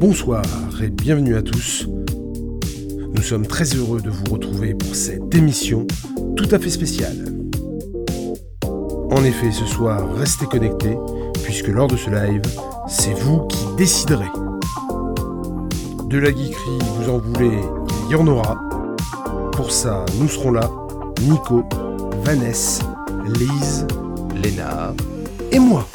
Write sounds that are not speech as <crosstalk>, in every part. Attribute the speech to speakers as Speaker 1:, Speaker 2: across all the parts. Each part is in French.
Speaker 1: Bonsoir et bienvenue à tous. Nous sommes très heureux de vous retrouver pour cette émission tout à fait spéciale. En effet, ce soir, restez connectés, puisque lors de ce live, c'est vous qui déciderez. De la geekerie, vous en voulez, il y en aura. Pour ça, nous serons là, Nico, Vanessa, Lise, Léna et moi.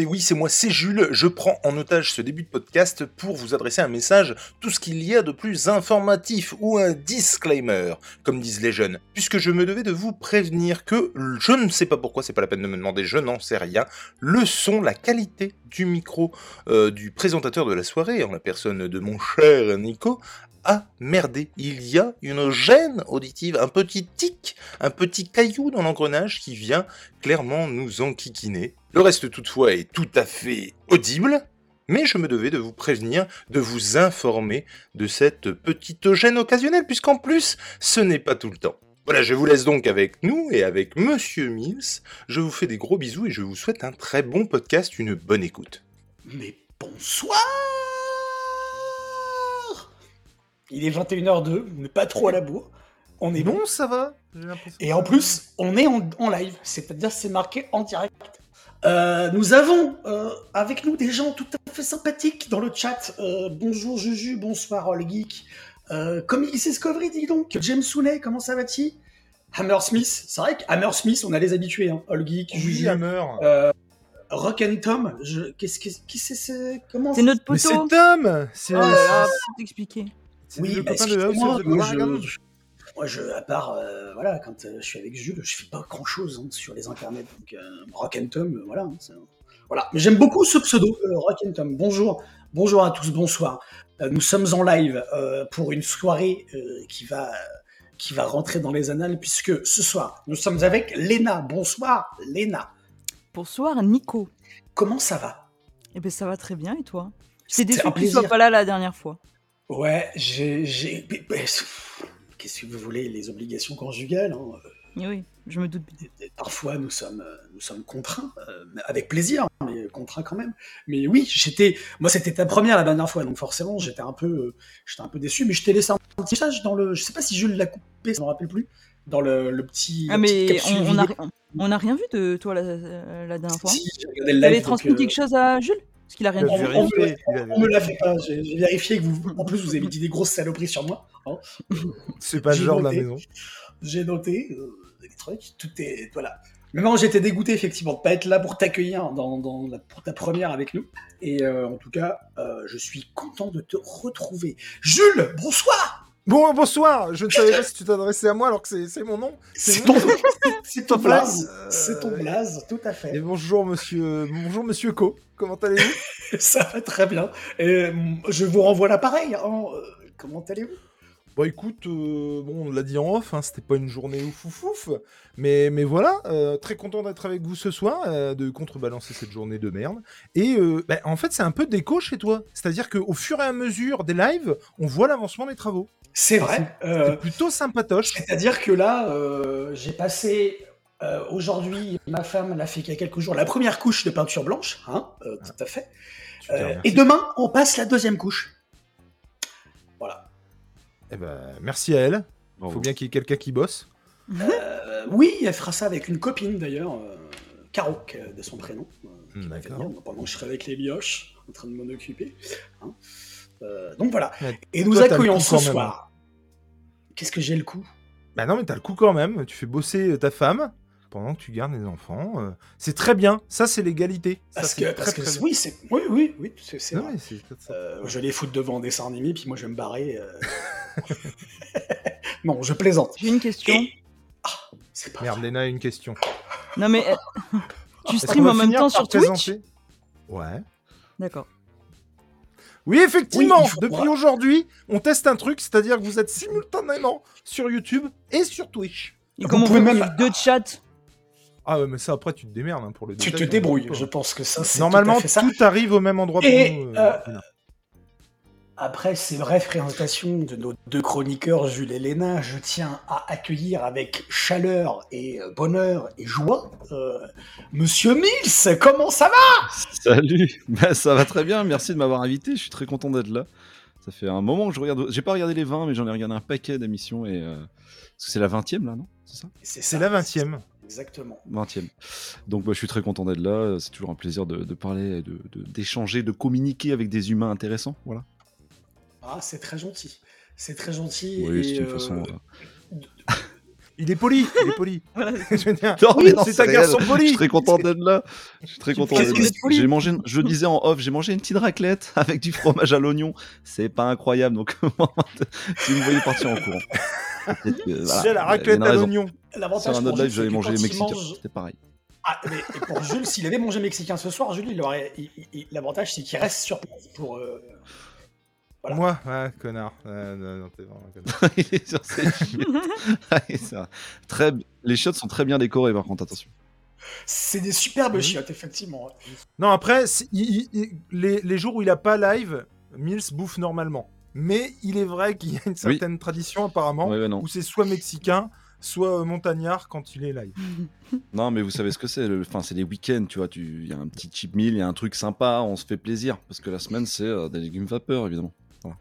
Speaker 2: Oui, c'est moi, c'est Jules. Je prends en otage ce début de podcast pour vous adresser un message, tout ce qu'il y a de plus informatif, ou un disclaimer, comme disent les jeunes, puisque je me devais de vous prévenir que, je ne sais pas pourquoi, c'est pas la peine de me demander, je n'en sais rien, le son, la qualité du micro euh, du présentateur de la soirée, en la personne de mon cher Nico, a merdé. Il y a une gêne auditive, un petit tic, un petit caillou dans l'engrenage qui vient clairement nous enquiquiner. Le reste toutefois est tout à fait audible, mais je me devais de vous prévenir, de vous informer de cette petite gêne occasionnelle, puisqu'en plus, ce n'est pas tout le temps. Voilà, je vous laisse donc avec nous et avec Monsieur Mills. Je vous fais des gros bisous et je vous souhaite un très bon podcast, une bonne écoute.
Speaker 3: Mais bonsoir Il est 21h02, on n'est pas trop à la bourre. On est bon.
Speaker 1: Bon, ça va.
Speaker 3: Et en plus, on est en, en live, c'est-à-dire c'est marqué en direct. Euh, nous avons euh, avec nous des gens tout à fait sympathiques dans le chat. Euh, bonjour Juju, bonsoir All Geek. Euh, Comics Discovery, dis donc. James Soulet, comment ça va-t-il? Hammersmith, c'est vrai qu'Hammersmith, on a les habitués. Hein. All Geek,
Speaker 1: Oui,
Speaker 3: Juju,
Speaker 1: Hammer.
Speaker 3: euh, Rock and Tom. Je... Qu'est-ce que qui c'est c'est- Comment
Speaker 4: C'est notre
Speaker 1: Mais c'est
Speaker 4: poteau.
Speaker 1: Tom C'est
Speaker 4: Oh là
Speaker 3: Oui,
Speaker 1: le
Speaker 3: bah,
Speaker 1: copain de House
Speaker 3: excusez-moi,
Speaker 1: of the
Speaker 3: moi,
Speaker 1: Dragon.
Speaker 3: je, moi, je, à part, euh, voilà, quand euh, je suis avec Jules, je fais pas grand chose sur les internets. Donc, euh, Rock and Tom, voilà. hein, voilà. Mais j'aime beaucoup ce pseudo, euh, Rock and Tom. Bonjour, bonjour à tous, bonsoir. Euh, nous sommes en live euh, pour une soirée euh, qui va. qui va rentrer dans les annales puisque ce soir nous sommes avec Léna. Bonsoir Léna.
Speaker 4: Bonsoir Nico.
Speaker 3: Comment ça va?
Speaker 4: Eh ben ça va très bien et toi? J'étais déçu que tu sois pas là la dernière fois.
Speaker 3: Ouais, j'ai. Qu'est-ce que vous voulez, les obligations conjugales hein,
Speaker 4: Et oui, je me doute bien.
Speaker 3: Parfois, nous sommes, euh, nous sommes contraints, euh, avec plaisir, mais contraints quand même. Mais oui, j'étais, moi, c'était ta première la dernière fois, donc forcément, j'étais un peu, euh, j'étais un peu déçu. Mais je t'ai laissé un petit message dans le, je sais pas si Jules l'a coupé, je me rappelle plus, dans le, le petit.
Speaker 4: Ah mais on, on a,
Speaker 3: vidéo.
Speaker 4: on a rien vu de toi la, euh, la dernière fois.
Speaker 3: Si, j'ai regardé le live,
Speaker 4: transmis
Speaker 3: euh,
Speaker 4: quelque chose à Jules? Parce qu'il a rien dit.
Speaker 3: on- on- me l'a fait pas, j'ai vérifié que vous, en plus, vous avez dit des grosses saloperies sur moi. hein.
Speaker 1: C'est pas le genre de la maison.
Speaker 3: J'ai noté euh, des trucs, tout est voilà. Mais non, j'étais dégoûté effectivement de pas être là pour t'accueillir dans, dans la- pour ta première avec nous. Et euh, en tout cas, euh, je suis content de te retrouver. Jules, bonsoir.
Speaker 1: Bon, bonsoir Je ne savais <laughs> pas si tu t'adressais à moi alors que c'est- mon nom.
Speaker 3: C'est ton, <laughs> c'est ton blaze, c'est ton
Speaker 1: Euh,
Speaker 3: blaze, tout à
Speaker 1: Et
Speaker 3: fait.
Speaker 1: bonjour monsieur, bonjour monsieur Co. Comment allez-vous? <laughs>
Speaker 3: Ça va très bien. Et, euh, je vous renvoie l'appareil. hein. Euh, Comment allez-vous?
Speaker 1: Bon écoute, euh, bon on l'a dit en off, hein, c'était pas une journée ouf ouf ouf, mais mais voilà, euh, très content d'être avec vous ce soir, euh, de contrebalancer cette journée de merde. Et bah, en fait c'est un peu déco chez toi, c'est-à-dire qu'au fur et à mesure des lives, on voit l'avancement des travaux.
Speaker 3: C'est vrai.
Speaker 1: C'est plutôt sympatoche.
Speaker 3: C'est-à-dire que là, j'ai passé aujourd'hui, ma femme l'a fait il y a quelques jours, la première couche de peinture blanche, hein, euh, tout à fait. Et demain, on passe la deuxième couche.
Speaker 1: Eh ben, merci à elle. Il faut bien qu'il y ait quelqu'un qui bosse.
Speaker 3: Euh, oui, elle fera ça avec une copine d'ailleurs, euh, Caro, de son prénom. euh, qui va
Speaker 1: d'accord.
Speaker 3: venir pendant que je serai avec les mioches, en train de m'en occuper. hein. Euh, donc voilà. Et nous accueillons ce soir. Qu'est-ce que j'ai le coup?
Speaker 1: Bah non mais t'as le coup quand même, tu fais bosser euh, ta femme pendant que tu gardes les enfants. euh, c'est très bien, ça c'est l'égalité.
Speaker 3: Parce que,
Speaker 1: très,
Speaker 3: parce que
Speaker 1: très bien.
Speaker 3: oui, c'est oui, oui, oui, c'est c'est
Speaker 1: Non,
Speaker 3: vrai.
Speaker 1: mais c'est- ça-
Speaker 3: Euh, je les foutre devant un dessin animé, puis moi je vais me barrer. euh. <laughs> non, je plaisante.
Speaker 4: J'ai une question.
Speaker 3: Et- Ah, c'est pas
Speaker 1: Merde,
Speaker 3: vrai.
Speaker 1: Léna a une question.
Speaker 4: Non mais euh, <laughs> tu
Speaker 1: Est-ce
Speaker 4: stream
Speaker 1: qu'on
Speaker 4: en même temps sur Twitch
Speaker 1: Ouais.
Speaker 4: D'accord.
Speaker 1: Oui, effectivement,
Speaker 3: Oui,
Speaker 1: depuis aujourd'hui, on teste un truc, c'est-à-dire que vous êtes simultanément sur YouTube et sur Twitch.
Speaker 4: Et
Speaker 3: Vous
Speaker 4: comment on
Speaker 3: pouvez même-
Speaker 4: deux chats
Speaker 1: Ah ouais, mais ça après tu te démerdes hein, pour le
Speaker 3: Tu
Speaker 1: détail,
Speaker 3: te
Speaker 1: on
Speaker 3: débrouilles, je pense que ça, c'est
Speaker 1: Normalement,
Speaker 3: tout à fait ça.
Speaker 1: tout arrive au même endroit pour
Speaker 3: Et,
Speaker 1: nous.
Speaker 3: euh,
Speaker 1: Lina.
Speaker 3: Après ces brèves présentations de nos deux chroniqueurs, Jules et Léna, je tiens à accueillir avec chaleur et euh, bonheur et joie euh, Monsieur Mills. Comment ça va?
Speaker 5: Salut <laughs> Bah, Ça va très bien, merci de m'avoir invité, je suis très content d'être là. Ça fait un moment que je regarde. J'ai pas regardé les 20, mais j'en ai regardé un paquet d'émissions et. euh, parce que c'est la 20ème là, non? C'est ça?
Speaker 1: C'est la 20ème.
Speaker 3: Exactement.
Speaker 5: 20ème. Donc bah, je suis très content d'être là, c'est toujours un plaisir de, de parler, et de- de- d'échanger, de, communiquer avec des humains intéressants. Voilà.
Speaker 3: Ah, c'est très gentil. C'est très gentil.
Speaker 5: Oui, c'est une
Speaker 3: euh,
Speaker 5: façon. euh, <laughs>
Speaker 1: Il est poli, il est poli. <laughs>
Speaker 4: Voilà. <laughs>
Speaker 1: Je
Speaker 5: non,
Speaker 1: c'est un garçon
Speaker 5: Je
Speaker 1: poli.
Speaker 5: suis très content d'être là. Je suis très content d'être là. J'ai mangé, une- je le disais en off, j'ai mangé une petite raclette avec du fromage à l'oignon. C'est pas incroyable, donc si vous me voyez partir en courant. Peut-être que, voilà,
Speaker 1: J'ai la raclette à l'oignon.
Speaker 3: L'avantage
Speaker 5: Sur un
Speaker 3: pour
Speaker 5: autre
Speaker 3: Jules,
Speaker 5: live, j'avais mangé mexicain.
Speaker 3: mange-
Speaker 5: C'était pareil.
Speaker 3: Ah, mais et pour Jules, s'il avait mangé mexicain ce soir, Jules, il aurait. il- il- il- L'avantage, c'est qu'il reste sur place pour. euh, Voilà.
Speaker 1: Moi, ouais, connard. Euh, non, non, t'es vraiment connard. <laughs>
Speaker 5: Il est sur ses chiottes. <laughs> Ouais, c'est vrai. très... Les chiottes sont très bien décorées, par contre, attention.
Speaker 3: C'est des superbes
Speaker 1: Oui.
Speaker 3: chiottes, effectivement.
Speaker 1: Non, après, c'est- il- il- il- les, les jours où il a pas live, Mills bouffe normalement. Mais il est vrai qu'il y a une certaine tradition apparemment
Speaker 5: Ouais, ouais, non.
Speaker 1: où c'est soit mexicain, soit euh, montagnard quand il est live. <laughs>
Speaker 5: non, mais vous savez ce que c'est. le- Enfin, c'est les week-ends, tu vois. tu- Il y a un petit cheap meal, il y a un truc sympa, on se fait plaisir. Parce que la semaine, c'est euh, des légumes vapeur, évidemment. <laughs>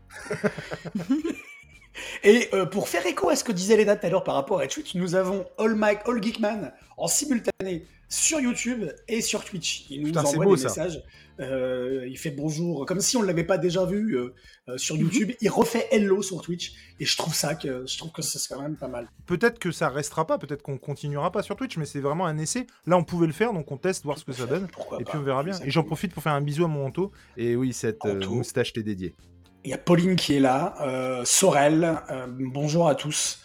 Speaker 3: Et euh, pour faire écho à ce que disait Léna tout à l'heure par rapport à Twitch, nous avons All, Mike, All Geekman en simultané sur YouTube et sur Twitch. Il nous
Speaker 1: Putain,
Speaker 3: envoie
Speaker 1: beau,
Speaker 3: des messages. Euh, il fait bonjour, comme si on ne l'avait pas déjà vu euh, euh, sur YouTube. Il refait hello sur Twitch. Et je trouve ça que je trouve que c'est quand même pas mal.
Speaker 1: Peut-être que ça restera pas, peut-être qu'on continuera pas sur Twitch, mais c'est vraiment un essai. Là, on pouvait le faire, donc on teste, voir ce que ça donne.
Speaker 3: Pourquoi
Speaker 1: Et
Speaker 3: pas.
Speaker 1: puis on verra bien. Et j'en profite pour faire un bisou à mon Anto. Et oui, cette moustache t'est dédiée.
Speaker 3: Il y a Pauline qui est là, Sorel, bonjour à tous.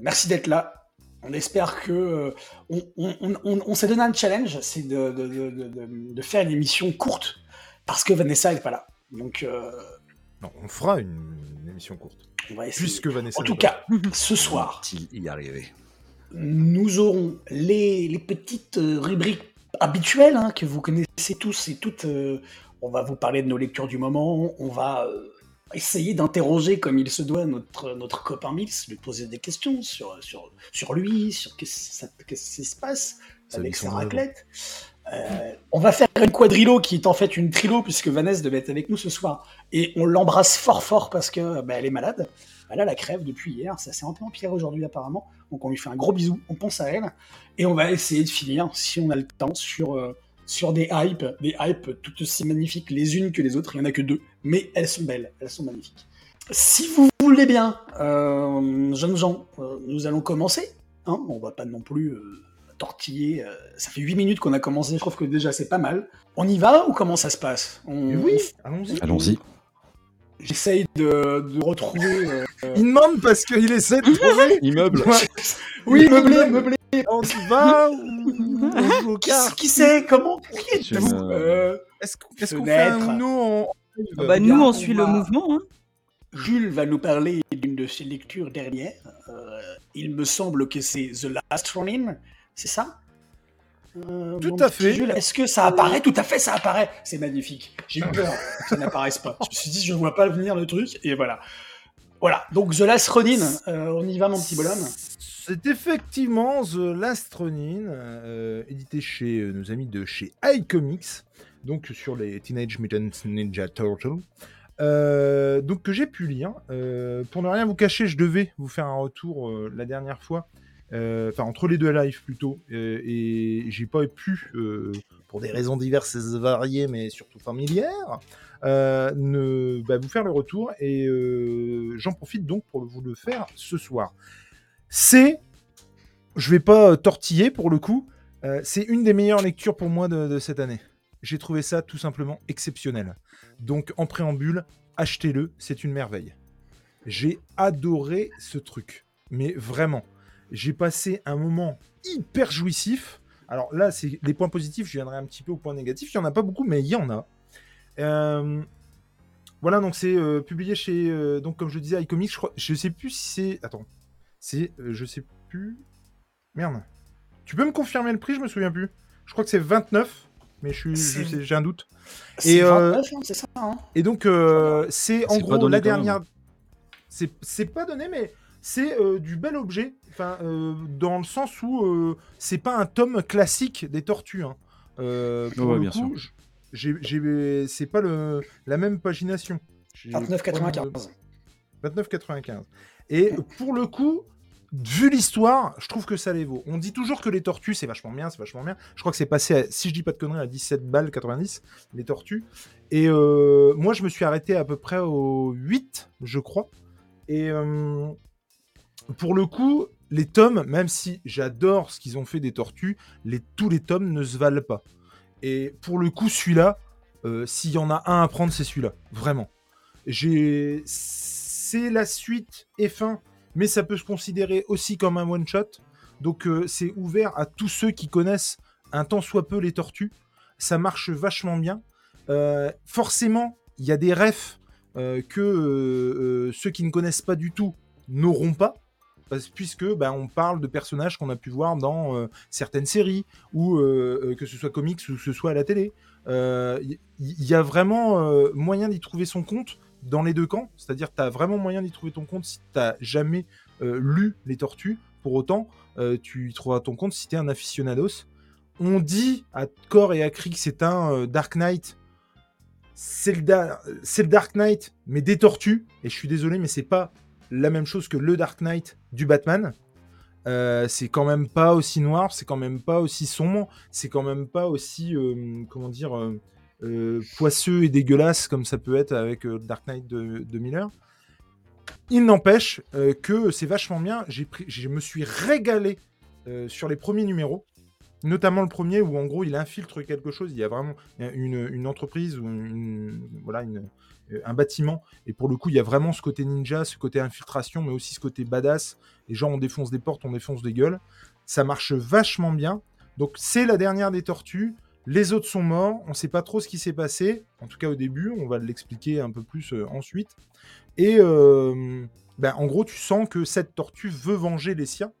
Speaker 3: Merci d'être là. On espère que. euh, on on- on- on- on s'est donné un challenge, c'est de, de- de- de- de- de faire une émission courte, parce que Vanessa n'est pas là. Donc, euh,
Speaker 1: Non, on fera une, une émission courte.
Speaker 3: on va essayer.
Speaker 1: Puisque Vanessa.
Speaker 3: En tout
Speaker 1: là.
Speaker 3: cas, ce soir,
Speaker 5: Il y arriver.
Speaker 3: nous aurons les, les petites euh, rubriques habituelles hein, que vous connaissez tous et toutes. euh, on va vous parler de nos lectures du moment. On va euh, essayer d'interroger comme il se doit notre, notre copain Mills, lui poser des questions sur, sur, sur lui, sur qu'est-ce qui se passe avec sa raclette. Euh, on va faire une quadrilo qui est en fait une trilo puisque Vanessa devait être avec nous ce soir et on l'embrasse fort fort parce que bah, elle est malade. Elle a la crève depuis hier, ça s'est un peu empiré aujourd'hui apparemment. Donc on lui fait un gros bisou, on pense à elle et on va essayer de finir si on a le temps sur euh, sur des hypes, des hypes toutes aussi magnifiques les unes que les autres. Il y en a que deux, mais elles sont belles, elles sont magnifiques. Si vous voulez bien, euh, jeunes gens, euh, nous allons commencer. Hein, on va pas non plus euh, tortiller. euh, ça fait 8 minutes qu'on a commencé, je trouve que déjà c'est pas mal. On y va ou comment ça se passe? On,
Speaker 1: oui, allons-y.
Speaker 5: Allons-y.
Speaker 3: J'essaye de, de retrouver. euh,
Speaker 1: Il demande parce qu'il essaie de <laughs> trouver.
Speaker 5: Immeuble.
Speaker 1: Ouais.
Speaker 3: Oui, meublé, meublé.
Speaker 1: On y va ou on joue aux
Speaker 3: Qui,
Speaker 1: cartes
Speaker 3: qui sait Comment Euh,
Speaker 1: Est-ce qu'on fait un
Speaker 3: Fenêtre.
Speaker 1: Uno en.
Speaker 4: Ah bah,
Speaker 3: Eh
Speaker 4: nous, on
Speaker 3: on
Speaker 4: suit
Speaker 3: va-
Speaker 4: le mouvement. Hein.
Speaker 3: Jules va nous parler d'une de ses lectures dernières. Euh, il me semble que c'est The Last Ronin, c'est ça? Euh,
Speaker 1: Tout à fait.
Speaker 3: Est-ce que ça apparaît? Tout à fait, ça apparaît. C'est magnifique. J'ai eu peur que ça n'apparaisse pas. Je me suis dit, je ne vois pas venir le truc, et voilà. Voilà, donc The Last Ronin, euh, on y va mon petit bonhomme.
Speaker 1: C'est effectivement The Last Ronin, euh, édité chez euh, nos amis de chez iComics, donc sur les Teenage Mutant Ninja Turtles. Euh, donc que j'ai pu lire. Pour ne rien vous cacher, je devais vous faire un retour la dernière fois, enfin entre les deux lives plutôt, et j'ai pas pu, pour des raisons diverses et variées, mais surtout familières, bah, vous faire le retour, et j'en profite donc pour vous le faire ce soir. C'est, je vais pas euh, tortiller pour le coup, euh, c'est une des meilleures lectures pour moi de, cette année. J'ai trouvé ça tout simplement exceptionnel. Donc en préambule, achetez-le, c'est une merveille. J'ai adoré ce truc, mais vraiment, j'ai passé un moment hyper jouissif. Alors là, c'est les points positifs, je viendrai un petit peu aux points négatifs. Il y en a pas beaucoup, mais il y en a. Euh, Voilà, donc c'est publié chez, donc comme je disais, iComics. Je, je sais plus si c'est, attends, c'est, euh, je sais plus. Merde. Tu peux me confirmer le prix Je me souviens plus. Je crois que c'est 29, mais je suis, je
Speaker 3: C'est-
Speaker 1: sais- j'ai un doute.
Speaker 3: C'est
Speaker 1: Et, euh,
Speaker 3: 29, hein, c'est ça. Hein
Speaker 1: Et donc, euh, c'est en gros la dernière. C'est c'est pas donné, mais c'est euh, du bel objet. Enfin, euh, dans le sens où euh, c'est pas un tome classique des tortues. hein. Euh, pour
Speaker 5: Ouais,
Speaker 1: le
Speaker 5: bien
Speaker 1: coup, j'ai- c'est pas le, la même pagination. J'ai-
Speaker 3: 29,95.
Speaker 1: 29,95. Et pour le coup, vu l'histoire, je trouve que ça les vaut. On dit toujours que les tortues, c'est vachement bien, c'est vachement bien. Je crois que c'est passé, à, si je dis pas de conneries, à 17 balles 90, les tortues. Et euh, moi, je me suis arrêté à peu près au 8, je crois. Et euh, pour le coup, les tomes, même si j'adore ce qu'ils ont fait des tortues, les, tous les tomes ne se valent pas. Et pour le coup, celui-là, euh, s'il y en a un à prendre, c'est celui-là. Vraiment. J'ai... C'est la suite F1, mais ça peut se considérer aussi comme un one-shot. Donc euh, c'est ouvert à tous ceux qui connaissent un tant soit peu les tortues. Ça marche vachement bien. Euh, forcément, il y a des refs euh, que ceux qui ne connaissent pas du tout n'auront pas. Parce, puisque ben, on parle de personnages qu'on a pu voir dans certaines séries, ou que ce soit comics ou que ce soit à la télé. Il y, a vraiment moyen d'y trouver son compte dans les deux camps. C'est-à-dire tu as vraiment moyen d'y trouver ton compte si tu jamais euh, lu les tortues. Pour autant, euh, tu y trouveras ton compte si tu es un aficionados. On dit à corps et à cri que c'est un euh, Dark Knight. C'est le, le Dark Knight, mais des tortues. Et je suis désolé, mais c'est pas la même chose que le Dark Knight du Batman. C'est quand même pas aussi noir, c'est quand même pas aussi sombre, c'est quand même pas aussi, comment dire, euh, poisseux et dégueulasse comme ça peut être avec euh, Dark Knight de, Miller. Il n'empêche euh, que c'est vachement bien. J'ai pris, je me suis régalé sur les premiers numéros, notamment le premier où en gros il infiltre quelque chose. Il y a vraiment une, entreprise ou une, voilà une, un bâtiment et pour le coup il y a vraiment ce côté ninja, ce côté infiltration, mais aussi ce côté badass. Les gens on défonce des portes, on défonce des gueules. Ça marche vachement bien. Donc c'est la dernière des tortues. Les autres sont morts, on ne sait pas trop ce qui s'est passé, en tout cas au début, on va l'expliquer un peu plus euh, ensuite. Et euh, ben, en gros, tu sens que cette tortue veut venger les siens,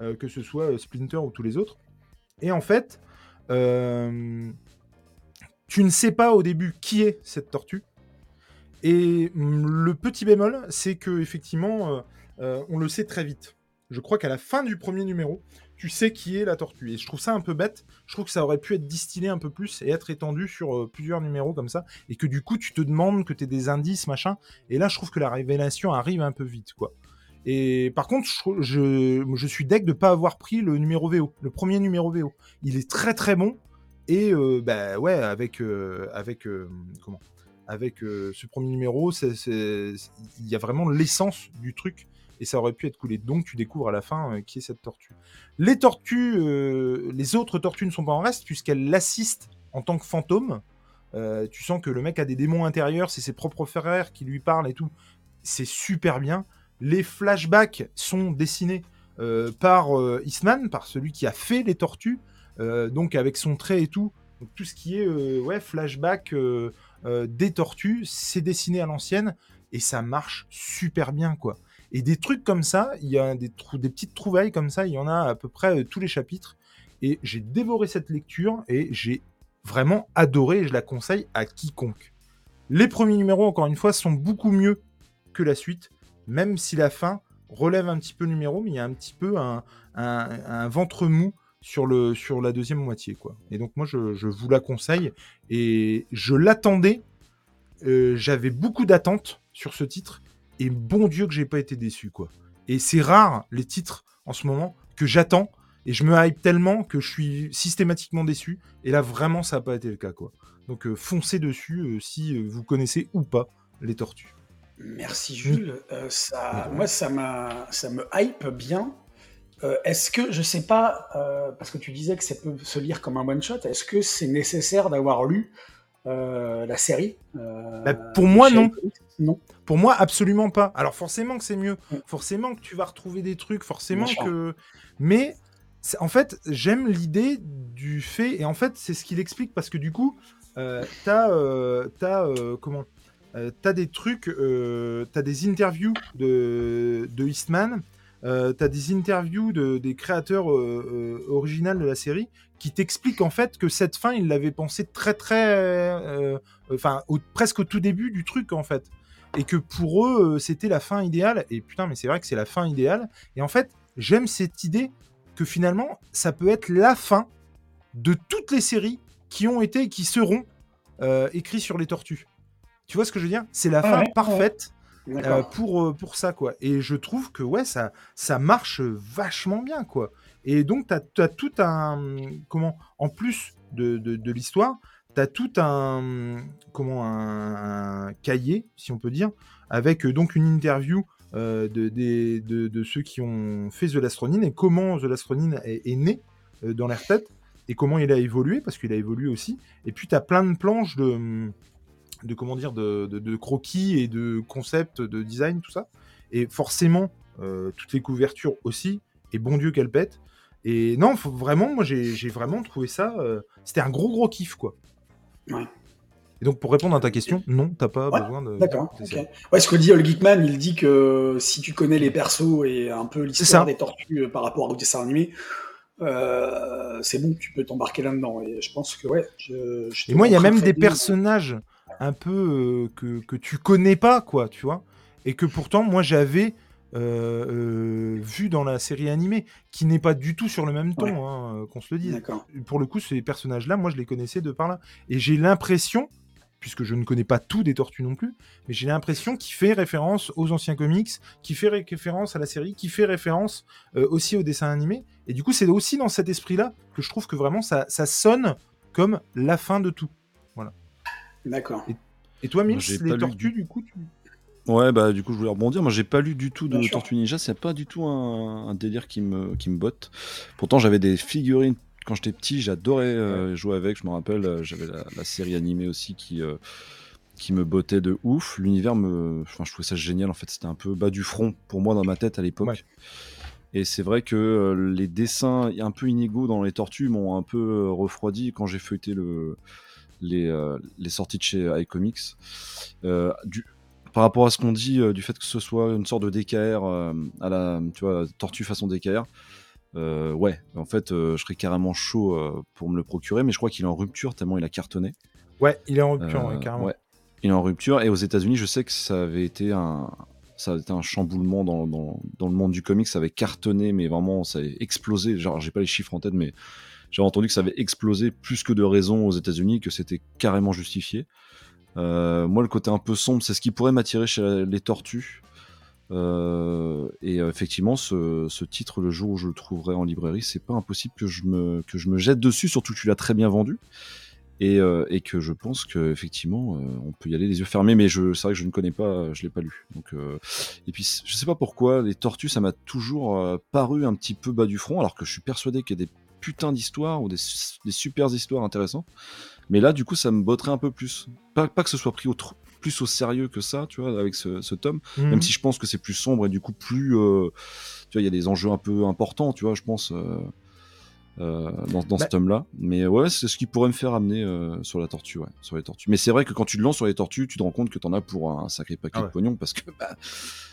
Speaker 1: euh, que ce soit Splinter ou tous les autres. Et en fait, tu ne sais pas au début qui est cette tortue. Et mm, le petit bémol, c'est que effectivement, on le sait très vite. Je crois qu'à la fin du premier numéro, tu sais qui est la tortue. Et je trouve ça un peu bête. Je trouve que ça aurait pu être distillé un peu plus et être étendu sur euh, plusieurs numéros comme ça. Et que du coup, tu te demandes que tu des indices, machin. Et là, je trouve que la révélation arrive un peu vite, quoi. Et par contre, je, je, suis deg de pas avoir pris le numéro VO, le premier numéro VO. Il est très très bon. Et euh, bah ouais, avec euh, avec euh, comment? Avec ce premier numéro, il y a vraiment l'essence du truc et ça aurait pu être coulé. Donc tu découvres à la fin euh, qui est cette tortue. Les tortues, euh, les autres tortues ne sont pas en reste puisqu'elles l'assistent en tant que fantôme. Euh, tu sens que le mec a des démons intérieurs, c'est ses propres frères qui lui parlent et tout. C'est super bien. Les flashbacks sont dessinés par Eastman, par celui qui a fait les tortues, donc avec son trait et tout. Donc tout ce qui est ouais, flashback des tortues, c'est dessiné à l'ancienne et ça marche super bien quoi. Et des trucs comme ça, il y a des, petites trouvailles comme ça, il y en a à peu près euh, tous les chapitres. Et j'ai dévoré cette lecture et j'ai vraiment adoré et je la conseille à quiconque. Les premiers numéros, encore une fois, sont beaucoup mieux que la suite, même si la fin relève un petit peu le numéro, mais il y a un petit peu un, ventre mou sur, la deuxième moitié. quoi. Et donc moi, je, je vous la conseille. Et je l'attendais. euh, J'avais beaucoup d'attentes sur ce titre. Et bon Dieu que j'ai pas été déçu. quoi. Et c'est rare, les titres, en ce moment, que j'attends. Et je me hype tellement que je suis systématiquement déçu. Et là, vraiment, ça n'a pas été le cas. quoi. Donc euh, foncez dessus euh, si euh, vous connaissez ou pas les tortues.
Speaker 3: Merci Jules. Euh, ça, moi, ça, m'a, ça me hype bien. Est-ce que, je sais pas, parce que tu disais que ça peut se lire comme un one-shot, est-ce que c'est nécessaire d'avoir lu euh, la série euh,
Speaker 1: Bah, pour moi, non.
Speaker 3: Non.
Speaker 1: Pour moi, absolument pas. Alors forcément que c'est mieux. Forcément que tu vas retrouver des trucs. Forcément
Speaker 3: Bien sûr.
Speaker 1: que... Mais en fait, j'aime l'idée du fait... Et en fait, c'est ce qu'il explique parce que du coup, euh, t'as... euh, t'as, comment T'as des trucs... t'as des interviews de, de Eastman euh, t'as des interviews de, des créateurs euh, euh, originaux de la série qui t'expliquent en fait que cette fin, ils l'avaient pensé très très, euh, enfin au- presque au tout début du truc en fait, et que pour eux c'était la fin idéale. Et putain, mais c'est vrai que c'est la fin idéale. Et en fait, j'aime cette idée que finalement, ça peut être la fin de toutes les séries qui ont été et qui seront écrites sur les tortues. Tu vois ce que je veux dire? C'est la
Speaker 3: Ah
Speaker 1: fin
Speaker 3: ouais,
Speaker 1: parfaite euh, pour, euh, pour ça, quoi. Et je trouve que, ouais, ça, ça marche vachement bien, quoi. Et donc, tu as, tout un... Comment En plus de, de, l'histoire, tu as tout un... Comment un, cahier, si on peut dire, avec euh, donc une interview de, de, de ceux qui ont fait The Last Ronin et comment The Last Ronin est, né dans leur tête et comment il a évolué, parce qu'il a évolué aussi. Et puis, tu as plein de planches de, de comment dire, de, de- de croquis et de concepts, de design, tout ça. Et forcément, euh, toutes les couvertures aussi. Et bon Dieu qu'elles pètent. Et non, faut vraiment, moi, j'ai vraiment trouvé ça... euh, C'était un gros, gros kiff, quoi.
Speaker 3: Ouais.
Speaker 1: Et donc, pour répondre à ta question, non, t'as pas
Speaker 3: Ouais,
Speaker 1: besoin de...
Speaker 3: D'accord. Ouais, ce que dit All Geekman, il dit que si tu connais les persos et un peu l'histoire des tortues euh, par rapport au dessin animé, euh, c'est bon, tu peux t'embarquer là-dedans. Et je pense que ouais. Je,
Speaker 1: Et moi, il y a même des personnages un peu euh, que, que tu connais pas, quoi, tu vois. Et que pourtant, moi, j'avais euh, euh, vu dans la série animée, qui n'est pas du tout sur le même ton,
Speaker 3: Ouais.
Speaker 1: hein, qu'on se le dise. Pour le coup, ces personnages-là, moi, je les connaissais de par là. Et j'ai l'impression, puisque je ne connais pas tout des tortues non plus, mais j'ai l'impression qu'il fait référence aux anciens comics, qui fait ré- référence à la série, qui fait référence euh, aussi au dessin animé. Et du coup, c'est aussi dans cet esprit-là que je trouve que vraiment ça, ça sonne comme la fin de tout.
Speaker 3: D'accord.
Speaker 1: Et toi, Mills,
Speaker 5: J'ai
Speaker 1: les
Speaker 5: lu
Speaker 1: tortues,
Speaker 5: du-
Speaker 1: du coup, tu...
Speaker 5: Ouais, bah du coup, je voulais rebondir. Moi, j'ai pas lu du tout de. Tortue Ninja. C'est pas du tout un, un délire qui me, qui me botte. Pourtant, j'avais des figurines quand j'étais petit. J'adorais euh, jouer avec. Je me rappelle, euh, j'avais la, la série animée aussi qui, euh, qui me bottait de ouf. L'univers me. Enfin, je trouvais ça génial. En fait, c'était un peu bas du front pour moi dans ma tête à l'époque.
Speaker 1: Ouais.
Speaker 5: Et c'est vrai que euh, les dessins un peu inégaux dans les tortues m'ont un peu refroidi quand j'ai feuilleté le, les, euh, les sorties de chez iComics. Euh, du, par rapport à ce qu'on dit euh, du fait que ce soit une sorte de DKR euh, à la tu vois, tortue façon DKR, euh, ouais, en fait, je serais carrément chaud pour me le procurer, mais je crois qu'il est en rupture tellement il a cartonné.
Speaker 1: Ouais, il est en rupture, ouais, carrément.
Speaker 5: ouais. Il est en rupture et aux États-Unis, je sais que ça avait été un, ça a été un chamboulement dans, dans, dans le monde du comics. Ça avait cartonné, mais vraiment, ça avait explosé. Genre, j'ai pas les chiffres en tête, mais j'ai entendu que ça avait explosé plus que de raison aux États-Unis, que c'était carrément justifié. Euh, moi, le côté un peu sombre, c'est ce qui pourrait m'attirer chez les tortues. Euh, et euh, effectivement, ce, titre, le jour où je le trouverai en librairie, c'est pas impossible que je me que je me jette dessus. Surtout que tu l'as très bien vendu et, et que je pense que effectivement euh, on peut y aller les yeux fermés mais c'est vrai que je ne connais pas je l'ai pas lu donc et puis je sais pas pourquoi les tortues ça m'a toujours paru un petit peu bas du front alors que je suis persuadé qu'il y a des putains d'histoires ou des, super histoires intéressantes mais là du coup ça me botterait un peu plus pas, pas que ce soit pris au plus au sérieux que ça tu vois avec ce, ce tome
Speaker 1: Mhm.
Speaker 5: même si je pense que c'est plus sombre et du coup plus euh, tu vois il y a des enjeux un peu importants tu vois je pense euh, dans, dans
Speaker 1: Bah-
Speaker 5: ce tome-là. Mais ouais, c'est ce qui pourrait me faire amener euh, sur la tortue, ouais, sur les tortues. Mais c'est vrai que quand tu te lances sur les tortues, tu te rends compte que t'en as pour un sacré paquet
Speaker 1: Ah ouais.
Speaker 5: de pognon parce que bah,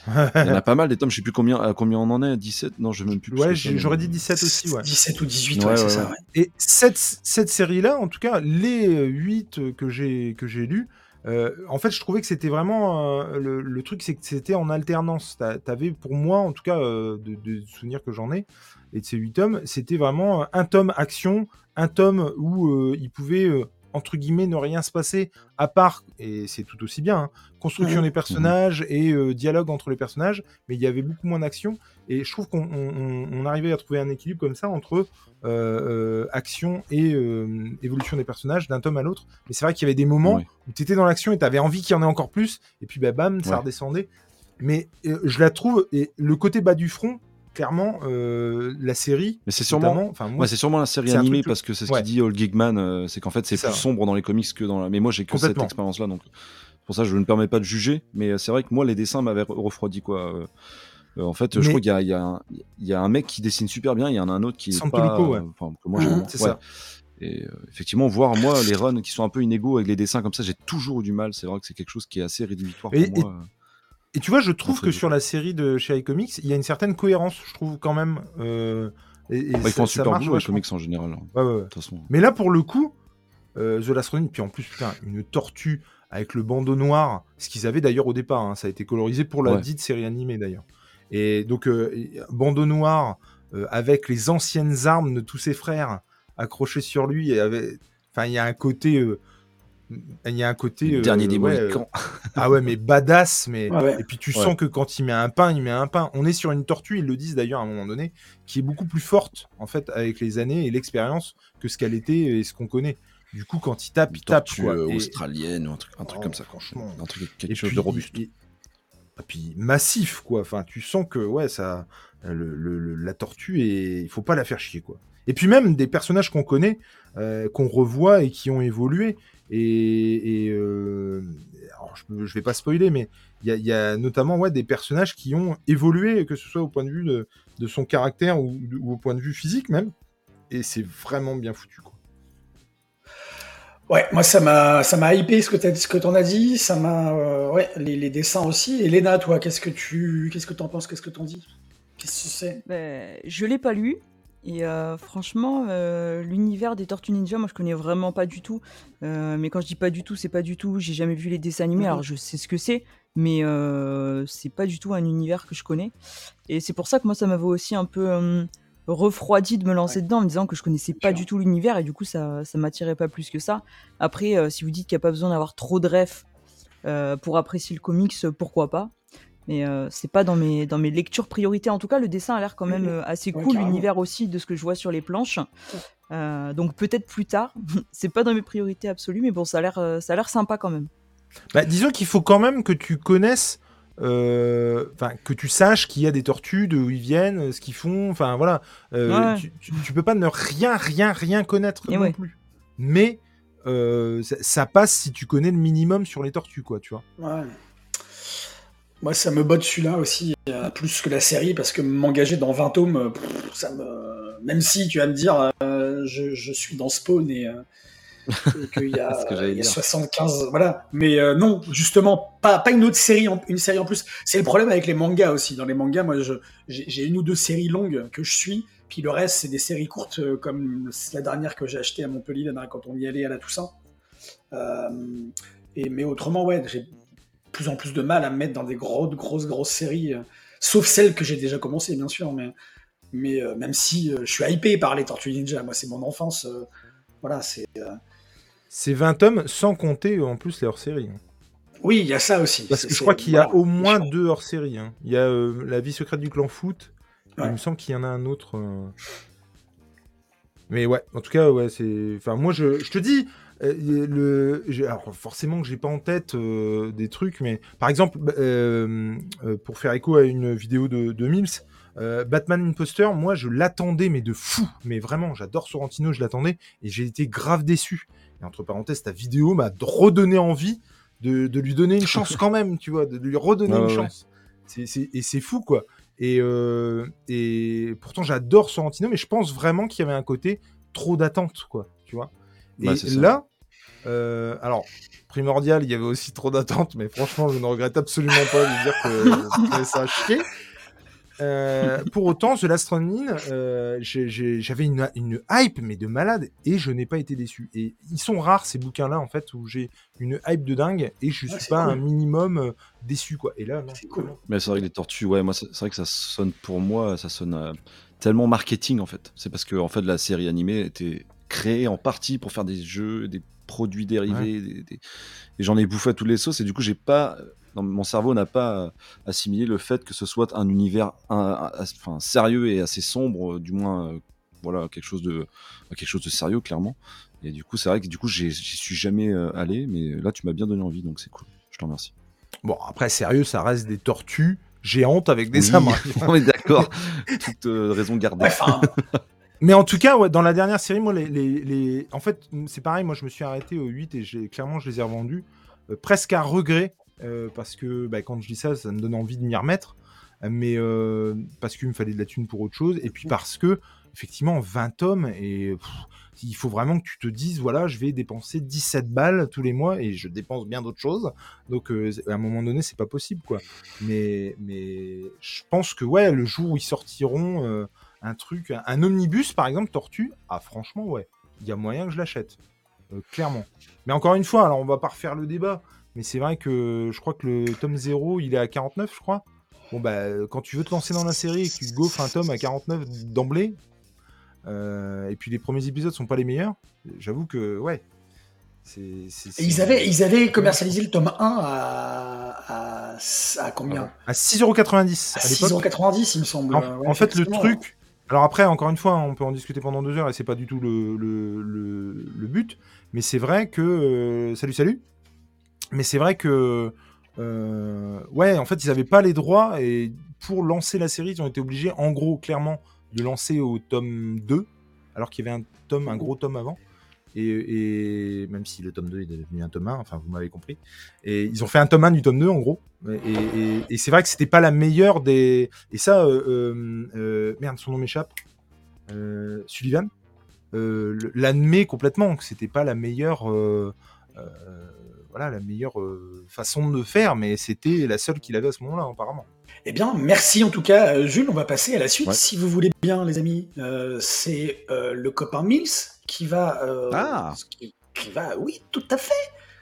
Speaker 5: <laughs> il y en a pas mal des tomes. Je sais plus combien, à combien on en est, 17 Non, je même plus.
Speaker 1: ouais, j'aurais dit 17 aussi, ouais.
Speaker 3: 17 ou 18,
Speaker 5: Ouais,
Speaker 3: ouais, c'est
Speaker 5: ouais,
Speaker 3: ça.
Speaker 1: Et cette, cette série-là, en tout cas, les 8 que j'ai que j'ai lus, euh, en fait, je trouvais que c'était vraiment euh, le, le truc, c'est que c'était en alternance. T'a- T'avais, pour moi, en tout cas, euh, de, de souvenirs que j'en ai, et de ces 8 tomes, c'était vraiment un tome action, un tome où euh, il pouvait, euh, entre guillemets, ne rien se passer, à part, et c'est tout aussi bien, hein, construction
Speaker 3: Mhm.
Speaker 1: des personnages et euh, dialogue entre les personnages, mais il y avait beaucoup moins d'action. Et je trouve qu'on on- on- on arrivait à trouver un équilibre comme ça entre euh, action et évolution des personnages d'un tome à l'autre. Mais c'est vrai qu'il y avait des moments où tu étais dans l'action et tu avais envie qu'il y en ait encore plus, et puis bah, bam, ça
Speaker 5: Ouais.
Speaker 1: redescendait. Mais je la trouve, et le côté bas du front, clairement, euh, la série.
Speaker 5: Mais c'est sûrement.
Speaker 1: enfin, moi,
Speaker 5: Ouais, c'est sûrement la série animée parce que c'est ce
Speaker 1: ouais.
Speaker 5: qu'il dit Old Gigman, euh, c'est qu'en fait c'est plus sombre dans les comics que dans la. Mais moi j'ai que cette expérience-là, donc pour ça je ne me permets pas de juger. Mais euh, c'est vrai que moi les dessins m'avaient re- refroidi quoi. Euh, en fait, je crois qu'il y a, y, un- il y a un mec qui dessine super bien, il y en a un autre qui est pas.
Speaker 1: ouais.
Speaker 5: Enfin, que moi moins.
Speaker 1: c'est ça.
Speaker 5: Et euh, effectivement, voir moi les runs qui sont un peu inégaux avec les dessins comme ça, j'ai toujours eu du mal. C'est vrai que c'est quelque chose qui est assez rédhibitoire
Speaker 1: Et-
Speaker 5: pour moi.
Speaker 1: Et tu vois, je trouve que sur la série de chez iComics, il y a une certaine cohérence, je trouve quand même. euh, et, et
Speaker 5: Bah, ils
Speaker 1: ça-
Speaker 5: font un
Speaker 1: ça
Speaker 5: super
Speaker 1: marche
Speaker 5: boulot, les
Speaker 1: vachement.
Speaker 5: comics en général. hein,
Speaker 1: Ouais, ouais, ouais.
Speaker 5: De toute façon.
Speaker 1: Mais là, pour le coup, euh, The Last Ronin, puis en plus, putain, une tortue avec le bandeau noir, ce qu'ils avaient d'ailleurs au départ, hein, ça a été colorisé pour la dite série animée d'ailleurs. Et donc, euh, bandeau noir avec les anciennes armes de tous ses frères accrochées sur lui, et avec... enfin, il y a un côté. Euh, Il y a un côté.
Speaker 5: Le
Speaker 1: euh,
Speaker 5: dernier des
Speaker 1: ouais,
Speaker 5: Mohicans.
Speaker 1: ah ouais, mais badass, mais
Speaker 3: Ouais, ouais.
Speaker 1: et puis tu
Speaker 5: Ouais.
Speaker 1: sens que quand il met un pain, il met un pain. On est sur une tortue, ils le disent d'ailleurs à un moment donné, qui est beaucoup plus forte en fait avec les années et l'expérience que ce qu'elle était et ce qu'on connaît. Du coup, quand il tape, il
Speaker 5: Une
Speaker 1: tape
Speaker 5: tortue
Speaker 1: quoi.
Speaker 5: euh,
Speaker 1: Et-
Speaker 5: australienne ou un truc, un truc
Speaker 1: Oh,
Speaker 5: comme ça.
Speaker 1: franchement.
Speaker 5: Un truc,
Speaker 1: et
Speaker 5: quelque chose
Speaker 1: puis,
Speaker 5: de robuste.
Speaker 1: et- et puis massif quoi. Enfin, tu sens que ouais, ça, le- le- le- la tortue et il faut pas la faire chier quoi. Et puis même des personnages qu'on connaît, euh, qu'on revoit et qui ont évolué. Et, et, euh, alors, je, je vais pas spoiler, mais il y a, il y a notamment ouais, des personnages qui ont évolué, que ce soit au point de vue de, de son caractère ou, ou au point de vue physique même. Et c'est vraiment bien foutu quoi.
Speaker 3: Ouais, moi ça m'a ça m'a hypé ce que t'as ce que t'en as dit, ça m'a euh, ouais les, les dessins aussi. Et Léna, toi, qu'est-ce que tu qu'est-ce que t'en penses, qu'est-ce que t'en dis? Qu'est-ce que c'est
Speaker 4: Ben, je l'ai pas lu. Et euh, franchement, euh, l'univers des Tortues Ninja, moi je connais vraiment pas du tout. Euh, mais quand je dis pas du tout, c'est pas du tout. J'ai jamais vu les dessins animés,
Speaker 3: Mhm.
Speaker 4: alors je sais ce que c'est, mais c'est pas du tout un univers que je connais. Et c'est pour ça que moi ça m'avait aussi un peu refroidi de me lancer
Speaker 3: Ouais.
Speaker 4: dedans en me disant que je connaissais pas du tout l'univers et du coup ça, ça m'attirait pas plus que ça. Après, si vous dites qu'il n'y a pas besoin d'avoir trop de refs pour apprécier le comics, pourquoi pas mais euh, c'est pas dans mes, dans mes lectures priorité. En tout cas, le dessin a l'air quand même euh, assez
Speaker 3: Ouais,
Speaker 4: cool, l'univers aussi de ce que je vois sur les planches. Euh, donc peut-être plus tard. <laughs> c'est pas dans mes priorités absolues, mais bon, ça a l'air, euh, ça a l'air sympa quand même.
Speaker 1: Bah, disons qu'il faut quand même que tu connaisses, euh, enfin que tu saches qu'il y a des tortues, d'où ils viennent, ce qu'ils font, enfin voilà. Euh,
Speaker 4: Ouais.
Speaker 1: tu, tu- tu peux pas ne rien, rien, rien connaître
Speaker 4: Et
Speaker 1: non
Speaker 4: ouais.
Speaker 1: plus. Mais euh, ça, ça passe si tu connais le minimum sur les tortues, quoi, tu vois.
Speaker 3: Ouais. Moi, ça me botte celui-là aussi, euh, plus que la série, parce que m'engager dans 20 tomes, euh, pff, ça me... même si tu vas me dire, euh, je, je suis dans Spawn et, euh, et qu'il y a, <laughs>
Speaker 5: C'est ce que j'allais
Speaker 3: il y a
Speaker 5: dire.
Speaker 3: 75, voilà. Mais euh, non, justement, pas, pas une autre série, en, une série en plus. C'est le problème avec les mangas aussi. Dans les mangas, moi, je- j'ai une ou deux séries longues que je suis, puis le reste, c'est des séries courtes, comme la dernière que j'ai achetée à Montpellier, quand on y allait à la Toussaint. Euh, et, mais autrement, ouais, j'ai plus en plus de mal à me mettre dans des grosses, grosses, grosses séries, euh, sauf celles que j'ai déjà commencées, bien sûr, mais, mais euh, même si euh, je suis hypé par les Tortues Ninja, moi, c'est mon enfance, voilà, c'est...
Speaker 1: C'est 20 tomes sans compter en plus les hors-séries. hein.
Speaker 3: Oui, il y a ça aussi.
Speaker 1: Parce
Speaker 3: C'est-
Speaker 1: que je crois qu'il y a
Speaker 3: voilà,
Speaker 1: au moins deux hors-séries. hein. Il y a La vie secrète du clan foot. et. Il me semble qu'il y en a un autre. Mais ouais, en tout cas, ouais, c'est. Enfin, moi, je, je te dis, le... j'ai- alors forcément que j'ai pas en tête euh, des trucs, mais par exemple, bah, euh, euh, pour faire écho à une vidéo de, de Mills, euh, Batman Imposter, moi, je l'attendais, mais de fou. Mais vraiment, j'adore Sorrentino, je l'attendais, et j'ai été grave déçu. Et entre parenthèses, ta vidéo m'a redonné envie de, de lui donner une chance <laughs> quand même, tu vois, de lui redonner une
Speaker 5: ouais,
Speaker 1: chance. Et c'est fou, quoi. Et, euh, et pourtant, j'adore Sorrentino, mais je pense vraiment qu'il y avait un côté trop d'attente, quoi, tu vois.
Speaker 5: Bah,
Speaker 1: et là, euh, alors, primordial, il y avait aussi trop d'attente, mais franchement, je ne regrette absolument pas de dire que <laughs> ça à chier. Euh, pour autant, The Last Ronin, euh, j'avais une, une hype, mais de malade, et je n'ai pas été déçu. Et ils sont rares, ces bouquins-là, en fait, où j'ai une hype de dingue, et je
Speaker 3: Ouais,
Speaker 1: suis
Speaker 3: c'est
Speaker 1: pas
Speaker 3: cool.
Speaker 1: un minimum euh, déçu, quoi. Et là, non.
Speaker 3: C'est cool.
Speaker 5: Mais c'est vrai que les tortues, ouais, moi, c'est c'est vrai que ça sonne pour moi, ça sonne euh, tellement marketing en fait. C'est parce que en fait, la série animée était créée en partie pour faire des jeux, des produits dérivés, des- des- et j'en ai bouffé à tous les sauces. Et du coup, j'ai pas, mon cerveau n'a pas euh, assimilé le fait que ce soit un univers, un- un- enfin, sérieux et assez sombre, euh, du moins, euh, voilà, quelque chose de, quelque chose de sérieux clairement. Et du coup, c'est vrai que du coup, j'y suis jamais euh, allé, mais là, tu m'as bien donné envie, donc c'est cool. Je t'en remercie.
Speaker 1: Bon, après, sérieux, ça reste des tortues géantes avec des
Speaker 5: Oui, <laughs> on est d'accord. <laughs> Toute euh, raison gardée.
Speaker 3: Ouais, enfin,
Speaker 1: Mais en tout cas, ouais, dans la dernière série, moi, les, les, en fait, c'est pareil. Moi, je me suis arrêté au 8 et clairement, je les ai revendus euh, presque à regret euh, parce que bah, quand je dis ça, ça me donne envie de m'y remettre. Mais euh, parce qu'il me fallait de la thune pour autre chose et puis parce que effectivement 20 tomes et il faut vraiment que tu te dises voilà, je vais dépenser 17 balles tous les mois et je dépense bien d'autres choses. Donc à un moment donné, c'est pas possible quoi. Mais mais je pense que ouais, le jour où ils sortiront un truc, un, un omnibus par exemple, Tortue, ah franchement ouais, il y a moyen que je l'achète. Euh, clairement. Mais encore une fois, alors on va pas refaire le débat, mais c'est vrai que je crois que le tome 0, il est à 49, je crois. Bon, bah, quand tu veux te lancer dans la série et que tu gaufres un tome à 49 d'emblée, euh, et puis les premiers épisodes sont pas les meilleurs, j'avoue que, ouais. c'est
Speaker 3: ils avaient, ils avaient commercialisé le tome 1 à, à, à combien?
Speaker 1: À 6,90€
Speaker 3: À
Speaker 1: à l'époque.
Speaker 3: 6,90€, il me semble.
Speaker 1: En,
Speaker 3: Ouais,
Speaker 1: en fait, le truc. Alors après, encore une fois, on peut en discuter pendant deux heures et c'est pas du tout le, but. Mais c'est vrai que. euh, salut, salut. Mais c'est vrai que. euh, ouais, en fait, ils avaient pas les droits et pour lancer la série, ils ont été obligés, en gros, clairement, de lancer au tome 2, alors qu'il y avait un tome, un gros tome avant. Et, et même si le tome 2 est devenu un tome 1, enfin, vous m'avez compris. Et ils ont fait un tome 1 du tome 2, en gros. Et, et- et c'est vrai que c'était pas la meilleure des. Et ça, euh, euh, euh, merde, son nom m'échappe. Euh, Sullivan euh, l'admet complètement que c'était pas la meilleure. euh, euh, voilà, la meilleure euh, façon de faire, mais c'était la seule qu'il avait à ce moment-là, apparemment.
Speaker 3: Eh bien, merci en tout cas, Jules. On va passer à la suite,
Speaker 5: Ouais.
Speaker 3: si vous voulez bien, les amis. Euh, c'est euh, le copain Mills qui va. euh,
Speaker 5: Ah.
Speaker 3: qui, qui va. Oui, tout à fait.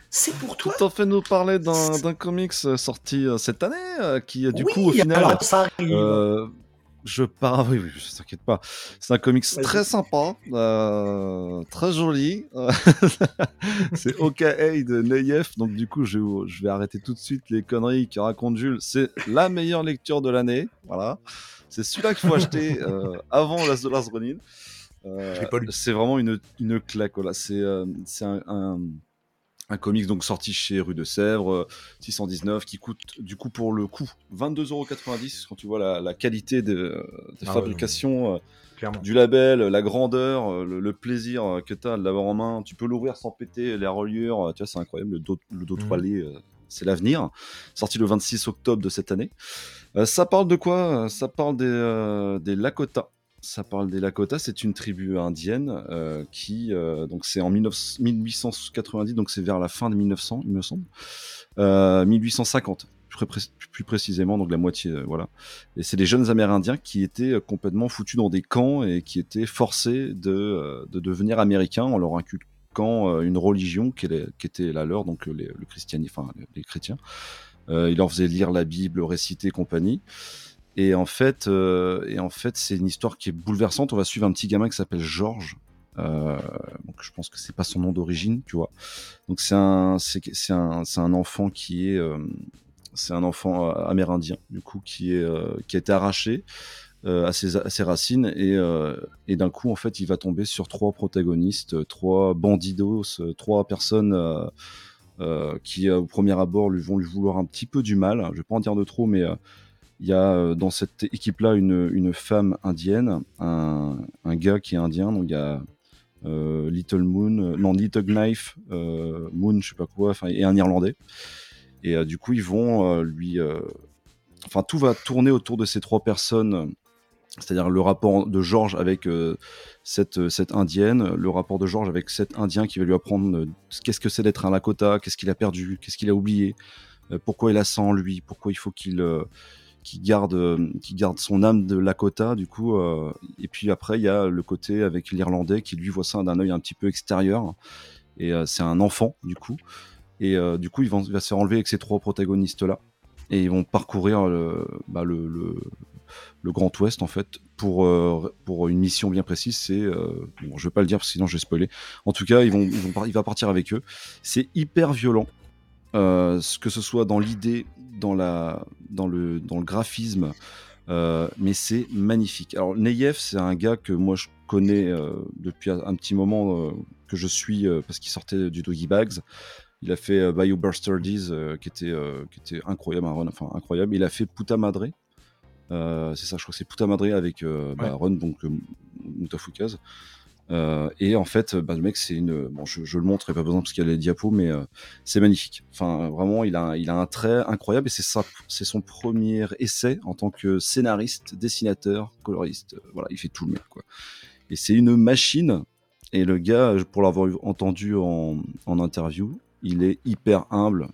Speaker 3: C'est pour toi.
Speaker 5: Tout en fait nous parler d'un comics euh, sorti euh, cette année, qui du
Speaker 3: oui,
Speaker 5: coup au final...
Speaker 3: alors ça arrive.
Speaker 5: Je pars, <laughs> oui, oui, je t'inquiète pas. C'est un comics très sympa, euh, très joli. <laughs> c'est OKA de Neyef, donc du coup, je, je vais arrêter tout de suite les conneries que raconte Jules. C'est la meilleure lecture de l'année, voilà. C'est celui-là qu'il faut acheter euh, avant Last de Last Ronin. Euh, c'est vraiment une, une claque, voilà. C'est euh, c'est un, un, un comics donc sorti chez Rue de Sèvres, euh, 619, qui coûte du coup pour le coup 22,90€ quand tu vois la, la qualité de, de
Speaker 1: Ah ouais,
Speaker 5: fabrication euh, du label, la grandeur, euh, le, le plaisir euh, que tu as de l'avoir en main. Tu peux l'ouvrir sans péter les reliures, euh, tu vois, c'est incroyable. Le dos, le dos toilé, euh, c'est l'avenir. Sorti le 26 octobre de cette année. Euh, ça parle de quoi? Ça parle des, euh, des Lakota. Ça parle des Lakota, c'est une tribu indienne euh, qui, euh, donc c'est en 19 1890, donc c'est vers la fin de 1900, il me semble, Euh, 1850, plus, pré- plus précisément, donc la moitié, euh, voilà. Et c'est des jeunes Amérindiens qui étaient euh, complètement foutus dans des camps et qui étaient forcés de, euh, de devenir américains en leur inculquant euh, une religion qui, était la leur, donc euh, les, le christianisme, enfin les chrétiens. Euh, ils leur faisaient lire la Bible, réciter compagnie. Et en fait, euh, et en fait, c'est une histoire qui est bouleversante. On va suivre un petit gamin qui s'appelle Georges. Euh, donc je pense que c'est pas son nom d'origine, tu vois. Donc c'est un, c'est un, un enfant qui est, euh, c'est un enfant amérindien du coup qui est, qui a été arraché à, ses, racines et, et d'un coup en fait il va tomber sur trois protagonistes, trois bandidos, trois personnes. qui au premier abord lui vont lui vouloir un petit peu du mal. Je vais pas en dire de trop, mais il y a euh, dans cette équipe-là une, une femme indienne, un, un gars qui est indien, donc il y a euh, Little Moon, euh, non Little Knife, Moon, je sais pas quoi, et un Irlandais. Et du coup ils vont lui, enfin tout va tourner autour de ces trois personnes. C'est-à-dire le rapport de Georges avec cette, cette indienne, le rapport de Georges avec cet indien qui va lui apprendre qu'est-ce que c'est d'être un Lakota, qu'est-ce qu'il a perdu, qu'est-ce qu'il a oublié, pourquoi il a ça en lui, pourquoi il faut qu'il qu'il garde, euh, qu'il garde son âme de Lakota, du coup. euh, et puis après, il y a le côté avec l'Irlandais qui lui voit ça d'un œil un petit peu extérieur. Et euh, c'est un enfant, du coup. Et du coup, il va, il va se avec ces trois protagonistes-là. Et ils vont parcourir le, bah, le, le, Grand Ouest, en fait, pour, pour une mission bien précise. C'est. bon, je vais pas le dire, parce que sinon je vais spoiler. En tout cas, ils vont, ils vont il va partir avec eux. C'est hyper violent. Euh, que ce soit dans l'idée, dans, la, dans, le, dans le graphisme, euh, mais c'est magnifique. Alors Neyef, c'est un gars que moi je connais euh, depuis un petit moment, euh, que je suis parce qu'il sortait du Doggy Bags. Il a fait Bayou Bastardies, euh, qui, était, qui était incroyable, un run enfin, incroyable. Il a fait Puta Madre. C'est ça, je crois que c'est Puta Madre avec bah,
Speaker 1: Ouais.
Speaker 5: Run, donc Mutafukaz. Euh, et en fait, bah, le mec, c'est une. Bon, je, le montre, pas besoin parce qu'il y a les diapos, mais euh, c'est magnifique. Enfin, vraiment, il a, il un trait incroyable et c'est ça, c'est son premier essai en tant que scénariste, dessinateur, coloriste. Euh, voilà, il fait tout le mec, quoi. Et c'est une machine. Et le gars, pour l'avoir entendu en, interview, il est hyper humble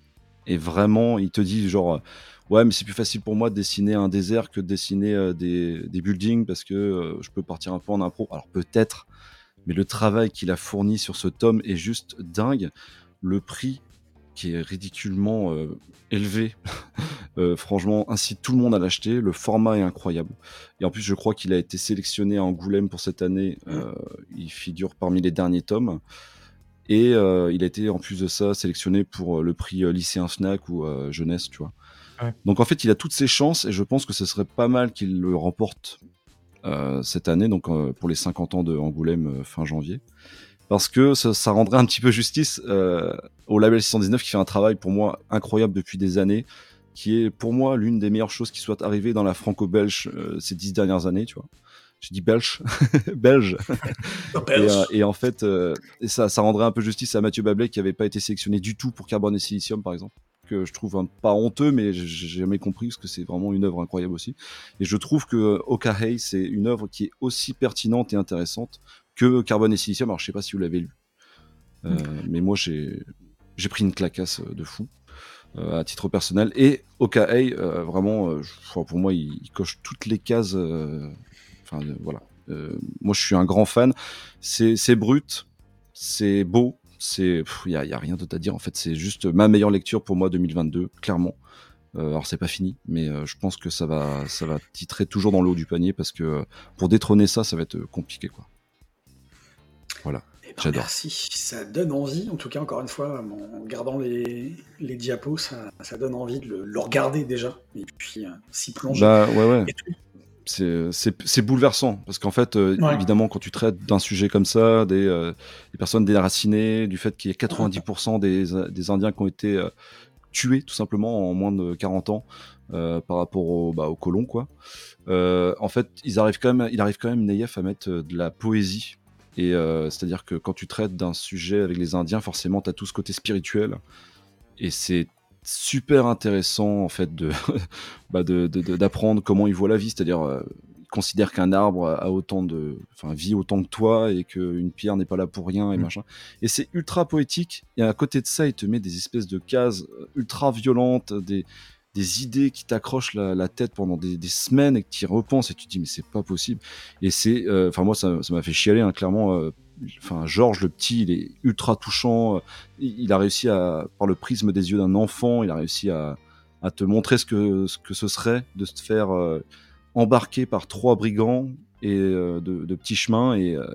Speaker 5: et vraiment, il te dit genre ouais, mais c'est plus facile pour moi de dessiner un désert que de dessiner des, buildings parce que je peux partir un peu en impro. Alors peut-être, mais le travail qu'il a fourni sur ce tome est juste dingue. Le prix qui est ridiculement euh, élevé, <laughs> franchement, incite tout le monde à l'acheter. Le format est incroyable. Et en plus, je crois qu'il a été sélectionné à Angoulême pour cette année. il figure parmi les derniers tomes. Et il a été, en plus de ça, sélectionné pour le prix lycéen Fnac ou jeunesse, tu vois. Donc en fait, il a toutes ses chances et je pense que ce serait pas mal qu'il le remporte euh, cette année, donc euh, pour les 50 ans de Angoulême euh, fin janvier. Parce que ça, rendrait un petit peu justice au label 619 qui fait un travail pour moi incroyable depuis des années, qui est pour moi l'une des meilleures choses qui soit arrivée dans la franco-belge ces dix dernières années, tu vois. J'ai dit belge, <laughs> belge. et, en fait, ça, ça rendrait un peu justice à Mathieu Bablet qui n'avait pas été sélectionné du tout pour Carbone et Silicium, par exemple je trouve un, pas honteux, mais j'ai jamais compris parce que c'est vraiment une œuvre incroyable aussi. Et je trouve que Okahei, c'est une œuvre qui est aussi pertinente et intéressante que Carbone et Silicium. Alors, je sais pas si vous l'avez lu, euh, mais moi, j'ai pris une clacasse de fou. Euh, à titre personnel et Okahei euh, vraiment pour moi il, coche toutes les cases enfin voilà moi je suis un grand fan c'est brut c'est beau c'est il y, a rien d'autre à dire en fait c'est juste ma meilleure lecture pour moi 2022 clairement. Euh, alors c'est pas fini mais euh, je pense que ça va ça va titrer toujours dans le haut du panier parce que euh, pour détrôner ça ça va être compliqué quoi. Voilà.
Speaker 3: Eh ben, j'adore. merci. Ça donne envie en tout cas encore une fois en regardant les, les diapos ça, ça donne envie de le, regarder déjà et puis s'y plonger.
Speaker 5: Bah, ouais, ouais c'est bouleversant parce qu'en fait, euh, évidemment, quand tu traites d'un sujet comme ça, des, euh, des personnes déracinées, du fait qu'il y ait 90% des, des, Indiens qui ont été euh, tués tout simplement en moins de 40 ans par rapport au, bah, aux colons, quoi. en fait, ils arrivent quand même, il arrive quand même Neyef à mettre de la poésie. Et c'est-à-dire que quand tu traites d'un sujet avec les Indiens, forcément, tu as tout ce côté spirituel. Et c'est super intéressant en fait de <laughs> bah d'apprendre comment il voit la vie, c'est-à-dire euh, il considère qu'un arbre a autant de, enfin vit autant que toi et qu'une pierre n'est pas là pour rien et mm. machin. Et c'est ultra poétique. Et à côté de ça, il te met des espèces de cases euh, ultra violentes, des des idées qui t'accrochent la, tête pendant des, semaines et que tu y repenses et tu te dis mais c'est pas possible. Et c'est, euh, enfin moi ça m'a fait chialer hein, clairement enfin Georges le petit, il est ultra touchant. Il, a réussi à, par le prisme des yeux d'un enfant, il a réussi à, te montrer ce que ce que ce serait de se faire euh, embarquer par trois brigands et euh, de, petits chemins et euh,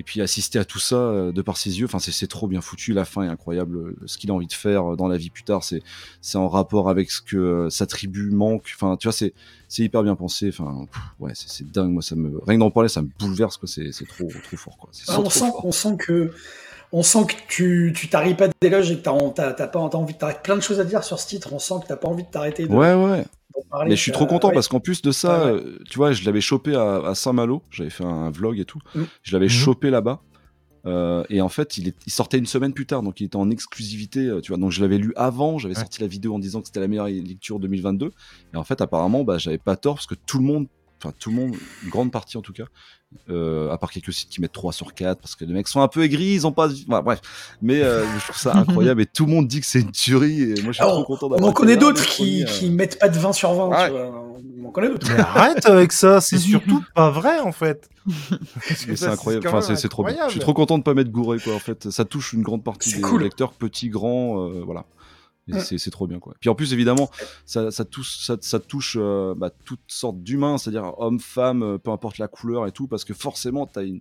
Speaker 5: et puis assister à tout ça de par ses yeux. Enfin, c'est trop bien foutu. La fin est incroyable. Ce qu'il a envie de faire dans la vie plus tard, c'est c'est en rapport avec ce que sa tribu manque. Enfin, tu vois, c'est c'est hyper bien pensé. Enfin, ouais, c'est dingue. Moi, ça me rien que d'en parler, ça me bouleverse. Quoi, c'est trop trop fort. Quoi.
Speaker 3: on sent on sent que on sent que tu tu t'arrives pas d'éloge et que t'as pas envie t'as plein de choses à dire sur ce titre. On sent que t'as pas envie de t'arrêter.
Speaker 5: Ouais ouais. mais je suis trop content parce qu'en plus de ça, euh, tu vois, je l'avais chopé à, Saint-Malo, j'avais fait un vlog et tout. Mm. Je l'avais mhm. chopé là-bas. Euh, et en fait, il, sortait une semaine plus tard, donc il était en exclusivité. Euh, tu vois, donc je l'avais lu avant. J'avais sorti la vidéo en disant que c'était la meilleure lecture 2022. Et en fait, apparemment, bah, j'avais pas tort parce que tout le monde, enfin tout le monde, une grande partie en tout cas, euh, à part quelques sites qui mettent 3 sur 4 parce que les mecs sont un peu aigris, ils ont pas. bref, mais je trouve ça <laughs> incroyable et tout le monde dit que c'est une tuerie. Et moi, je suis trop content d'avoir.
Speaker 3: On en connaît d'autres qui, qui mettent pas de 20 sur 20. Tu vois
Speaker 1: on connaît d'autres. Mais arrête avec ça, c'est <laughs> surtout pas vrai en fait.
Speaker 5: c'est incroyable, enfin, c'est trop bien. Je suis trop content de pas mettre gouré quoi. En fait, ça touche une grande partie des lecteurs, petits, grands, euh, voilà. C'est trop bien quoi. Puis en plus évidemment, ça, ça touche, ça, ça touche euh, bah, toutes sortes d'humains, c'est-à-dire hommes, femmes, euh, peu importe la couleur et tout, parce que forcément, as une,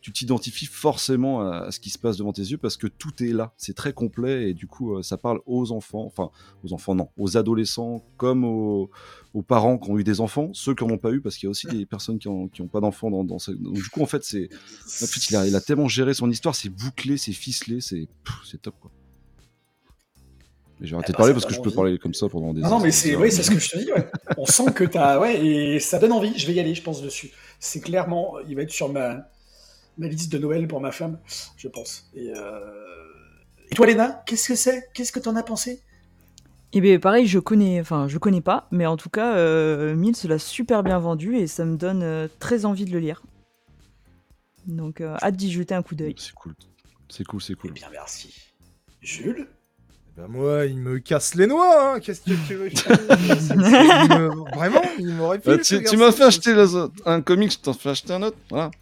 Speaker 5: tu t'identifies forcément à, ce qui se passe devant tes yeux parce que tout est là. C'est très complet et du coup, euh, ça parle aux enfants, enfin, aux enfants, non, aux adolescents comme aux, parents qui ont eu des enfants, ceux qui n'en ont pas eu parce qu'il y a aussi des personnes qui n'ont pas d'enfants dans, dans Donc, du coup, en fait, c'est. Il a, il a, tellement géré son histoire, c'est bouclé, c'est ficelé, c'est top quoi. Mais j'ai arrêté de parler parce que je peux parler comme ça pendant des
Speaker 3: Non, non mais c'est oui, ce que je te dis. Ouais. On sent que tu as. Ouais, et ça donne envie. Je vais y aller, je pense, dessus. C'est clairement. Il va être sur ma ma liste de Noël pour ma femme, je pense. Et, euh, et toi, Léna, qu'est-ce que c'est? Qu'est-ce que t'en as pensé?
Speaker 4: Et bien pareil, je connais, enfin je connais pas, mais en tout cas, euh, Mills l'a super bien vendu et ça me donne euh, très envie de le lire. Donc euh, hâte d'y jeter un coup d'œil.
Speaker 5: C'est cool. C'est cool, c'est
Speaker 3: Eh
Speaker 5: cool.
Speaker 3: bien, merci. Jules?
Speaker 1: Ben moi, il me casse les noix, hein. Qu'est-ce que tu veux que je te dise? <laughs> Il me- Vraiment, il m'aurait
Speaker 5: Euh,
Speaker 1: fait.
Speaker 5: tu tu m'as fait acheter un comic, je t'en fais acheter un autre. Voilà.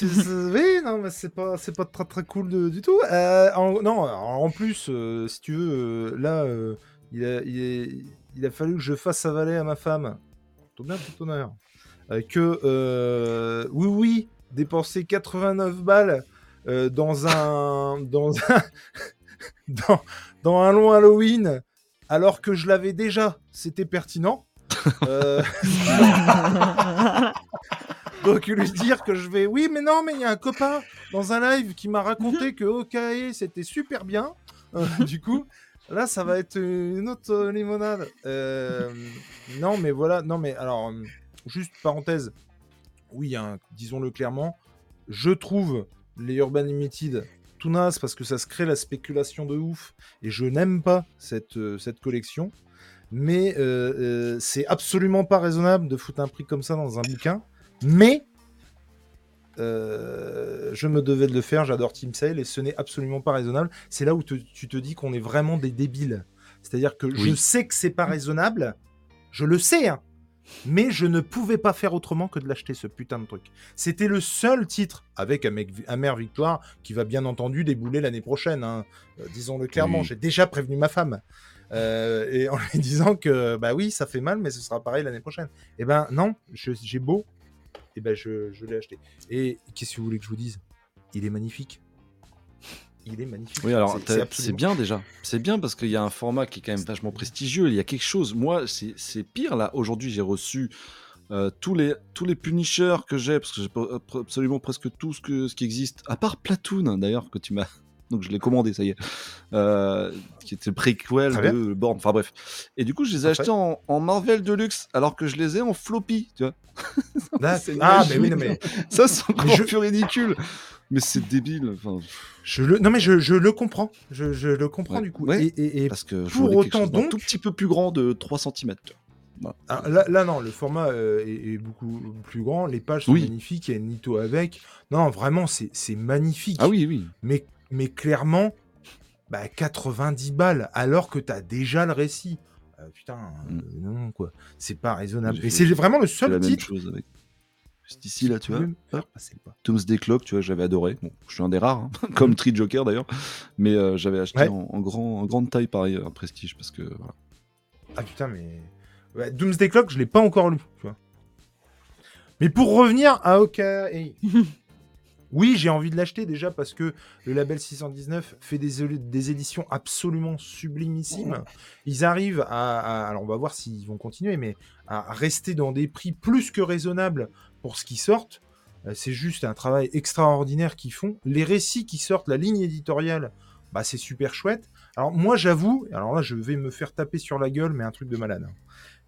Speaker 1: Oui, non, mais c'est pas, c'est pas très très cool de- du tout. Euh, en, non, en plus, euh, si tu veux, euh, là, euh, il, a, il, est- il a fallu que je fasse avaler à ma femme, tout bien, tout honneur, euh, que, euh, oui, oui, dépenser 89 balles euh, dans un, dans un, <laughs> dans, dans un long Halloween, alors que je l'avais déjà, c'était pertinent. <laughs> Euh, <laughs> Donc lui dire que je vais, oui, mais non, mais il y a un copain dans un live qui m'a raconté que OKE c'était super bien. Euh, du coup, là, ça va être une autre limonade. Euh, non, mais voilà, non, mais alors, euh, juste parenthèse. Oui, hein, disons-le clairement, je trouve les Urban Limited tout naze parce que ça se crée la spéculation de ouf et je n'aime pas cette, euh, cette collection. Mais euh, euh, c'est absolument pas raisonnable de foutre un prix comme ça dans un bouquin. Mais euh, je me devais de le faire, j'adore Team Sale et ce n'est absolument pas raisonnable. C'est là où te- tu te dis qu'on est vraiment des débiles. C'est-à-dire que je sais que c'est pas raisonnable, je le sais, hein, mais je ne pouvais pas faire autrement que de l'acheter ce putain de truc. C'était le seul titre, avec Amère Victoire, qui va bien entendu débouler l'année prochaine. hein. Euh, Disons-le clairement,
Speaker 5: Oui.
Speaker 1: j'ai déjà prévenu ma femme. Euh, et en lui disant que bah oui, ça fait mal, mais ce sera pareil l'année prochaine. Et ben non, j'ai beau, et ben je, je l'ai acheté. Et qu'est-ce que vous voulez que je vous dise? Il est magnifique. Il est magnifique.
Speaker 5: Oui, alors
Speaker 1: C'est- absolument-
Speaker 5: bien déjà. C'est bien parce qu'il y a un format qui est quand même vachement prestigieux. Il y a quelque chose. Moi, c'est c'est pire là. Aujourd'hui, j'ai reçu euh, tous les tous les Punishers que j'ai parce que j'ai absolument presque tout ce que ce qui existe, à part Platoon d'ailleurs que tu m'as. <laughs> Donc je l'ai commandé, ça y est. Euh, qui était le préquel de Born. Enfin bref. Et du coup, je les ai achetés en, en Marvel Deluxe alors que je les ai en floppy. Tu vois. <laughs>
Speaker 1: Ah, ah, mais oui, non, mais
Speaker 5: Ça, c'est encore
Speaker 1: je-
Speaker 5: plus ridicule. Mais c'est débile. Enfin,
Speaker 1: je le, non mais je, je le comprends. Je, je le comprends
Speaker 5: Ouais.
Speaker 1: du coup.
Speaker 5: Ouais.
Speaker 1: Et, et- et
Speaker 5: parce que je
Speaker 1: pour autant donc-
Speaker 5: tout petit peu plus grand de 3 cm.
Speaker 1: Ah, là, là, non, le format euh, est, est beaucoup plus grand. Les pages sont
Speaker 5: Oui.
Speaker 1: magnifiques. Il y a Nito avec. Non, vraiment, c'est magnifique.
Speaker 5: Ah oui, oui.
Speaker 1: Mais, mais clairement, bah, 90 balles alors que t'as déjà le récit. Euh, putain, euh,
Speaker 5: Mm.
Speaker 1: non, quoi. C'est pas raisonnable. Et c'est vraiment le seul titre.
Speaker 5: chose avec. C'est ici là, tu vois. Hop. Doomsday Clock, tu vois, j'avais adoré. Bon, je suis un des rares, hein, <laughs> comme Tree Joker d'ailleurs. Mais euh, j'avais acheté
Speaker 1: Ouais.
Speaker 5: en, en grand, en grande taille, pareil, un prestige, parce que voilà.
Speaker 1: Ah putain, mais. Ouais, Doomsday Clock, je l'ai pas encore lu, tu vois. Mais pour revenir à OK. et- <laughs> oui, j'ai envie de l'acheter déjà parce que le label 619 fait des, des éditions absolument sublimissimes. Ils arrivent à, à- Alors, on va voir s'ils vont continuer, mais à rester dans des prix plus que raisonnables pour ce qui sortent. Euh, C'est juste un travail extraordinaire qu'ils font. Les récits qui sortent, la ligne éditoriale, bah, c'est super chouette. Alors moi j'avoue, alors là je vais me faire taper sur la gueule, mais un truc de malade, hein,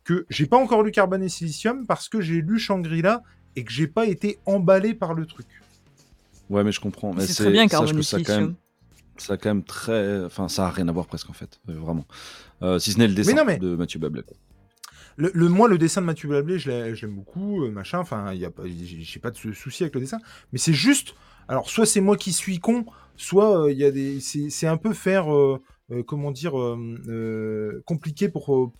Speaker 1: que j'ai pas encore lu Carbone et Silicium parce que j'ai lu Shangri-La et que j'ai pas été emballé par le truc.
Speaker 5: Ouais, mais je comprends. Mais
Speaker 4: C'est très bien, Carbone
Speaker 5: que
Speaker 4: et
Speaker 5: ça a quand même,
Speaker 4: Silicium.
Speaker 5: ça a quand même très. Enfin, ça a rien à voir presque en fait, euh, vraiment. Euh, si ce n'est le dessin
Speaker 1: non, mais-
Speaker 5: de Mathieu Bablet.
Speaker 1: Le, moi le dessin de Mathieu Blablé, je l'ai- je l'aime beaucoup, euh, machin, enfin il y a pas, j'ai pas de sou- souci avec le dessin, mais c'est juste, alors soit c'est moi qui suis con, soit euh, il y a des, c'est un peu faire, euh, comment dire, compliqué pour-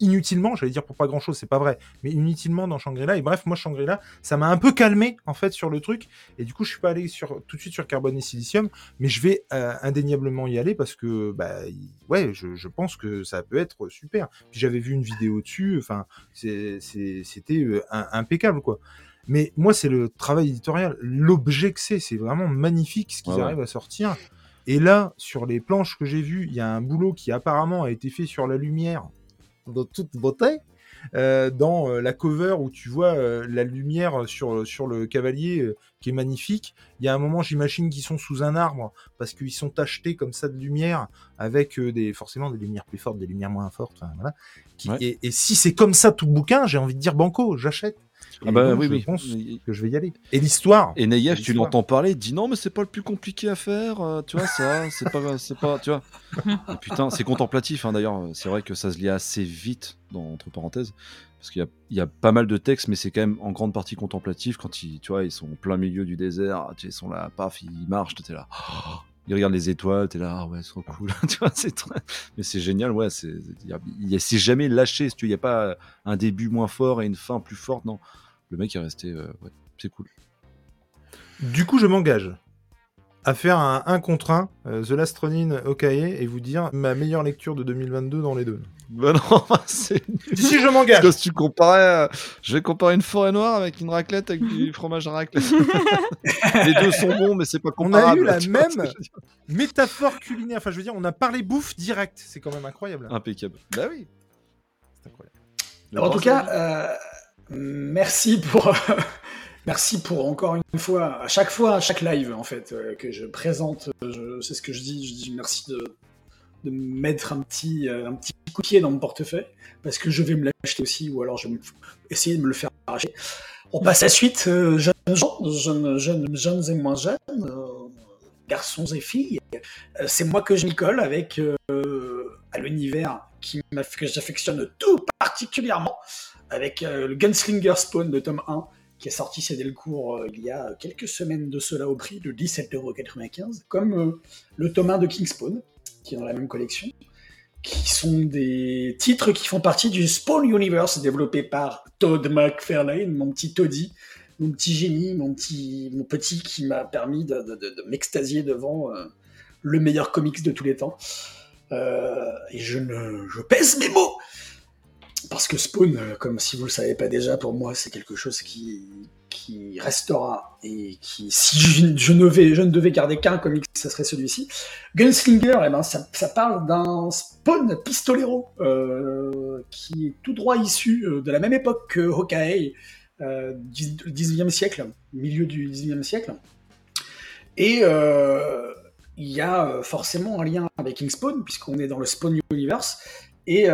Speaker 1: inutilement, j'allais dire pour pas grand chose, c'est pas vrai, mais inutilement dans Shangri-La. Et bref, moi Shangri-La, ça m'a un peu calmé en fait sur le truc. Et du coup, je suis pas allé sur tout de suite sur Carbone et Silicium, mais je vais euh, indéniablement y aller parce que bah ouais, je, je pense que ça peut être super. Puis j'avais vu une vidéo dessus, enfin c'était euh, impeccable quoi. Mais moi, c'est le travail éditorial, l'objet que c'est, c'est vraiment magnifique ce qu'ils
Speaker 5: ouais.
Speaker 1: arrivent à sortir. Et là, sur les planches que j'ai vues, il y a un boulot qui apparemment a été fait sur la lumière dans toute beauté. euh, dans euh, la cover où tu vois euh, la lumière sur, sur le cavalier qui est magnifique. Il y a un moment, j'imagine qu'ils sont sous un arbre parce qu'ils sont tachetés comme ça de lumière avec des forcément des lumières plus fortes, des lumières moins fortes. voilà. Qui-
Speaker 5: Ouais.
Speaker 1: et, et si c'est comme ça tout le bouquin, j'ai envie de dire banco, j'achète. Et
Speaker 5: Ah bah
Speaker 1: donc,
Speaker 5: oui,
Speaker 1: je
Speaker 5: oui.
Speaker 1: pense
Speaker 5: Et-
Speaker 1: que je vais y aller. Et l'histoire
Speaker 5: Et Nayev, tu l'entends parler, il dit non, mais c'est pas le plus compliqué à faire, euh, tu vois, ça, c'est pas, c'est pas, tu vois. <laughs> Et putain, c'est contemplatif, hein, d'ailleurs, c'est vrai que ça se lit assez vite, dans, entre parenthèses, parce qu'il y a, il y a pas mal de textes, mais c'est quand même en grande partie contemplatif, quand ils, tu vois, ils sont au plein milieu du désert, tu sais, ils sont là, paf, ils marchent, t'es là. oh, ils regardent les étoiles, t'es là, ah ouais, c'est trop cool, <laughs> tu vois, c'est très... Mais c'est génial, ouais, c'est, il il c'est jamais lâché, il n'y a pas un début moins fort et une fin plus forte, non. Le mec est resté, euh, ouais, c'est cool.
Speaker 1: Du coup, je m'engage à faire un 1 contre 1 euh, The Last Ronin Okaye et vous dire ma meilleure lecture de 2022 dans les deux.
Speaker 5: Bah non, <laughs> c'est
Speaker 1: Si, je
Speaker 5: Parce
Speaker 1: m'engage
Speaker 5: que si tu comparais, euh, je vais comparer une forêt noire avec une raclette avec du <laughs> fromage à raclette. Les deux sont bons, mais c'est pas
Speaker 1: On a
Speaker 5: comparable.
Speaker 1: eu la <laughs>
Speaker 5: que
Speaker 1: même- Métaphore culinaire, enfin je veux dire, on a parlé bouffe direct, c'est quand même incroyable.
Speaker 5: Impeccable. Bah oui.
Speaker 1: C'est incroyable.
Speaker 5: Le
Speaker 3: en tout cas, euh, merci pour merci pour encore une fois à chaque fois à chaque live en fait euh, que je présente, euh, c'est ce que je dis, je dis merci de, de me mettre un petit euh, un petit coup de pied dans mon portefeuille parce que je vais me l'acheter aussi ou alors je vais essayer de me le faire arracher. On passe à la suite, jeunes gens, jeunes, jeunes, jeunes et moins jeunes, garçons et filles. C'est moi que je m'y colle avec à l'univers que j'affectionne tout particulièrement avec le Gunslinger Spawn de tome 1 qui est sorti chez Delcourt euh, il y a quelques semaines de cela au prix de 17,95€, comme euh, le tome 1 de King Spawn, qui est dans la même collection, qui sont des titres qui font partie du Spawn Universe développé par Todd McFarlane, mon petit Toddy, mon petit génie, mon petit, mon petit qui m'a permis de, m'extasier devant euh, le meilleur comics de tous les temps. Et je, ne, je pèse mes mots parce que Spawn, euh, comme si vous le savez pas déjà, pour moi, c'est quelque chose qui, restera et qui, si je, ne, devais garder qu'un comic, ce serait celui-ci. Gunslinger, eh ben, ça, parle d'un Spawn pistolero euh, qui est tout droit issu euh, de la même époque que Hawkeye, euh, 19e siècle, milieu du 19e siècle. Et il y a forcément un lien avec King Spawn, puisqu'on est dans le Spawn Universe. Et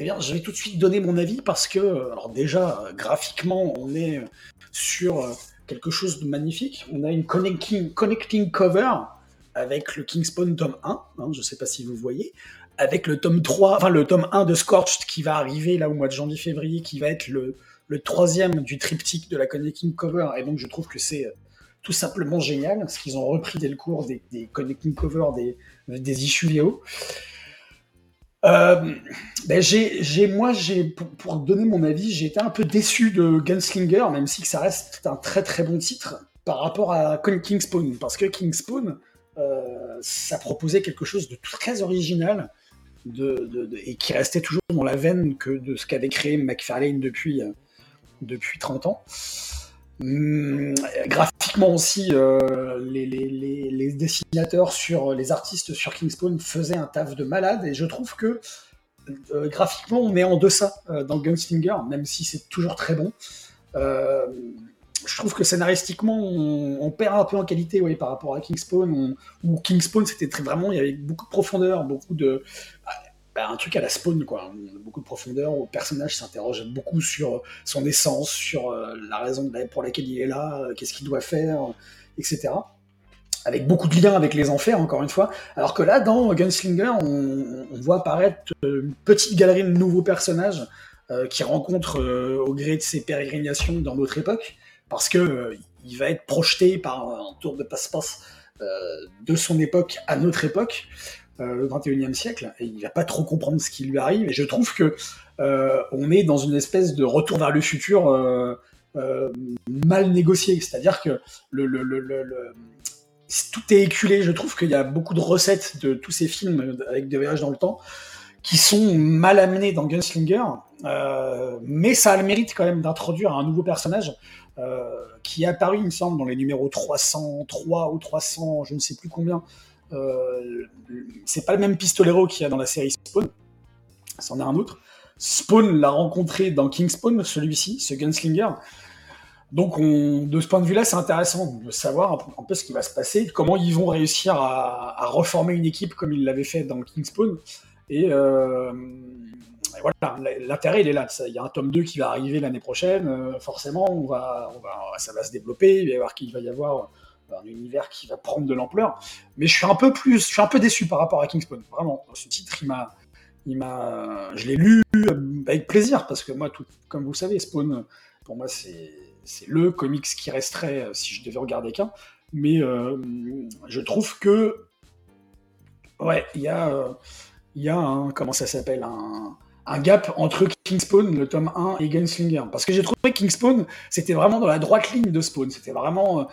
Speaker 3: eh bien, je vais tout de suite donner mon avis parce que, alors déjà, graphiquement, on est sur quelque chose de magnifique. On a une connecting, cover avec le King Spawn tome 1, hein, je ne sais pas si vous voyez, avec le tome 3, enfin le tome 1 de Scorched qui va arriver là au mois de janvier-février, qui va être le, troisième du triptyque de la connecting cover. Et donc, je trouve que c'est euh, tout simplement génial, parce qu'ils ont repris dès le cours des, des connecting covers des, des issues Léo. Euh, ben j'ai, moi, j'ai, pour, pour donner mon avis, j'ai été un peu déçu de Gunslinger, même si que ça reste un très très bon titre par rapport à King Spawn, parce que King Spawn, euh, ça proposait quelque chose de très original de, de, de, et qui restait toujours dans la veine que de ce qu'avait créé McFarlane depuis, euh, depuis 30 ans. Hum, graphiquement aussi, euh, les, dessinateurs sur les artistes sur Kingspawn faisaient un taf de malade et je trouve que euh, graphiquement on est en deçà euh, dans Gunslinger, même si c'est toujours très bon. Je trouve que scénaristiquement on, perd un peu en qualité par rapport à Kingspawn, on, où Kingspawn c'était vraiment il y avait beaucoup de profondeur, beaucoup de bah, un truc à la spawn, quoi. Beaucoup de profondeur, où le personnage s'interroge beaucoup sur son essence, sur euh, la raison pour laquelle il est là, euh, qu'est-ce qu'il doit faire, etc. Avec beaucoup de liens avec les enfers, encore une fois. Alors que là, dans Gunslinger, on, voit apparaître une petite galerie de nouveaux personnages euh, qui rencontrent euh, au gré de ses pérégrinations dans notre époque, parce que euh, il va être projeté par un tour de passe-passe euh, de son époque à notre époque euh, le 21e siècle, et il va pas trop comprendre ce qui lui arrive. Et je trouve que euh, on est dans une espèce de retour vers le futur euh, mal négocié. C'est-à-dire que tout est éculé. Je trouve qu'il y a beaucoup de recettes de tous ces films avec des voyages dans le temps qui sont mal amenés dans Gunslinger, euh, mais ça a le mérite quand même d'introduire un nouveau personnage euh, qui est apparu, il me semble, dans les numéros 303 ou 300, je ne sais plus combien, euh, c'est pas le même pistolero qu'il y a dans la série Spawn, c'en est un autre. Spawn l'a rencontré dans King Spawn, celui-ci, ce gunslinger. Donc, on, de ce point de vue-là, c'est intéressant de savoir un peu, ce qui va se passer, comment ils vont réussir à, reformer une équipe comme ils l'avaient fait dans King Spawn. Et, euh, voilà, l'intérêt il est là. Il y a un tome 2 qui va arriver l'année prochaine. euh, forcément, on va, on va, ça va se développer. Il va y avoir, il va y avoir un univers qui va prendre de l'ampleur. Mais je suis un peu plus, je suis un peu déçu par rapport à Kingspawn. Vraiment, ce titre, il m'a, il m'a, je l'ai lu euh, avec plaisir parce que moi, tout, comme vous savez, Spawn, pour moi, c'est, c'est le comics qui resterait euh, si je devais regarder qu'un. Mais euh, je trouve que, ouais, il y a, il y a un, comment ça s'appelle, un, un gap entre Kingspawn, le tome 1, et Gunslinger. Parce que j'ai trouvé que Kingspawn, c'était vraiment dans la droite ligne de Spawn. C'était vraiment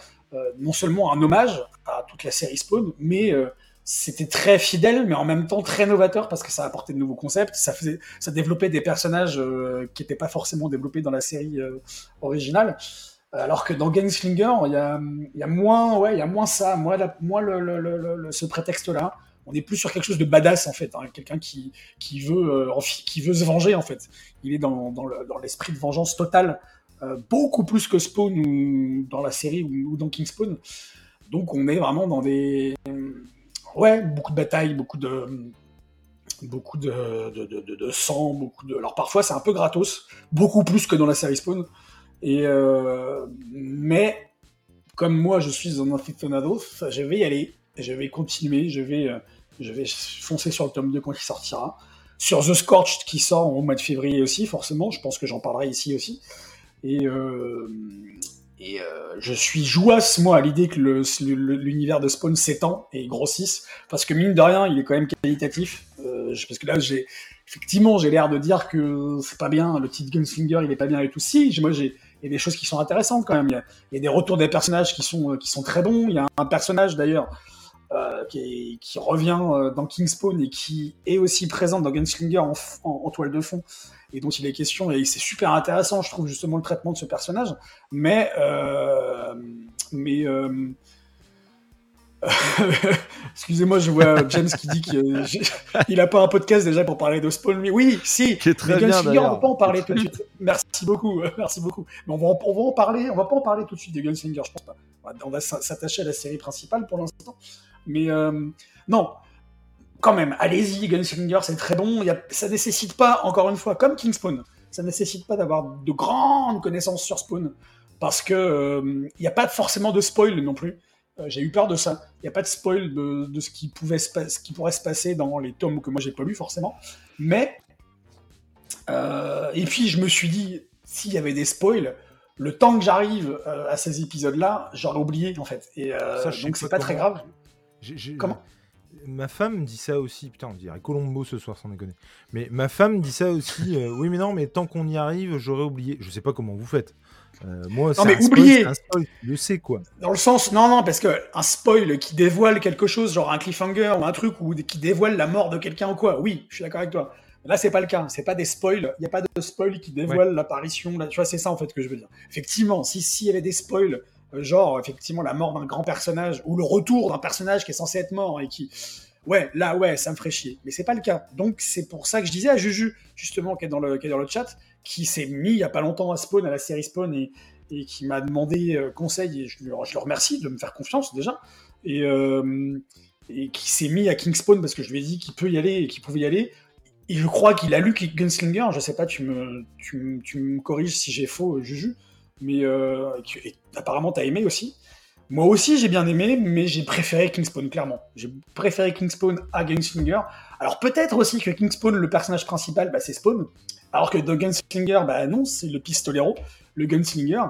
Speaker 3: non seulement un hommage à toute la série Spawn, mais euh, c'était très fidèle, mais en même temps très novateur parce que ça apportait de nouveaux concepts, ça, faisait, ça développait des personnages euh, qui n'étaient pas forcément développés dans la série euh, originale. Alors que dans Gunslinger, il y a, y a moins, ouais, y a moins ça, moins, la- moins le, le- le- ce prétexte-là. On est plus sur quelque chose de badass en fait, hein, quelqu'un qui, qui veut, euh, qui veut se venger en fait. Il est dans, dans l'esprit de vengeance totale, euh, beaucoup plus que Spawn ou dans la série ou, dans Kingspawn. Donc on est vraiment dans des, ouais, beaucoup de batailles, beaucoup de, beaucoup de sang, beaucoup de. Alors parfois c'est un peu gratos, beaucoup plus que dans la série Spawn. Et euh, mais comme moi je suis un aficionado, je vais y aller, je vais continuer, je vais, euh, je vais foncer sur le tome 2 quand il sortira. Sur The Scorched qui sort au mois de février aussi, forcément, je pense que j'en parlerai ici aussi. Et, euh, euh, je suis jouasse, moi, à l'idée que l'univers de Spawn s'étend et grossisse, parce que mine de rien, il est quand même qualitatif. Euh, parce que là, effectivement, j'ai l'air de dire que c'est pas bien, le titre Gunslinger, il est pas bien et tout. Si, moi, j'ai il y a des choses qui sont intéressantes quand même. Il y a, il y a des retours des personnages qui sont, qui sont très bons. Il y a un personnage d'ailleurs euh, qui, est- qui revient euh, dans Kingspawn et qui est aussi présent dans Gunslinger en, f- en- en toile de fond et dont il est question. Et c'est super intéressant, je trouve, justement, le traitement de ce personnage. Mais. euh, mais euh, <laughs> Excusez-moi, je vois James qui dit qu'il a pas un podcast déjà pour parler de Spawn. Mais oui, si.
Speaker 5: Qui est très bien,
Speaker 3: Gunslinger, on va pas en parler tout de suite. Merci beaucoup, <laughs> merci beaucoup. Mais on va, en, on va en parler. On va pas en parler tout de suite de Gunslinger, je pense pas. On va- On va s'attacher à la série principale pour l'instant. Mais euh, non, quand même, allez-y, Gunslinger, c'est très bon. Y a, ça nécessite pas, encore une fois, comme Kingspawn, ça nécessite pas d'avoir de grandes connaissances sur Spawn, parce que euh, il n'y a pas forcément de spoil non plus. Euh, j'ai eu peur de ça. Il n'y a pas de spoil de, de ce, qui pouvait se pas- ce qui pourrait se passer dans les tomes que moi j'ai pas lu forcément. Mais euh, et puis je me suis dit, s'il y avait des spoils, le temps que j'arrive euh, à ces épisodes-là, j'aurais oublié en fait. Et
Speaker 1: Ça,
Speaker 3: donc
Speaker 1: pas
Speaker 3: c'est pas très
Speaker 1: comment. Ma femme dit ça aussi. Putain, on dirait Colombo ce soir, sans déconner. Mais ma femme dit ça aussi. euh, <laughs> oui, mais non, mais tant qu'on y arrive, j'aurais oublié. Je sais pas comment vous faites. Euh, moi, c'est
Speaker 3: mais
Speaker 1: un spoil, spoil, je sais quoi.
Speaker 3: Dans le sens, non, non, parce que un spoil qui dévoile quelque chose, genre un cliffhanger ou un truc ou qui dévoile la mort de quelqu'un ou quoi, oui, je suis d'accord avec toi. Là, c'est pas le cas. C'est pas des spoils. Il n'y a pas de spoil qui dévoile l'apparition. là. Tu vois, c'est ça en fait que je veux dire. Effectivement, si s'il y avait des spoils, genre effectivement la mort d'un grand personnage ou le retour d'un personnage qui est censé être mort et qui, ouais, là, ouais, ça me ferait chier. Mais c'est pas le cas. Donc c'est pour ça que je disais à Juju justement qui est dans le qui est dans le chat, qui s'est mis il y a pas longtemps à Spawn à la série Spawn et et qui m'a demandé euh, conseil et je, je le remercie de me faire confiance déjà et, euh, et qui s'est mis à Kingspawn parce que je lui ai dit qu'il peut y aller et qu'il pouvait y aller et je crois qu'il a lu Gunslinger je sais pas tu me, tu, tu me corriges si j'ai faux Juju mais euh, apparemment t'as aimé aussi moi aussi j'ai bien aimé mais j'ai préféré Kingspawn clairement j'ai préféré Kingspawn à Gunslinger alors peut-être aussi que Kingspawn le personnage principal bah, c'est Spawn alors que dans Gunslinger bah non c'est le pistolero le gunslinger.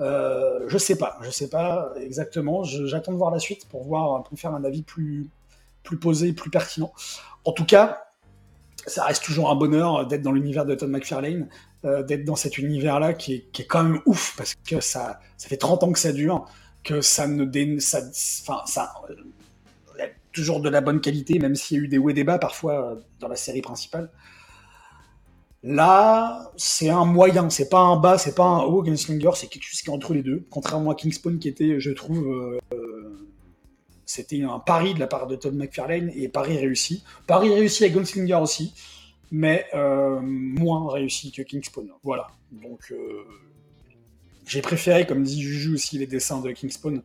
Speaker 3: Euh, je sais pas, je sais pas exactement. J'attends de voir la suite pour voir, pour faire un avis plus, plus posé, plus pertinent. En tout cas, ça reste toujours un bonheur d'être dans l'univers de Todd McFarlane, euh, d'être dans cet univers-là qui est, qui est quand même ouf parce que ça, ça fait 30 ans que ça dure, que ça ne dé, ça, enfin, ça, euh, toujours de la bonne qualité, même s'il y a eu des hauts et des bas parfois euh, dans la série principale. Là, c'est un moyen, c'est pas un bas, c'est pas un haut. Gunslinger, c'est quelque chose qui est entre les deux. Contrairement à Kingspawn, qui était, je trouve, c'était un pari de la part de Todd McFarlane et pari réussi. Pari réussi à Gunslinger aussi, mais euh, moins réussi que Kingspawn. Voilà. Donc, euh, j'ai préféré, comme dit Juju aussi, les dessins de Kingspawn.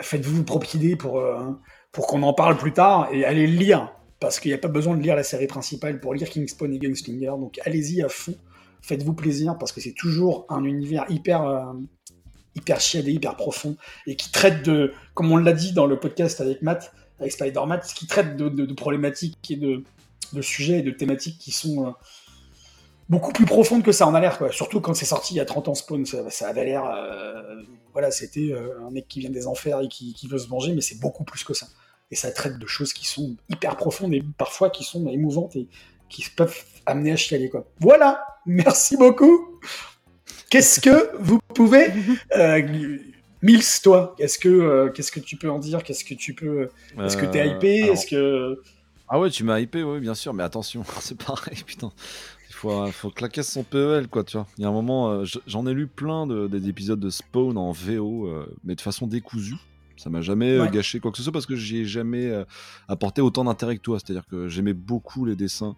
Speaker 3: Faites-vous vos propres idées pour, euh, pour qu'on en parle plus tard et allez le lire. parce qu'il n'y a pas besoin de lire la série principale pour lire Kingspawn et Gunslinger. Donc allez-y à fond, faites-vous plaisir parce que c'est toujours un univers hyper, hyper chiadé, hyper profond et qui traite de, comme on l'a dit dans le podcast avec Matt, avec Spider-Man, qui traite de, de- de problématiques et de, de sujets et de thématiques qui sont euh, beaucoup plus profondes que ça en a l'air. quoi. Surtout quand c'est sorti il y a 30 ans Spawn, ça, ça avait l'air. euh, voilà, c'était euh, un mec qui vient des enfers et qui, qui veut se venger, mais c'est beaucoup plus que ça. Et ça traite de choses qui sont hyper profondes et parfois qui sont émouvantes et qui peuvent amener à chialer. Quoi. Voilà, merci beaucoup. Qu'est-ce que vous pouvez. Euh, Mills, toi, qu'est-ce que, euh, qu'est-ce que tu peux en dire? Qu'est-ce que tu peux. Est-ce que t'es hypé? Est-ce que.
Speaker 5: Ah ouais, tu m'as hypé, oui, bien sûr, mais attention, <laughs> c'est pareil, putain. Il faut, euh, faut claquer son PEL, quoi, tu vois. Il y a un moment, euh, je- j'en ai lu plein de, des épisodes de Spawn en VO, euh, mais de façon décousue. Ça m'a jamais euh,
Speaker 3: Ouais.
Speaker 5: gâché quoi que ce soit parce que j'y ai jamais euh, apporté autant d'intérêt que toi. C'est-à-dire que j'aimais beaucoup les dessins.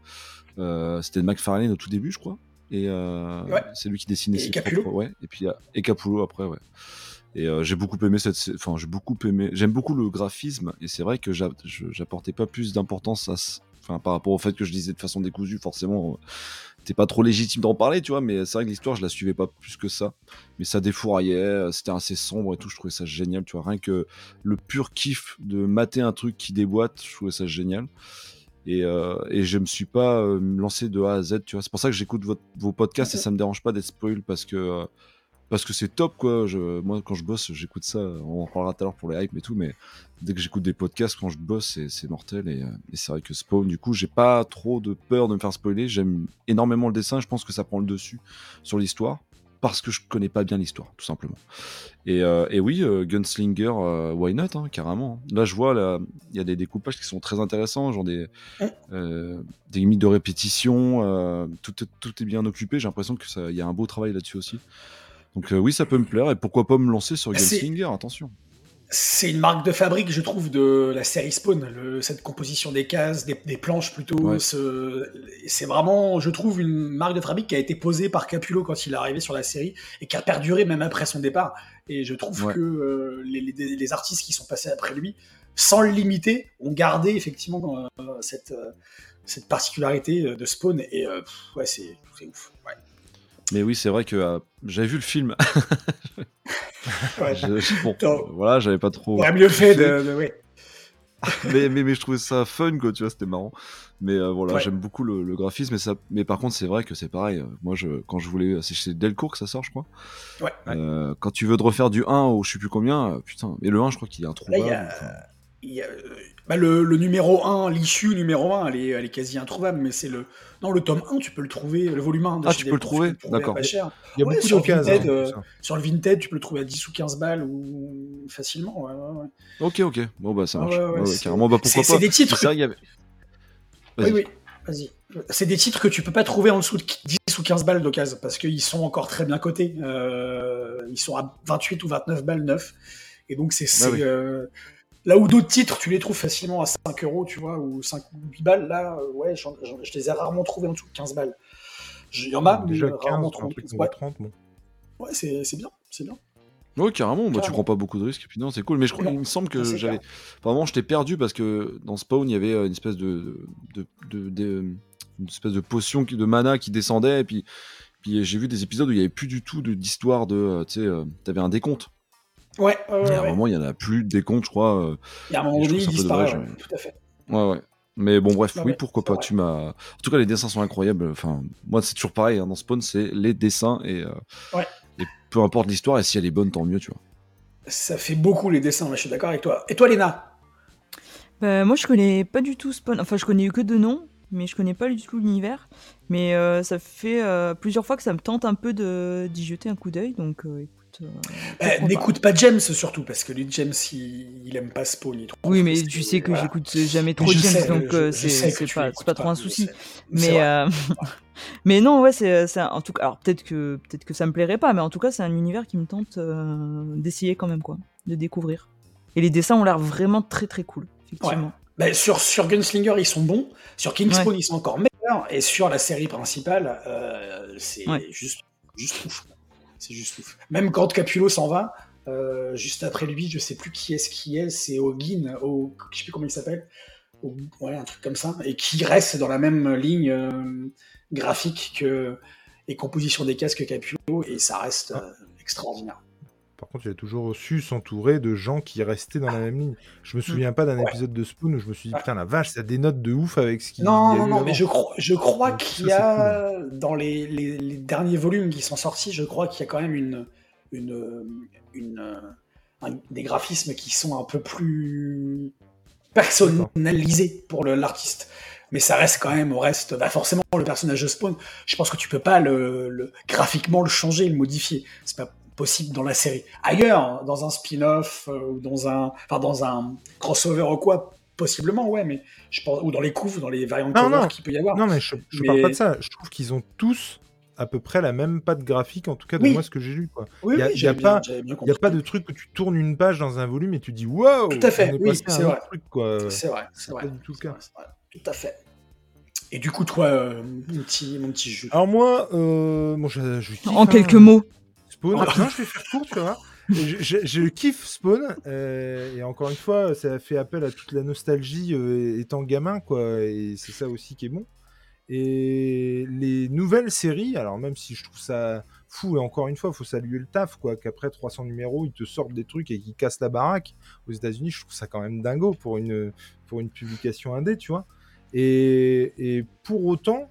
Speaker 5: Euh, C'était de McFarlane au tout début, je crois. Et euh,
Speaker 3: Ouais.
Speaker 5: c'est lui qui dessinait
Speaker 3: Et
Speaker 5: ses
Speaker 3: Capullo.
Speaker 5: propres- ouais. Et puis euh, et Capullo après, ouais. Et euh, j'ai beaucoup aimé cette, enfin j'ai beaucoup aimé, j'aime beaucoup le graphisme et c'est vrai que j'apportais pas plus d'importance à, enfin par rapport au fait que je disais de façon décousue, forcément, euh, t'es pas trop légitime d'en parler, tu vois, mais c'est vrai que l'histoire je la suivais pas plus que ça, mais ça défouraillait, euh, c'était assez sombre et tout, je trouvais ça génial, tu vois, rien que le pur kiff de mater un truc qui déboîte, je trouvais ça génial. Et, euh, et je me suis pas euh, lancé de A à Z, tu vois. C'est pour ça que j'écoute vos podcasts et ça me dérange pas d'être spoil parce que euh, parce que c'est top quoi. Je, moi quand je bosse, j'écoute ça. On en parlera tout à l'heure pour les hype et tout, mais dès que j'écoute des podcasts quand je bosse, c'est, mortel et, euh, et c'est vrai que Spawn. Du coup, j'ai pas trop de peur de me faire spoiler. J'aime énormément le dessin. Je pense que ça prend le dessus sur l'histoire parce que je connais pas bien l'histoire, tout simplement. Et, euh, et oui, euh, Gunslinger, euh, why not, hein, carrément. Là, je vois, il y a des découpages qui sont très intéressants, genre des, des limites de répétition, tout, est- tout est bien occupé. J'ai l'impression que ça, il y a un beau travail là-dessus aussi. Donc euh, oui, ça peut me plaire. Et pourquoi pas me lancer sur Gunslinger, attention.
Speaker 3: C'est une marque de fabrique, je trouve, de la série Spawn. le- cette composition des cases, des, des planches plutôt.
Speaker 5: Ouais.
Speaker 3: C'est vraiment, je trouve, une marque de fabrique qui a été posée par Capullo quand il est arrivé sur la série et qui a perduré même après son départ. Et je trouve
Speaker 5: Ouais.
Speaker 3: que euh, les, les- les artistes qui sont passés après lui, sans le limiter, ont gardé effectivement euh, cette, cette particularité de Spawn. Et ouais, c'est c'est ouf. Ouais.
Speaker 5: Mais oui, c'est vrai que euh, j'avais vu le film. <laughs>
Speaker 3: Ouais.
Speaker 5: Je- bon,
Speaker 3: Attends.
Speaker 5: voilà, j'avais pas trop.
Speaker 3: Aurait mieux fait de, de- ouais. <laughs>
Speaker 5: mais, mais, mais je trouvais ça fun, quoi, tu vois, c'était marrant. Mais euh, voilà,
Speaker 3: Ouais.
Speaker 5: j'aime beaucoup le, le graphisme. Mais, ça, mais par contre, c'est vrai que c'est pareil. euh, Moi, je, quand je voulais. C'est chez Delcourt que ça sort, je crois.
Speaker 3: Ouais.
Speaker 5: Euh, quand tu veux te refaire du 1 au je sais plus combien, putain. Et le 1, je crois qu'il est
Speaker 3: Là,
Speaker 5: introuvable.
Speaker 3: y a-
Speaker 5: enfin.
Speaker 3: Il y a, euh, bah, le, le numéro 1, l'issue numéro 1, elle est, elle est quasi introuvable, mais c'est le. Non, le tome 1, tu peux le trouver, le volume 1. de
Speaker 5: Ah,
Speaker 3: chez
Speaker 5: tu peux le trouver D'accord.
Speaker 1: Il y a
Speaker 3: Ouais,
Speaker 1: beaucoup
Speaker 3: sur
Speaker 1: d'occasions.
Speaker 3: Vinted,
Speaker 1: hein,
Speaker 3: euh. Sur le Vinted, tu peux le trouver à 10 ou 15 balles ou facilement. ouais, ouais, ouais.
Speaker 5: Ok, ok. Bon, bah, ça marche.
Speaker 3: ouais, ouais,
Speaker 5: Ouais, ouais,
Speaker 3: c'est-
Speaker 5: carrément, bah, pourquoi
Speaker 3: c'est-
Speaker 5: pas.
Speaker 3: c'est des titres
Speaker 5: y avait.
Speaker 3: Oui,
Speaker 5: Vas-y.
Speaker 3: oui, vas-y. C'est des titres que tu peux pas trouver en dessous de 10 ou 15 balles d'occasion parce qu'ils sont encore très bien cotés. Euh, ils sont à 28 ou 29 balles neufs. Et donc, c'est. c'est,
Speaker 5: Ah oui.
Speaker 3: euh, Là où d'autres titres, tu les trouves facilement à 5 euros, tu vois, ou 5 ou 8 balles, là, euh, ouais, je les ai rarement trouvés en dessous de 15 balles. Il y en a, mais
Speaker 1: Déjà
Speaker 3: euh,
Speaker 1: 15,
Speaker 3: rarement
Speaker 1: pour un
Speaker 3: 30.
Speaker 1: truc qui
Speaker 3: Ouais,
Speaker 1: vaut 30, bon.
Speaker 3: ouais c'est c'est bien, c'est bien.
Speaker 5: Ouais, carrément, bah, tu prends pas beaucoup de risques, et puis non, c'est cool. Mais je crois, il me semble que j'avais. Vraiment, je t'ai perdu parce que dans Spawn, il y avait euh, une espèce de. de, de- de- une espèce de potion de mana qui descendait, et puis. Puis j'ai vu des épisodes où il y avait plus du tout d'histoire de. euh, tu sais, euh, t'avais un décompte.
Speaker 3: Ouais, ouais,
Speaker 5: Et à un
Speaker 3: ouais.
Speaker 5: moment, il y en a plus de décompte, je crois. euh,
Speaker 3: Et à un moment il disparaît, ouais, tout à fait.
Speaker 5: Ouais, ouais. Mais bon, bref,
Speaker 3: Ouais,
Speaker 5: oui, pourquoi pas.
Speaker 3: vrai.
Speaker 5: Tu m'as. En tout cas, les dessins sont incroyables. Enfin, moi, c'est toujours pareil. hein, dans Spawn, c'est les dessins et. euh,
Speaker 3: Ouais.
Speaker 5: Et peu importe l'histoire, et si elle est bonne, tant mieux, tu vois.
Speaker 3: Ça fait beaucoup les dessins, là, je suis d'accord avec toi. Et toi, Léna?
Speaker 4: Bah, moi, je connais pas du tout Spawn. Enfin, je connais que deux noms, mais je connais pas du tout l'univers. Mais euh, ça fait euh, plusieurs fois que ça me tente un peu de- d'y jeter un coup d'œil. Donc, euh,
Speaker 3: Eh, N'écoute pas James surtout, parce que lui, James, il, il aime pas Spawn. il trouve
Speaker 4: Oui, mais tu sais que
Speaker 3: voilà.
Speaker 4: j'écoute jamais
Speaker 3: Mais
Speaker 4: trop James,
Speaker 3: sais,
Speaker 4: donc euh, c'est pas, trop un souci. Mais, euh, <laughs> mais non, ouais, c'est en tout cas. Alors peut-être que peut-être que ça me plairait pas, mais en tout cas, c'est un univers qui me tente euh, d'essayer quand même, quoi, de découvrir. Et les dessins ont l'air vraiment très très cool, effectivement.
Speaker 3: Bah, sur, sur Gunslinger, ils sont bons. Sur Kingspawn, ils sont encore meilleurs. Et sur la série principale, euh, c'est
Speaker 4: Ouais.
Speaker 3: juste, juste ouf. C'est juste ouf. Même quand Capullo s'en va, euh, juste après lui, je sais plus qui est-ce qui est, c'est Hoggin, au, je sais plus comment il s'appelle. ou- ouais, un truc comme ça, et qui reste dans la même ligne euh, graphique que, et composition des casques Capullo, et ça reste euh, extraordinaire.
Speaker 1: Par contre, il a toujours su s'entourer de gens qui restaient dans la même ligne. Je me souviens pas d'un
Speaker 3: Ouais.
Speaker 1: épisode de Spoon où je me suis dit, putain, la vache, ça dénote de ouf avec ce qu'il y a
Speaker 3: Non,
Speaker 1: eu
Speaker 3: non, non,
Speaker 1: avant.
Speaker 3: mais je crois, je crois qu'il y a, dans les, les- les derniers volumes qui sont sortis, je crois qu'il y a quand même une, une, une, euh, un- des graphismes qui sont un peu plus personnalisés pour le- l'artiste. Mais ça reste quand même, au reste, bah forcément, le personnage de Spawn, je pense que tu peux pas le, le- graphiquement le changer, le modifier. C'est pas possible dans la série. Ailleurs, dans un spin-off, euh, ou dans un, enfin, dans un crossover ou quoi, possiblement, ouais, mais je pense, ou dans les couves, dans les variantes
Speaker 1: Non,
Speaker 3: cover
Speaker 1: non.
Speaker 3: qu'il peut y avoir.
Speaker 1: Non, mais je, je
Speaker 3: Mais-
Speaker 1: parle pas de ça. Je trouve qu'ils ont tous à peu près la même patte graphique, en tout cas de
Speaker 3: Oui.
Speaker 1: moi, ce que j'ai lu. Quoi.
Speaker 3: Oui,
Speaker 1: y a-
Speaker 3: oui,
Speaker 1: pas- Il n'y a pas de truc que tu tournes une page dans un volume et tu dis waouh
Speaker 3: Tout à fait, oui, c'est vrai.
Speaker 1: autre truc, quoi.
Speaker 3: C'est vrai, c'est vrai.
Speaker 1: pas du tout le
Speaker 3: c'est
Speaker 1: cas.
Speaker 3: vrai, c'est vrai. Tout à fait. Et du coup, toi, euh, mon petit, mon petit Jules.
Speaker 1: Alors moi, euh, bon, je, je kiffe,
Speaker 4: En
Speaker 1: hein,
Speaker 4: quelques mots.
Speaker 1: Spawn. non, je vais faire court, tu vois. Spawn euh, et encore une fois, ça fait appel à toute la nostalgie euh, étant gamin, quoi. Et c'est ça aussi qui est bon. Et les nouvelles séries, alors même si je trouve ça fou, et encore une fois, faut saluer le taf, quoi, qu'après 300 numéros, ils te sortent des trucs et qu'ils cassent la baraque. Aux États-Unis, je trouve ça quand même dingo pour une, pour une publication indé, tu vois. Et, et pour autant,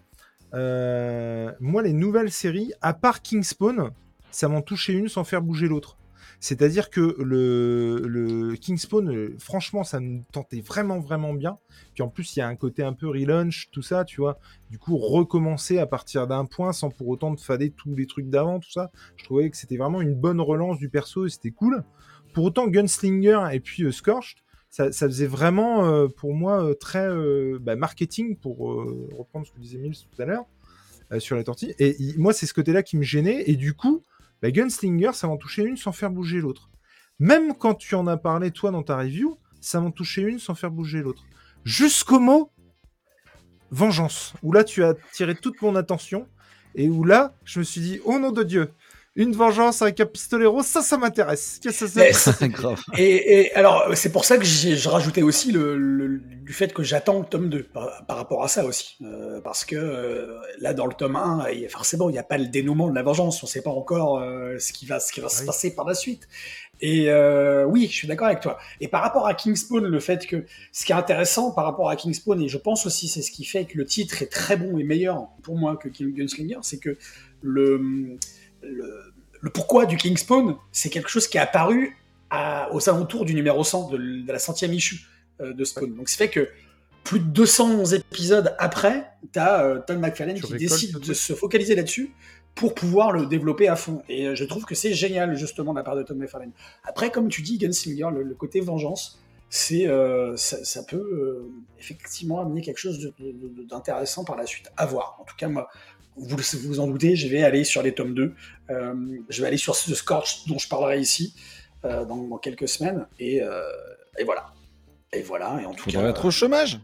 Speaker 1: euh, moi, les nouvelles séries, à part King Spawn, ça m'en touchait une sans faire bouger l'autre. C'est-à-dire que le, le King Spawn, euh, franchement, ça me tentait vraiment, vraiment bien. Puis en plus, il y a un côté un peu relaunch, tout ça, tu vois. Du coup, recommencer à partir d'un point sans pour autant de fader tous les trucs d'avant, tout ça. Je trouvais que c'était vraiment une bonne relance du perso et c'était cool. Pour autant, Gunslinger et puis euh, Scorched, ça, faisait vraiment, euh, pour moi, euh, très bah, marketing, pour reprendre ce que disait Mills tout à l'heure, sur la tortille. Et moi, c'est ce côté-là qui me gênait. Et du coup, bah, Gunslinger, ça m'en touchait une sans faire bouger l'autre. Même quand tu en as parlé, toi, dans ta review, ça m'en touchait une sans faire bouger l'autre. Jusqu'au mot vengeance, où là, tu as tiré toute mon attention, et où là, je me suis dit, oh nom de Dieu, une vengeance avec un pistolero, ça, ça m'intéresse. Qu'est-ce que
Speaker 3: Mais
Speaker 1: c'est
Speaker 3: c'est- <laughs>
Speaker 5: Grave.
Speaker 3: Et, et alors, c'est pour ça que j'ai je rajoutais aussi le, le- du fait que j'attends le tome 2 par, par rapport à ça aussi. Euh, parce que euh, là, dans le tome 1, il y a- forcément, il n'y a pas le dénouement de la vengeance. On ne sait pas encore euh, ce qui va, ce qui va se passer par la suite. Et euh, oui, je suis d'accord avec toi. Et par rapport à Kingspawn, le fait que ce qui est intéressant par rapport à Kingspawn, et je pense aussi c'est ce qui fait que le titre est très bon et meilleur pour moi que King Gunslinger, c'est que le, le, le pourquoi du Kingspawn, c'est quelque chose qui est apparu à- aux alentours du numéro 100 de, la centième issue euh, de Spawn. Donc, ce fait que plus de 200 épisodes après, tu as Todd McFarlane qui décide de se focaliser là-dessus pour pouvoir le développer à fond. Et euh, je trouve que c'est génial, justement, de la part de Todd McFarlane. Après, comme tu dis, Gunslinger, le, le côté vengeance, c'est euh, ça, ça peut euh, effectivement amener quelque chose d'intéressant par la suite. À voir. En tout cas, moi, vous le- vous en doutez, je vais aller sur les tomes 2. Euh, je vais aller sur ce Scorch dont je parlerai ici euh, dans, dans quelques semaines. Et, euh, et voilà. Et voilà. Et en tout
Speaker 5: Faudrait
Speaker 3: cas,
Speaker 5: être au chômage.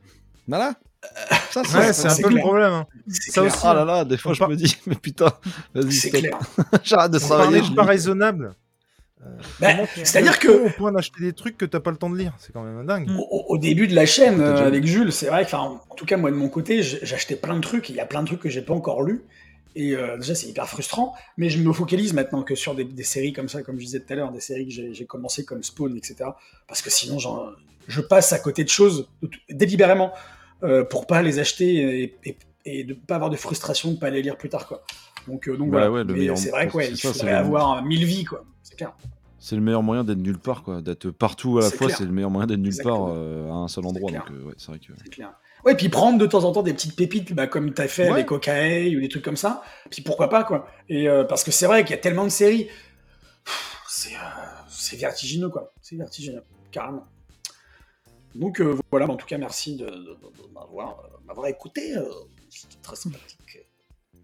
Speaker 5: Voilà. <laughs> Ça,
Speaker 1: Ouais, c'est un
Speaker 3: c'est
Speaker 1: peu le problème. hein. ça
Speaker 3: clair.
Speaker 1: aussi,
Speaker 5: Ah là là, des fois je
Speaker 1: par-
Speaker 5: me dis, <laughs> mais putain, vas-y,
Speaker 3: C'est clair. <laughs>
Speaker 5: J'arrête de
Speaker 1: On parlait
Speaker 5: je
Speaker 1: pas raisonnable.
Speaker 3: Bah,
Speaker 1: tu
Speaker 3: C'est-à-dire que
Speaker 1: au point d'acheter des trucs que t'as pas le temps de lire, c'est quand même dingue.
Speaker 3: au, début de la chaîne euh, avec Jules, c'est vrai que, enfin, en tout cas, moi de mon côté, j'achetais plein de trucs. Il y a plein de trucs que j'ai pas encore lus. Et euh, déjà, c'est hyper frustrant. Mais je me focalise maintenant que sur des, des séries comme ça, comme je disais tout à l'heure, des séries que j'ai commencé comme Spawn, etc. Parce que sinon, je passe à côté de choses délibérément euh, pour pas les acheter et, et, et de pas avoir de frustration de pas les lire plus tard, quoi. Donc, euh, donc
Speaker 5: Bah
Speaker 3: voilà.
Speaker 5: ouais,
Speaker 3: c'est vrai il
Speaker 5: ça, c'est
Speaker 3: faudrait avoir mille vies, quoi. C'est clair.
Speaker 5: C'est le meilleur moyen d'être nulle part, quoi. D'être partout à la fois, c'est le meilleur moyen d'être nulle part euh, à un seul endroit. euh, ouais, c'est que.
Speaker 3: Clair. Ouais, puis prendre de temps en temps des petites pépites, bah, comme t'as fait
Speaker 1: Ouais.
Speaker 3: avec Okai ou des trucs comme ça. Puis pourquoi pas, quoi. Et euh, parce que c'est vrai qu'il y a tellement de séries. C'est vertigineux, quoi. C'est vertigineux, carrément. Donc voilà, en tout cas, merci de, de- de- de m'avoir écouté. C'était très sympathique.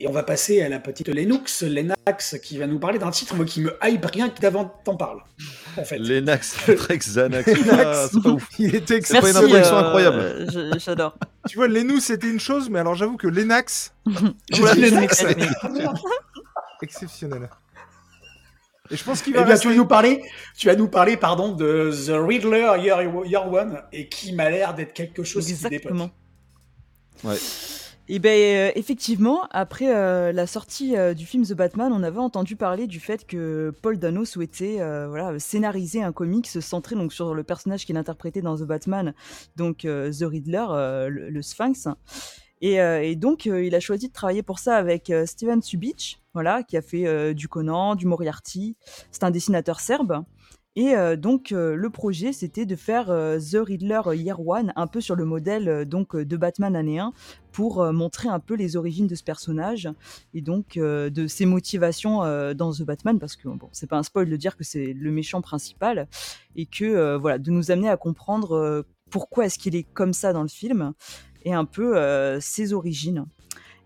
Speaker 3: Et on va passer à la petite Lennox, Lennox, qui va nous parler d'un titre moi, qui me hype rien que d'avant t'en parle. En fait.
Speaker 5: Lenax, Trex, Xanax, ah, c'est pas ouf.
Speaker 1: Il était
Speaker 5: C'est pas une
Speaker 1: exceptionnel.
Speaker 5: introduction incroyable.
Speaker 4: euh, je- J'adore. <laughs>
Speaker 1: Tu vois, Lenous c'était une chose, mais alors j'avoue que Lenax, <laughs>
Speaker 4: Voilà, <laughs>
Speaker 1: exceptionnel. Et je pense qu'il
Speaker 3: Eh
Speaker 1: va
Speaker 3: bien,
Speaker 1: rester.
Speaker 3: tu vas nous parler, tu vas nous parler, pardon, de The Riddler Year, Year One, et qui m'a l'air d'être quelque chose qui dépote.
Speaker 4: Exactement.
Speaker 5: Ouais.
Speaker 4: Et ben euh, effectivement, après euh, la sortie euh, du film The Batman, on avait entendu parler du fait que Paul Dano souhaitait voilà scénariser un comics centré donc sur le personnage qu'il interprétait dans The Batman, donc The Riddler, le, Sphinx. Et, donc il a choisi de travailler pour ça avec Steven Subic, voilà, qui a fait du Conan, du Moriarty. C'est un dessinateur serbe. Et euh, donc euh, le projet c'était de faire euh, The Riddler Year One un peu sur le modèle donc de Batman année 1 pour montrer un peu les origines de ce personnage et donc de ses motivations dans The Batman parce que bon c'est pas un spoil de dire que c'est le méchant principal et que voilà de nous amener à comprendre pourquoi est-ce qu'il est comme ça dans le film et un peu ses origines.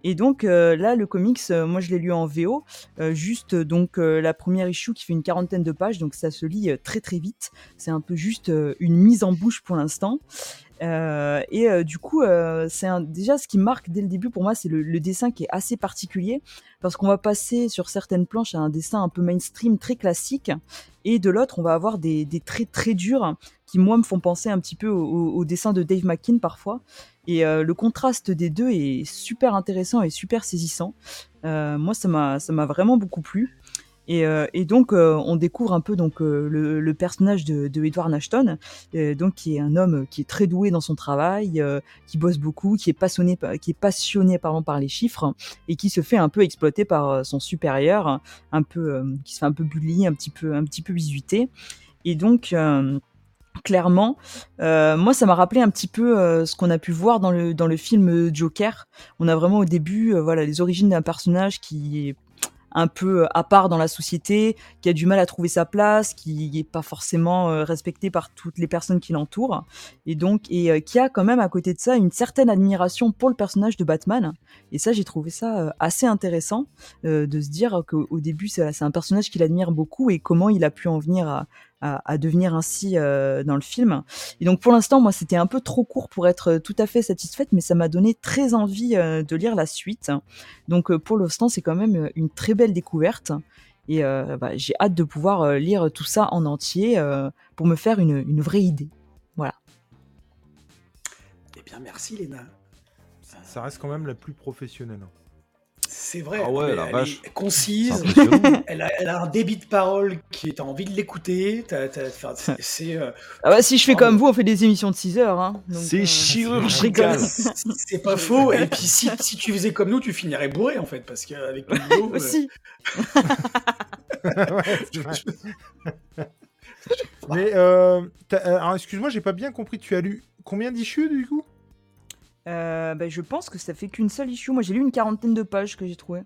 Speaker 4: Et donc euh, là, le comics, euh, moi je l'ai lu en VO, euh, juste donc la première issue qui fait une quarantaine de pages, donc ça se lit très très vite. C'est un peu juste une mise en bouche pour l'instant. Euh, et euh, du coup, euh, c'est déjà ce qui marque dès le début pour moi, c'est le, dessin qui est assez particulier parce qu'on va passer sur certaines planches à un dessin un peu mainstream, très classique, et de l'autre, on va avoir des, traits très durs qui moi me font penser un petit peu au, au- dessin de Dave McKean parfois. Et le contraste des deux est super intéressant et super saisissant. Moi, ça m'a vraiment beaucoup plu. Et, euh, et donc, euh, on découvre un peu donc euh, le, personnage de, Edward Ashton, euh, donc qui est un homme qui est très doué dans son travail, qui bosse beaucoup, qui est passionné, qui est passionné par les chiffres et qui se fait un peu exploiter par son supérieur, un peu, qui se fait un peu bully, un petit peu, un. Et donc, clairement, moi, ça m'a rappelé un petit peu ce qu'on a pu voir dans le film Joker. On a vraiment au début, voilà, les origines d'un personnage qui est un peu euh, à part dans la société, qui a du mal à trouver sa place, qui n'est pas forcément euh, respecté par toutes les personnes qui l'entourent, et donc et euh, qui a quand même à côté de ça une certaine admiration pour le personnage de Batman. Et ça, j'ai trouvé ça assez intéressant de se dire qu'au au début, c'est un personnage qu'il admire beaucoup et comment il a pu en venir à, à, à devenir ainsi euh, dans le film. Et donc pour l'instant, moi, c'était un peu trop court pour être tout à fait satisfaite, mais ça m'a donné très envie euh, de lire la suite. Donc euh, pour l'instant, c'est quand même euh, une très belle découverte. Et euh, bah, j'ai hâte de pouvoir euh, lire tout ça en entier euh, pour me faire une, une vraie idée. Voilà.
Speaker 3: Eh bien, merci, Léna.
Speaker 1: Ça reste quand même la plus professionnelle. hein.
Speaker 3: C'est vrai.
Speaker 5: Ah ouais,
Speaker 3: mais
Speaker 5: la
Speaker 3: elle
Speaker 5: vache.
Speaker 3: est concise. Elle a, elle a un débit de parole qui t'as envie de l'écouter. c'est- euh,
Speaker 4: Ah bah, si je fais
Speaker 3: Oh.
Speaker 4: comme vous, on fait des émissions de 6 heures. Hein.
Speaker 5: C'est
Speaker 4: euh,
Speaker 5: chirurgical. <laughs>
Speaker 3: c'est pas faux. Et puis si, si tu faisais comme nous, tu finirais bourré en fait, parce qu'avec le euh,
Speaker 4: Aussi. <laughs>
Speaker 1: Ouais. <laughs> Mais euh, euh, alors excuse-moi, j'ai pas bien compris. Tu as lu combien d'issues du coup?
Speaker 4: Euh, bah, je pense que ça fait qu'une seule issue. Moi, j'ai lu une quarantaine de pages que j'ai trouvé.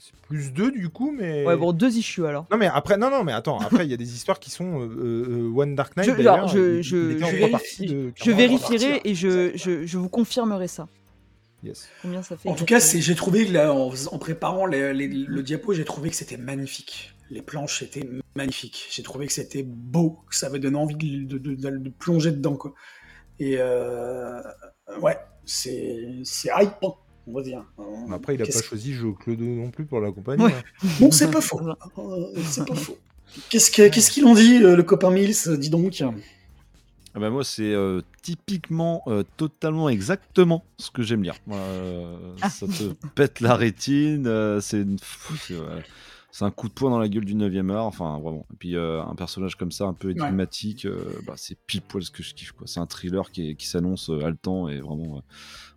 Speaker 1: C'est plus deux du coup, mais.
Speaker 4: Ouais, bon, deux issues alors.
Speaker 1: Non mais après, non non mais attends. Après, il y a des histoires qui sont euh, euh, One Dark Knight.
Speaker 4: Je- je- je-
Speaker 3: je
Speaker 1: trois
Speaker 3: vérifie.
Speaker 1: parties de
Speaker 4: Je
Speaker 1: 40.
Speaker 4: vérifierai et je, je, je vous confirmerai ça.
Speaker 1: Yes.
Speaker 4: Combien ça fait
Speaker 3: En tout cas, j'ai trouvé que là, en, en préparant les- les- le diapo, j'ai trouvé que c'était magnifique. Les planches étaient magnifiques. J'ai trouvé que c'était beau, que ça avait donné envie de, de- de- de- de plonger dedans. Quoi. Et euh, ouais, c'est, c'est hypant, on va dire.
Speaker 1: Après, il a
Speaker 3: Qu'est-ce
Speaker 1: pas choisi Joe Clodo non plus pour l'accompagner.
Speaker 4: Ouais.
Speaker 1: hein. <laughs>
Speaker 3: Non, c'est pas faux. Euh, c'est pas faux. Qu'est-ce, que- qu'est-ce qu'ils ont dit, le, le copain Mills Dis donc?
Speaker 5: Ah bah moi, c'est euh, typiquement, euh, totalement, exactement ce que j'aime lire. Euh, ça te pète la rétine, euh, c'est une- pff, <laughs> c'est un coup de poing dans la gueule du 9e art, enfin vraiment. Et puis euh, un personnage comme ça, un peu énigmatique, euh, bah, c'est pile poil ce que je kiffe. C'est un thriller qui, est- qui s'annonce euh, haletant et vraiment. euh,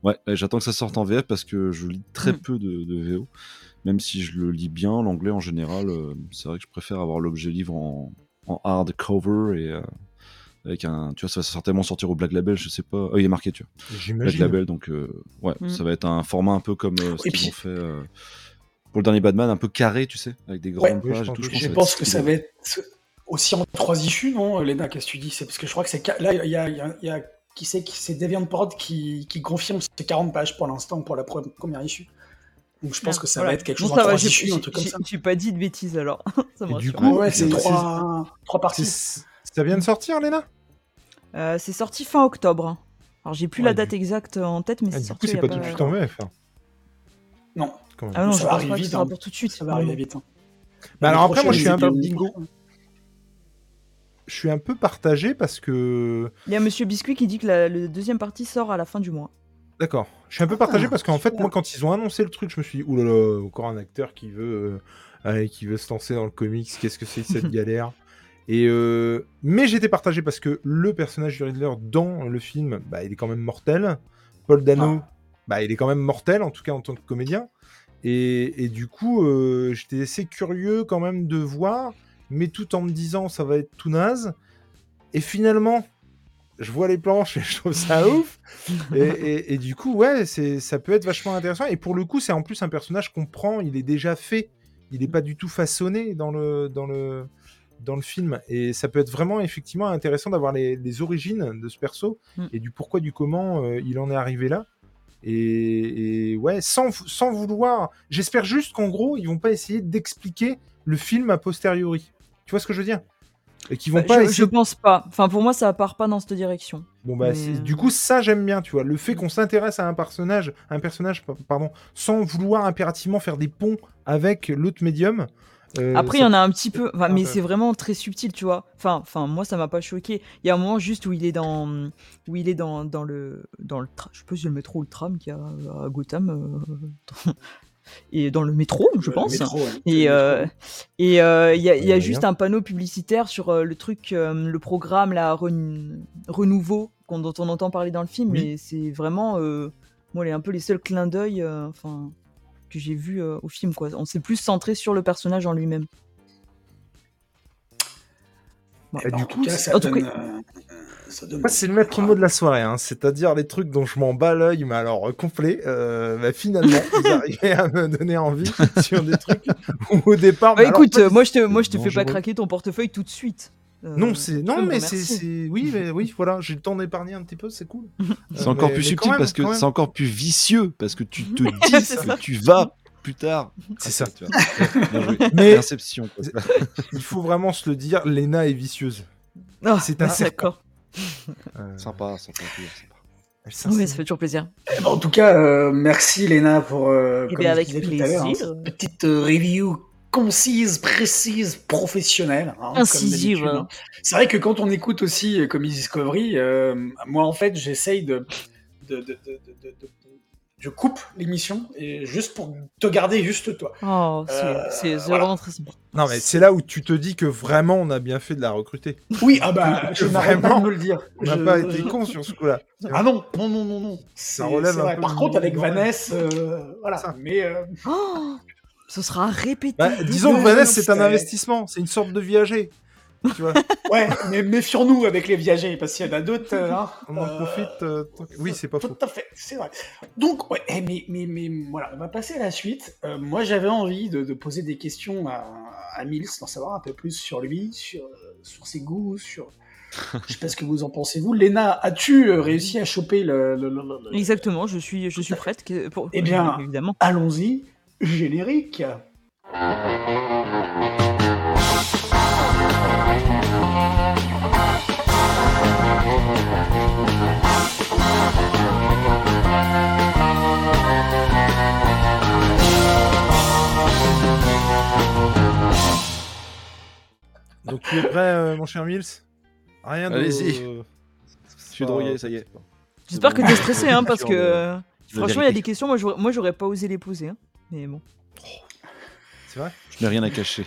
Speaker 5: Ouais, j'attends que ça sorte en VF parce que je lis très
Speaker 4: Mm.
Speaker 5: peu de, de VO. Même si je le lis bien, l'anglais en général, c'est vrai que je préfère avoir l'objet livre en, en hardcover et avec un. Tu vois, ça va certainement sortir au Black Label, je sais pas. Oh, il est marqué, tu vois. Black. Label, donc euh, ouais,
Speaker 4: Mm.
Speaker 5: ça va être un format un peu comme euh, ce qu'ils ont fait euh, pour le dernier Batman, un peu carré, tu sais, avec des grandes
Speaker 1: oui, je
Speaker 5: et
Speaker 1: pense
Speaker 5: tout.
Speaker 1: que-
Speaker 5: Je pense,
Speaker 3: Je
Speaker 5: ça va
Speaker 3: pense
Speaker 5: être
Speaker 3: que ça
Speaker 5: stylé.
Speaker 3: va être aussi en trois issues, non, Léna Qu'est-ce que tu dis? C'est parce que je crois que c'est. Là, il y a, il y a- il y a- qui c'est qui c'est DeviantPort qui, qui confirme ces 40 pages pour l'instant pour la pre- première issue. Donc je pense que ça
Speaker 4: Voilà.
Speaker 3: va être quelque
Speaker 4: Bon,
Speaker 3: chose
Speaker 4: ça
Speaker 3: en
Speaker 4: va,
Speaker 3: trois issues, un truc comme ça.
Speaker 4: J'ai pas dit de bêtises alors. <laughs> ça me
Speaker 1: du coup,
Speaker 3: Ouais, c'est trois, trois parties.
Speaker 1: Ça vient de sortir, Léna
Speaker 4: Euh, c'est sorti fin octobre. Alors j'ai plus
Speaker 1: Ouais,
Speaker 4: la date
Speaker 1: du-
Speaker 4: exacte en tête, mais
Speaker 1: Ah,
Speaker 4: c'est
Speaker 1: Du
Speaker 4: sorti.
Speaker 1: coup,
Speaker 4: il y
Speaker 1: c'est
Speaker 4: a
Speaker 1: pas tout de suite en VF. hein,
Speaker 3: Non,
Speaker 1: quand même.
Speaker 4: Ah non,
Speaker 3: Ça
Speaker 4: je
Speaker 3: va
Speaker 4: pense
Speaker 3: arriver
Speaker 4: pas que
Speaker 3: vite,
Speaker 4: ce sera
Speaker 3: hein.
Speaker 4: pour tout de suite.
Speaker 3: ça va arriver vite. hein.
Speaker 1: Bah alors après, moi, je suis un peu. Je suis un peu partagé parce que.
Speaker 4: Il y a Monsieur Biscuit qui dit que la, le deuxième partie sort à la fin du mois.
Speaker 1: D'accord. Je suis un peu partagé
Speaker 3: Ah,
Speaker 1: parce qu'en fait, moi, quand ils ont annoncé le truc, je me suis dit, oulala, encore un acteur qui veut, euh, allez, qui veut se lancer dans le comics. Qu'est-ce que c'est que cette <laughs> galère? Et euh, mais j'étais partagé parce que le personnage du Riddler dans le film, bah, il est quand même mortel. Paul Dano,
Speaker 3: Ah.
Speaker 1: bah, il est quand même mortel, en tout cas en tant que comédien. Et, et du coup, euh, j'étais assez curieux quand même de voir, mais tout en me disant ça va être tout naze. Et finalement, je vois les planches et je trouve ça <laughs> ouf. Et, et- et du coup, ouais, ça peut être vachement intéressant. Et pour le coup, c'est en plus un personnage qu'on prend, il est déjà fait. Il n'est pas du tout façonné dans le, dans le, dans le film. Et ça peut être vraiment effectivement intéressant d'avoir les, les origines de ce perso
Speaker 4: Mm.
Speaker 1: et du pourquoi, du comment euh, il en est arrivé là. Et, et ouais, sans, sans vouloir. J'espère juste qu'en gros, ils vont pas essayer d'expliquer le film a posteriori. Tu vois ce que je veux dire? Et qu'ils vont
Speaker 4: Bah,
Speaker 1: pas
Speaker 4: je,
Speaker 1: essayer
Speaker 4: je pense pas. Enfin, pour moi, ça part pas dans cette direction.
Speaker 1: Bon bah
Speaker 4: Mais, euh,
Speaker 1: du coup ça j'aime bien tu vois le fait qu'on s'intéresse à un personnage un personnage pa- pardon sans vouloir impérativement faire des ponts avec l'autre médium euh,
Speaker 4: Après, il y en a un petit peu, enfin, mais c'est vraiment très subtil, tu vois. Enfin, enfin, moi, ça m'a pas choqué. Il y a un moment juste où il est dans, où il est dans, dans le, dans le, tra- je sais pas si c'est le métro ou le tram qu'il y a à Gotham, euh, <laughs> et dans le métro, je pense.
Speaker 3: métro, ouais.
Speaker 4: Et euh, et euh, il y a, y juste un panneau publicitaire sur euh, le truc, euh, le programme, la ren- renouveau dont on entend parler dans le film.
Speaker 1: Oui.
Speaker 4: Et c'est vraiment, euh, moi, les, un peu les seuls clins d'œil, euh, enfin, que j'ai vu au film, quoi. On s'est plus centré sur le personnage en lui-même.
Speaker 1: Du coup, c'est-
Speaker 3: euh,
Speaker 1: le maître mot de la soirée, hein. c'est-à-dire les trucs dont je m'en bats l'œil, mais alors euh, complet. euh, bah, finalement, <laughs> vous arrivez à me donner envie sur des trucs où au départ.
Speaker 4: Bah,
Speaker 1: alors,
Speaker 4: écoute,
Speaker 1: pas
Speaker 4: euh, moi je te, moi je te fais pas craquer ton portefeuille tout de suite. Euh,
Speaker 1: Non, c'est non, mais c'est oui, mais oui, voilà, j'ai le temps d'épargner un petit peu, c'est cool. <laughs>
Speaker 5: C'est
Speaker 1: Euh,
Speaker 5: encore
Speaker 1: mais-
Speaker 5: plus
Speaker 1: mais
Speaker 5: subtil
Speaker 1: même,
Speaker 5: parce que c'est encore plus vicieux parce que tu te <laughs> dis
Speaker 4: ça.
Speaker 5: que tu vas plus tard.
Speaker 1: C'est ça.
Speaker 5: Tu vois. <laughs>
Speaker 1: Mais-. Il faut vraiment se le dire, Lena est vicieuse.
Speaker 4: Ah,
Speaker 1: c'est un.
Speaker 4: D'accord.
Speaker 1: Euh,
Speaker 5: Sympa, sympa, sympa.
Speaker 4: Oui, ça fait toujours plaisir.
Speaker 3: Eh ben, en tout cas, euh, merci Léna pour, euh,
Speaker 4: Eh
Speaker 3: comme je
Speaker 4: avec
Speaker 3: tout à hein, petite euh, review concise, précise, professionnelle. hein, comme
Speaker 4: Incisive.
Speaker 3: hein. C'est vrai que quand on écoute aussi euh, Comics Discovery, euh, moi en fait j'essaye de, de, de, de, de- de- de- je coupe l'émission et juste pour te garder juste toi.
Speaker 4: Oh, c'est
Speaker 3: Euh, voilà.
Speaker 4: vraiment très sympa.
Speaker 1: Non, mais c'est là où tu te dis que vraiment on a bien fait de la recruter.
Speaker 3: Oui, ah bah <laughs> je n'arrête pas
Speaker 1: Vraiment,
Speaker 3: de me le dire.
Speaker 1: On n'a
Speaker 3: Je-
Speaker 1: pas été con sur ce coup-là.
Speaker 3: Ah non, non, non, non, non. C'est-
Speaker 1: relève
Speaker 3: c'est
Speaker 1: un
Speaker 3: vrai.
Speaker 1: peu
Speaker 3: Par contre, avec. Vanessa, euh, voilà.
Speaker 1: Ça.
Speaker 3: Mais euh,
Speaker 4: Oh, ce sera répété.
Speaker 1: Bah, disons que. Vanessa, c'est un investissement, c'est une sorte de viager. Tu vois, <laughs>
Speaker 3: ouais, mais méfions-nous avec les viagers parce qu'il y en a d'autres. euh, hein.
Speaker 1: on en
Speaker 3: Euh,
Speaker 1: profite. euh, Oui, c'est pas
Speaker 3: Tout
Speaker 1: faux.
Speaker 3: à fait, c'est vrai. Donc, ouais, eh, mais, mais, mais voilà, on va passer à la suite. Euh, moi, j'avais envie de, de poser des questions à, à Mills, d'en savoir un peu plus sur lui, sur, sur ses goûts, sur. <laughs> Je sais pas ce que vous en pensez, vous. Léna, as-tu réussi à choper le. le- le- le- le-
Speaker 4: Exactement, je suis, je suis prête. Pour...
Speaker 3: Eh bien-
Speaker 4: évidemment.
Speaker 3: Allons-y, générique.
Speaker 1: Donc tu es prêt, euh, mon cher Mills? Rien de.
Speaker 5: Allez-y. Je suis
Speaker 1: pas-
Speaker 5: drogué, ça y est.
Speaker 4: J'espère que t'es stressé, hein, parce que euh, franchement, il y a des questions, moi, j'aurais- moi, j'aurais pas osé les poser. hein. Mais bon.
Speaker 1: C'est vrai?
Speaker 5: Je n'ai rien à cacher.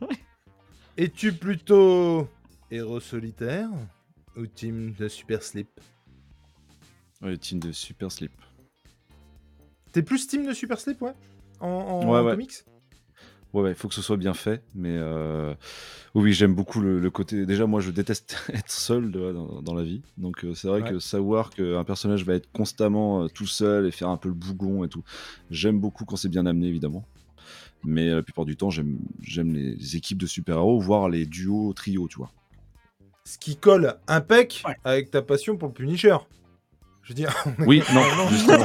Speaker 5: <laughs>
Speaker 1: Es-tu plutôt héros solitaire ou team de Super Slip
Speaker 5: Ouais, team de Super Slip.
Speaker 1: T'es plus team de Super Slip, ouais? En, en
Speaker 5: Ouais, ouais.
Speaker 1: comics?
Speaker 5: Ouais, ouais, faut que ce soit bien fait, mais euh, oui, j'aime beaucoup le, le côté. Déjà, moi, je déteste <laughs> être seul dans, dans la vie, donc euh, c'est vrai
Speaker 1: Ouais.
Speaker 5: que savoir qu'un personnage va être constamment euh, tout seul et faire un peu le bougon et tout, j'aime beaucoup quand c'est bien amené, évidemment. Mais la plupart du temps, j'aime j'aime les équipes de super-héros, voire les duos, trios, tu vois.
Speaker 1: Ce qui colle impec
Speaker 3: Ouais.
Speaker 1: avec ta passion pour le Punisher. Je veux dire,
Speaker 5: Oui, non, <laughs>
Speaker 1: non.
Speaker 5: justement.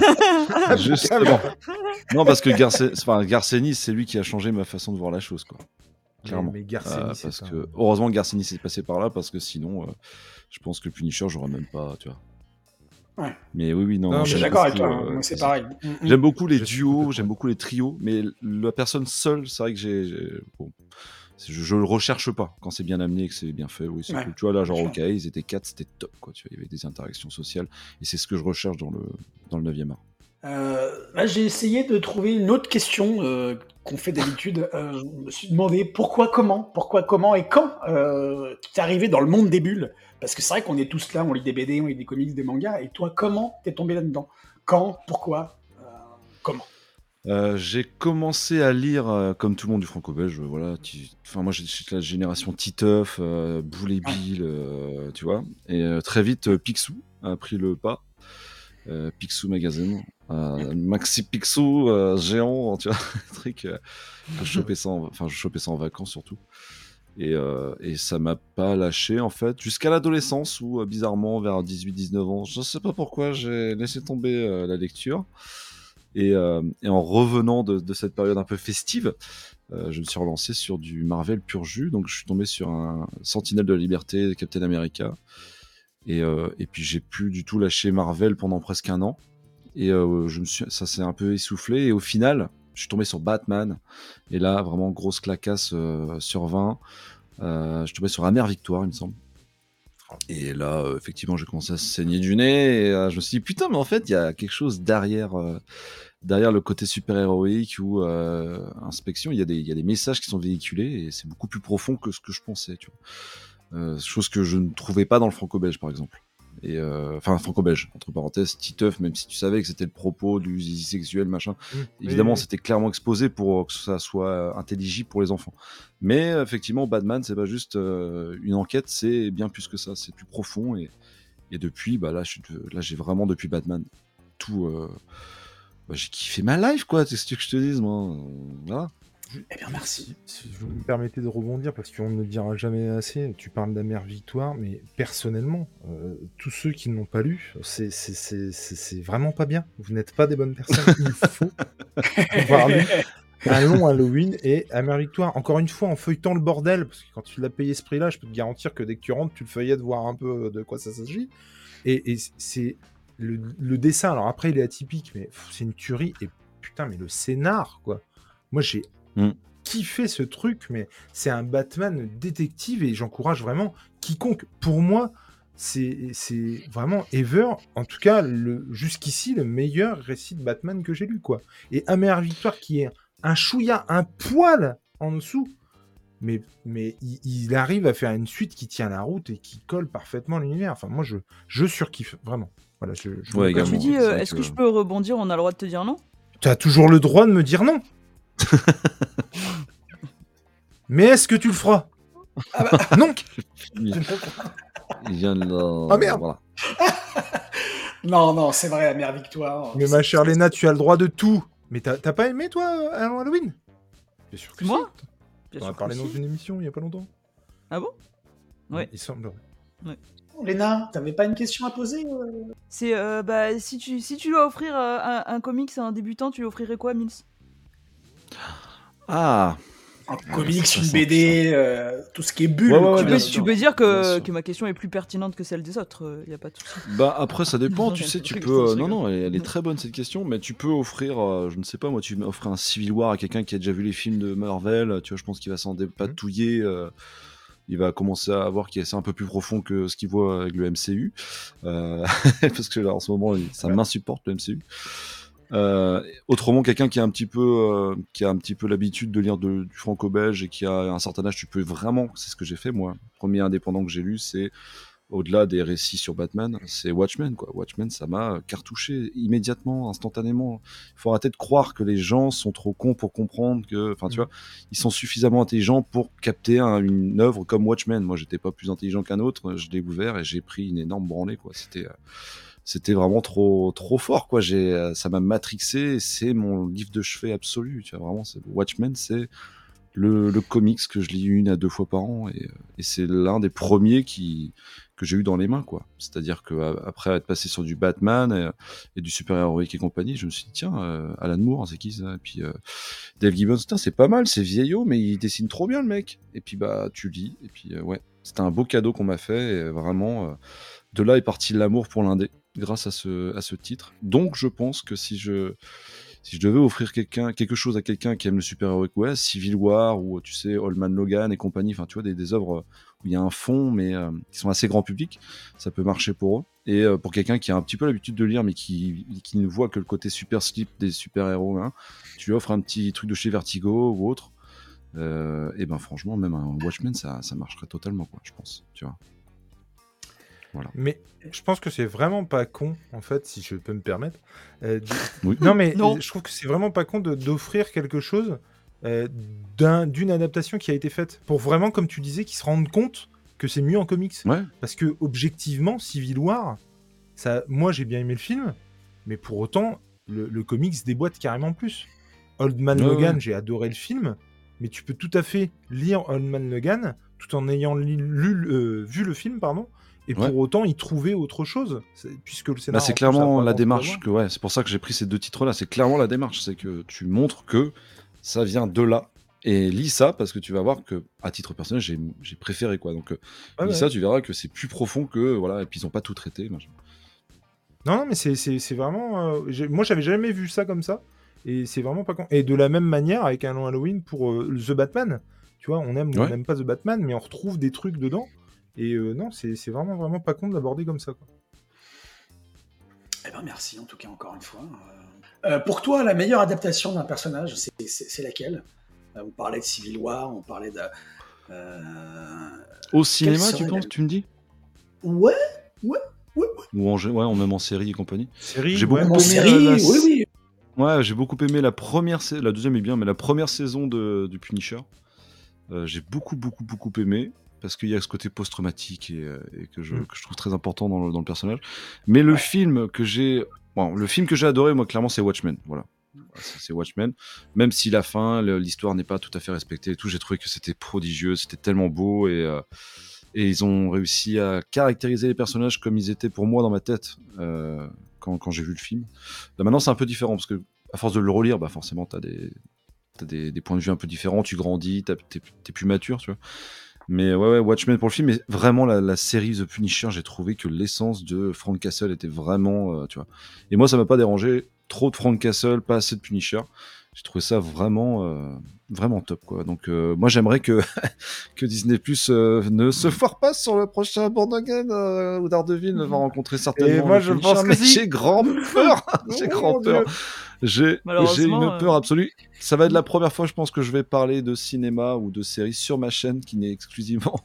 Speaker 5: justement. Non, parce que Garce... enfin, Garcenis, c'est lui qui a changé ma façon de voir la chose, quoi. Clairement.
Speaker 1: Mais Garcenis,
Speaker 5: Euh,
Speaker 1: c'est
Speaker 5: parce que heureusement que Garcenis est passé par là parce que sinon euh, je pense que Punisher j'aurais même pas tu vois
Speaker 3: Ouais.
Speaker 5: Mais oui, oui, non.
Speaker 1: Non, mais
Speaker 3: Je suis
Speaker 5: j'aime
Speaker 3: d'accord avec
Speaker 5: beaucoup,
Speaker 3: toi, hein.
Speaker 5: euh,
Speaker 3: c'est pareil. Mm, mm.
Speaker 5: J'aime beaucoup les duos, j'aime beaucoup les trios, mais la personne seule, c'est vrai que j'ai. Bon, je, je le recherche pas quand c'est bien amené et que c'est bien fait. Oui, c'est
Speaker 3: Ouais,
Speaker 5: cool. Tu vois, là, genre, ok, ils étaient quatre, c'était top, quoi. Tu vois, il y avait des interactions sociales et c'est ce que je recherche dans le, dans le 9e art.
Speaker 3: Euh, là, j'ai essayé de trouver une autre question euh, qu'on fait d'habitude. Euh, je me suis demandé pourquoi, comment, pourquoi, comment et quand euh, tu es arrivé dans le monde des bulles? Parce que c'est vrai qu'on est tous là, on lit des BD, on lit des comics, des mangas. Et toi, comment t'es tombé là-dedans? Quand Pourquoi Comment?
Speaker 5: Euh, j'ai commencé à lire, euh, comme tout le monde du franco-belge, euh, voilà. Enfin, moi, j'ai la génération Titeuf, euh, Boule et Bill, tu vois. Et très vite, Picsou a pris le pas. Picsou Magazine. Maxi Picsou, géant, <laughs> tu vois. truc. je chopais ça, en, enfin, je chopais ça en vacances surtout. Et, et ça m'a pas lâché en fait jusqu'à l'adolescence où bizarrement vers 18-19 ans je sais pas pourquoi j'ai laissé tomber la lecture et, euh, et en revenant de, cette période un peu festive, euh, je me suis relancé sur du Marvel pur jus. Donc je suis tombé sur un Sentinelle de la Liberté, Captain America. Et, euh, puis j'ai plus du tout lâché Marvel pendant presque un an. Et je me suis, ça s'est un peu essoufflé. Et au final, je suis tombé sur Batman. Et là, vraiment grosse clacasse euh, sur 20. Euh, je suis tombé sur Amère Victoire, il me semble. Et là, effectivement, j'ai commencé à saigner du nez. Et je me suis dit, putain, mais en fait, il y a quelque chose derrière, derrière le côté super-héroïque ou euh, inspection. Il y, a des, il y a des messages qui sont véhiculés et c'est beaucoup plus profond que ce que je pensais. Tu vois. Euh, chose que je ne trouvais pas dans le franco-belge, par exemple. Et euh, enfin, franco-belge, entre parenthèses, Titeuf, même si tu savais que c'était le propos du zizi sexuel, machin. Évidemment,
Speaker 1: Oui, oui.
Speaker 5: c'était clairement exposé pour que ça soit intelligible pour les enfants. Mais effectivement, Batman, c'est pas juste une enquête, c'est bien plus que ça, c'est plus profond. Et, et depuis, bah là, j'ai vraiment depuis Batman tout. Bah, j'ai kiffé ma life, quoi. C'est ce que je te dise, moi. Voilà.
Speaker 3: Eh bien, merci.
Speaker 1: Si, si vous me permettez de rebondir, parce qu'on ne le dira jamais assez, tu parles d'Amère Victoire, mais personnellement, euh, tous ceux qui ne l'ont pas lu, c'est- c'est- c'est c'est- c'est vraiment pas bien. Vous n'êtes pas des bonnes personnes. Il faut <laughs> avoir lu un long Halloween et Amère Victoire. Encore une fois, en feuilletant le bordel, parce que quand tu l'as payé ce prix-là, je peux te garantir que dès que tu rentres, tu le feuillettes, voir un peu de quoi ça s'agit. Et, et c'est le, le dessin. Alors après, il est atypique, mais c'est une tuerie. Et putain, mais le scénar, quoi. Moi, j'ai
Speaker 5: Mm.
Speaker 1: kiffé ce truc, mais c'est un Batman détective et j'encourage vraiment quiconque. Pour moi, c'est vraiment ever, en tout cas, jusqu'ici, le meilleur récit de Batman que j'ai lu, quoi. Et Amère Victoire qui est un chouïa, un poil en dessous. Mais, mais il, il arrive à faire une suite qui tient la route et qui colle parfaitement l'univers. Enfin, moi, je, je surkiffe, vraiment. Voilà, je, je
Speaker 5: Ouais.
Speaker 4: Tu dis, euh, est-ce
Speaker 5: que-
Speaker 4: que je peux rebondir On a le droit de te dire non?
Speaker 1: Tu as toujours le droit de me dire non. <laughs> Mais est-ce que tu le feras? <laughs> Non
Speaker 5: Il <laughs> il vient de là.
Speaker 1: Ah, merde.
Speaker 5: Voilà.
Speaker 3: Non, non, c'est vrai, Amère Victoire.
Speaker 1: Mais ma chère Léna, tu as le droit de tout. Mais t'as pas aimé, toi, Halloween? Bien sûr que
Speaker 4: Moi?
Speaker 1: si.
Speaker 4: Bien
Speaker 1: On a parlé dans
Speaker 4: si.
Speaker 1: une émission il y a pas longtemps.
Speaker 4: Ah bon? Ouais.
Speaker 1: Il semble.
Speaker 3: Léna, t'avais pas une question à poser euh?
Speaker 4: C'est euh, bah si tu si tu dois offrir euh, un, un comics à un débutant, tu lui offrirais quoi, Mills?
Speaker 5: Ah,
Speaker 3: Un
Speaker 5: ça,
Speaker 3: comics,
Speaker 5: ça
Speaker 3: une BD, euh, tout ce qui est bulle.
Speaker 5: Ouais, ouais, ouais,
Speaker 4: tu, peux, tu peux dire que, que ma question est plus pertinente que celle des autres, il y a pas de souci.
Speaker 5: Bah après ça dépend, tu sais, tu peux. euh, non non, elle, elle est très bonne cette question, mais tu peux offrir, euh, je ne sais pas moi, tu offres un Civil War à quelqu'un qui a déjà vu les films de Marvel, tu vois, je pense qu'il va s'en dépatouiller. euh, il va commencer à voir qu'il c'est un peu plus profond que ce qu'il voit avec le MCU, euh, <laughs> parce que là en ce moment ça m'insupporte le MCU. Euh, autrement, quelqu'un qui a un petit peu, euh, qui a un petit peu l'habitude de lire de- du franco-belge et qui a un certain âge, tu peux vraiment, c'est ce que j'ai fait moi. Le premier indépendant que j'ai lu, c'est au-delà des récits sur Batman, c'est Watchmen quoi. Watchmen, ça m'a cartouché immédiatement, instantanément. Il faut arrêter de croire que les gens sont trop cons pour comprendre que, enfin tu
Speaker 1: Mhm.
Speaker 5: vois, ils sont suffisamment intelligents pour capter un- une œuvre comme Watchmen. Moi, j'étais pas plus intelligent qu'un autre. Je l'ai ouvert et j'ai pris une énorme branlée quoi. C'était euh, c'était vraiment trop trop fort quoi j'ai euh, ça m'a matrixé c'est mon livre de chevet absolu tu vois vraiment c'est Watchmen c'est le, le comics que je lis une à deux fois par an et, euh, et c'est l'un des premiers qui que j'ai eu dans les mains quoi. C'est à dire que après être passé sur du Batman et, du super héroïque et compagnie je me suis dit tiens euh, Alan Moore c'est qui ça? Et puis euh, Dave Gibbons c'est pas mal c'est vieillot mais il dessine trop bien le mec. Et puis bah tu lis et puis euh, ouais c'était un beau cadeau qu'on m'a fait et vraiment de là est parti l'amour pour l'indé grâce à ce, à ce titre. Donc je pense que si je, si je devais offrir quelque chose à quelqu'un qui aime le super-héroïque, ouais, Civil War ou tu sais, Old Logan et compagnie, enfin tu vois, des, des œuvres où il y a un fond mais euh, qui sont assez grand public, ça peut marcher pour eux. Et euh, pour quelqu'un qui a un petit peu l'habitude de lire mais qui, qui ne voit que le côté super slip des super-héros, hein, tu lui offres un petit truc de chez Vertigo ou autre. euh, et ben franchement, même un Watchmen, ça, ça marcherait totalement, quoi, je pense. Tu vois.
Speaker 1: Mais je pense que c'est vraiment pas con, en fait, si je peux me permettre. euh, de-
Speaker 5: Oui.
Speaker 1: Non, mais
Speaker 4: Non.
Speaker 1: je trouve que c'est vraiment pas con de- d'offrir quelque chose euh, d'un- d'une adaptation qui a été faite pour vraiment, comme tu disais, qu'ils se rendent compte que c'est mieux en comics.
Speaker 5: Ouais.
Speaker 1: Parce que objectivement, Civil War, ça, moi j'ai bien aimé le film, mais pour autant, le, le comics déboîte carrément plus. Old Man
Speaker 5: Ouais,
Speaker 1: Logan,
Speaker 5: ouais.
Speaker 1: j'ai adoré le film, mais tu peux tout à fait lire Old Man Logan tout en ayant lu, euh, vu le film, pardon, et
Speaker 5: Ouais.
Speaker 1: pour autant y trouver autre chose, c'est- puisque le
Speaker 5: Bah, c'est clairement la démarche que ouais, c'est pour ça que j'ai pris ces deux titres là, c'est clairement la démarche, c'est que tu montres que ça vient de là et lis ça parce que tu vas voir que à titre personnel, j'ai j'ai préféré quoi. Donc euh, lis
Speaker 1: ouais.
Speaker 5: ça, tu verras que c'est plus profond que voilà et puis ils ont pas tout traité. machin.
Speaker 1: Non, non, mais c'est- c'est c'est vraiment. euh, j'ai- moi, j'avais jamais vu ça comme ça. Et c'est vraiment pas con. Et de la même manière, avec un long Halloween pour euh, The Batman. Tu vois, on aime ou on n'aime pas The Batman, mais on retrouve des trucs dedans. Et euh, non, c'est c'est vraiment, vraiment pas con de l'aborder comme ça. Quoi.
Speaker 3: Eh ben merci en tout cas encore une fois. Euh, pour toi, la meilleure adaptation d'un personnage, c'est- laquelle? Euh, On parlait de Civil War, on parlait de. euh,
Speaker 5: Au cinéma, tu
Speaker 3: la-
Speaker 5: penses, tu me dis?
Speaker 3: Ouais, ouais, ouais.
Speaker 5: Ou en, ouais, en même en série et compagnie.
Speaker 1: Série,
Speaker 5: J'ai
Speaker 1: ouais,
Speaker 5: beaucoup
Speaker 3: En
Speaker 5: aimé
Speaker 3: série,
Speaker 5: la-
Speaker 3: oui, oui.
Speaker 5: Ouais, j'ai beaucoup aimé la première saison, la deuxième est bien, mais la première saison de, du Punisher, euh, j'ai beaucoup, beaucoup, beaucoup aimé parce qu'il y a ce côté post-traumatique et, et que, je,
Speaker 1: Mm.
Speaker 5: que je trouve très important dans le, dans le personnage. Mais le film que j'ai, bon, le film que j'ai adoré, moi, clairement, c'est Watchmen. Voilà. C'est c'est Watchmen. Même si la fin, l'histoire n'est pas tout à fait respectée et tout, j'ai trouvé que c'était prodigieux, c'était tellement beau et, euh, et ils ont réussi à caractériser les personnages comme ils étaient pour moi dans ma tête euh, quand, quand j'ai vu le film. Là maintenant c'est un peu différent parce que à force de le relire, bah forcément t'as des t'as des, des points de vue un peu différents, tu grandis, t'es plus mature, tu vois. Mais ouais, ouais, Watchmen pour le film, mais vraiment la, série The Punisher, j'ai trouvé que l'essence de Frank Castle était vraiment, euh, tu vois. Et moi ça m'a pas dérangé, trop de Frank Castle, pas assez de Punisher. J'ai trouvé ça vraiment, euh, vraiment top, quoi. Donc euh, moi j'aimerais que <laughs> que Disney Plus euh, ne se foire pas sur le prochain Born-Again euh, où Daredevil va rencontrer certainement.
Speaker 1: moi,
Speaker 5: le
Speaker 1: je pense que si.
Speaker 5: j'ai grand <laughs> <laughs> peur, j'ai
Speaker 1: Oh,
Speaker 5: grand peur. J'ai une peur
Speaker 4: euh,
Speaker 5: absolue. Ça va être la première fois, je pense, que je vais parler de cinéma ou de séries sur ma chaîne qui n'est exclusivement,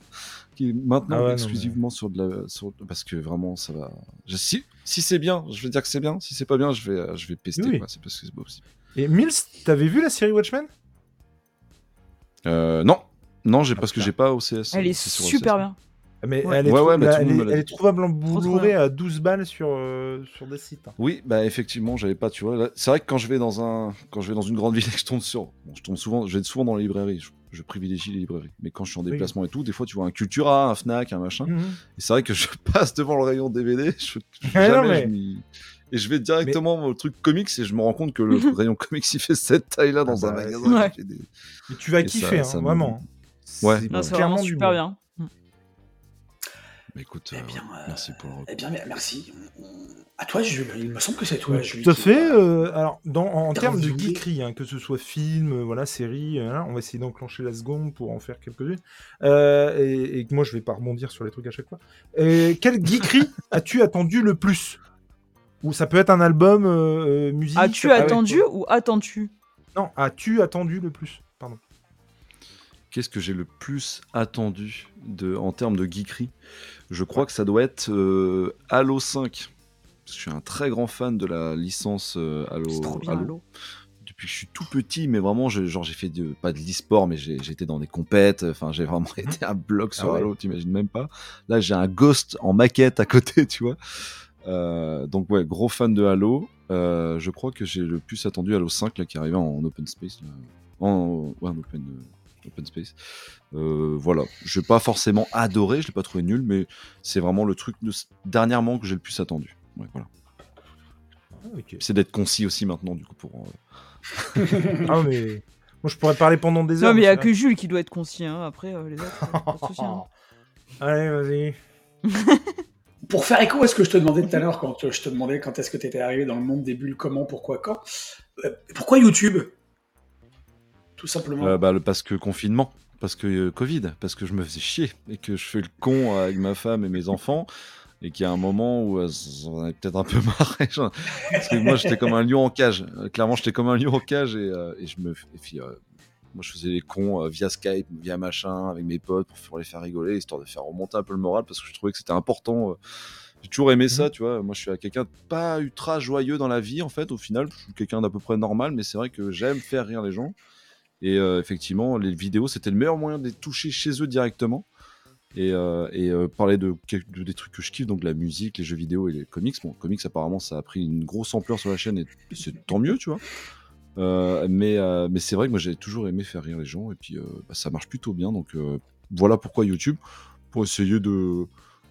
Speaker 5: qui est maintenant
Speaker 1: Ah ouais, non,
Speaker 5: exclusivement sur de la, sur- parce que vraiment ça va. Je- si si c'est bien, je vais dire que c'est bien. Si c'est pas bien, je vais, euh, je vais pester.
Speaker 1: Oui.
Speaker 5: C'est parce que c'est pas possible.
Speaker 1: Et Mills, t'avais vu la série Watchmen?
Speaker 5: Euh, non, non, j'ai
Speaker 1: Ah,
Speaker 5: parce que j'ai pas OCS.
Speaker 4: Elle est super
Speaker 5: OCS.
Speaker 4: bien.
Speaker 1: mais
Speaker 4: Ouais.
Speaker 1: elle, est
Speaker 5: Ouais, mais
Speaker 1: elle, est, elle trouvable en Blu-ray à 12 balles sur, euh, sur des sites. hein.
Speaker 5: Oui, bah effectivement, j'avais pas, tu vois. C'est vrai que quand je vais dans un, quand je vais dans une grande <laughs> ville et que je tombe sur, bon, je tombe souvent, je vais souvent dans les librairies. Je, je privilégie les librairies. Mais quand je suis en
Speaker 1: Oui.
Speaker 5: déplacement et tout, des fois, tu vois un Cultura, un Fnac, un machin.
Speaker 1: Mhm.
Speaker 5: Et c'est vrai que je <laughs> passe devant le rayon DVD, je, je- jamais
Speaker 1: mais-
Speaker 5: je m'y- et je vais directement au truc comics et je me rends compte que le <laughs> rayon comics il fait cette taille-là dans
Speaker 1: Ah
Speaker 5: un
Speaker 1: bah,
Speaker 5: magasin.
Speaker 4: ouais.
Speaker 5: des-
Speaker 1: Mais tu vas
Speaker 5: Et
Speaker 1: kiffer,
Speaker 5: ça-
Speaker 1: hein,
Speaker 5: ça me-
Speaker 1: vraiment.
Speaker 5: Ouais.
Speaker 1: C'est
Speaker 4: Non, c'est
Speaker 1: clairement
Speaker 4: super
Speaker 1: bon.
Speaker 4: bien.
Speaker 5: Mais écoute,
Speaker 3: Eh
Speaker 5: euh,
Speaker 3: bien, euh,
Speaker 5: merci pour le
Speaker 3: Eh bien, merci. À toi, Jules. Il me semble que c'est toi, Jules.
Speaker 1: Tout à
Speaker 3: qui
Speaker 1: fait. euh, alors, dans, en termes de geekerie, hein, que ce soit film, euh, voilà, série, on va essayer d'enclencher la seconde pour en faire quelques-unes. Euh, et, que moi, je vais pas rebondir sur les trucs à chaque fois. Quelle geekerie <laughs> as-tu attendu le plus? Ou ça peut être un album, euh, euh, musique.
Speaker 4: As-tu attendu ou attends-tu?
Speaker 1: Non, as-tu attendu le plus? Pardon.
Speaker 5: Qu'est-ce que j'ai le plus attendu de, en termes de geekerie? Je crois que ça doit être euh, Halo 5. Parce que je suis un très grand fan de la licence euh, Halo.
Speaker 4: C'est trop bien,
Speaker 5: Halo.
Speaker 4: Halo.
Speaker 5: Depuis que je suis tout petit, mais vraiment, j'ai- genre j'ai fait de, pas de l'e-sport, mais été dans des compètes. Enfin, j'ai vraiment été un bloc sur
Speaker 1: Ah ouais.
Speaker 5: Halo, t'imagines même pas. Là, j'ai un Ghost en maquette à côté, <laughs> tu vois. Euh, donc ouais, gros fan de Halo. Euh, je crois que j'ai le plus attendu Halo 5 là, qui arrivait en open space. là. En, ouais, en open, euh, open space. Euh, voilà, je n'ai pas forcément adoré, je l'ai pas trouvé nul, mais c'est vraiment le truc de, dernièrement que j'ai le plus attendu. Ouais, voilà.
Speaker 1: Ah.
Speaker 5: C'est d'être concis aussi maintenant, du coup, pour. euh, <laughs>
Speaker 1: Ah, mais moi, je pourrais parler pendant des heures.
Speaker 4: Non, mais il y a que Jules qui doit être conscient. hein. Après, euh, les autres, pas de souci, hein. <laughs>
Speaker 1: Allez, vas-y. <laughs>
Speaker 3: pour faire écho à ce que je te demandais tout à l'heure, quand je te demandais quand est-ce que tu étais arrivé dans le monde des bulles, comment, pourquoi, quand, euh, pourquoi YouTube? Tout simplement.
Speaker 5: Euh, bah, parce que confinement, parce que euh, Covid, parce que je me faisais chier et que je fais le con avec ma femme et mes enfants. Et qu'il y a un moment où euh, j'en avais peut-être un peu <laughs> marre. Parce que moi, j'étais comme un lion en cage. Euh, Clairement, j'étais comme un lion en cage. Et, euh, je me. Et euh, moi, je faisais les cons euh, via Skype, via machin, avec mes potes pour les faire rigoler, histoire de faire remonter un peu le moral, parce que je trouvais que c'était important. euh. J'ai toujours aimé ça, tu vois. Moi, je suis quelqu'un de pas ultra joyeux dans la vie, en fait. Au final, je suis quelqu'un d'à peu près normal, mais c'est vrai que j'aime faire rire les gens. Et euh, effectivement, les vidéos, c'était le meilleur moyen de les toucher chez eux directement. Et, euh, et euh, parler de, de des trucs que je kiffe, donc la musique, les jeux vidéo et les comics. Bon, comics, apparemment, ça a pris une grosse ampleur sur la chaîne et c'est tant mieux, tu vois. Euh, mais euh, mais c'est vrai que moi, j'ai toujours aimé faire rire les gens et puis euh, bah, ça marche plutôt bien. Donc euh, voilà pourquoi YouTube, pour essayer de,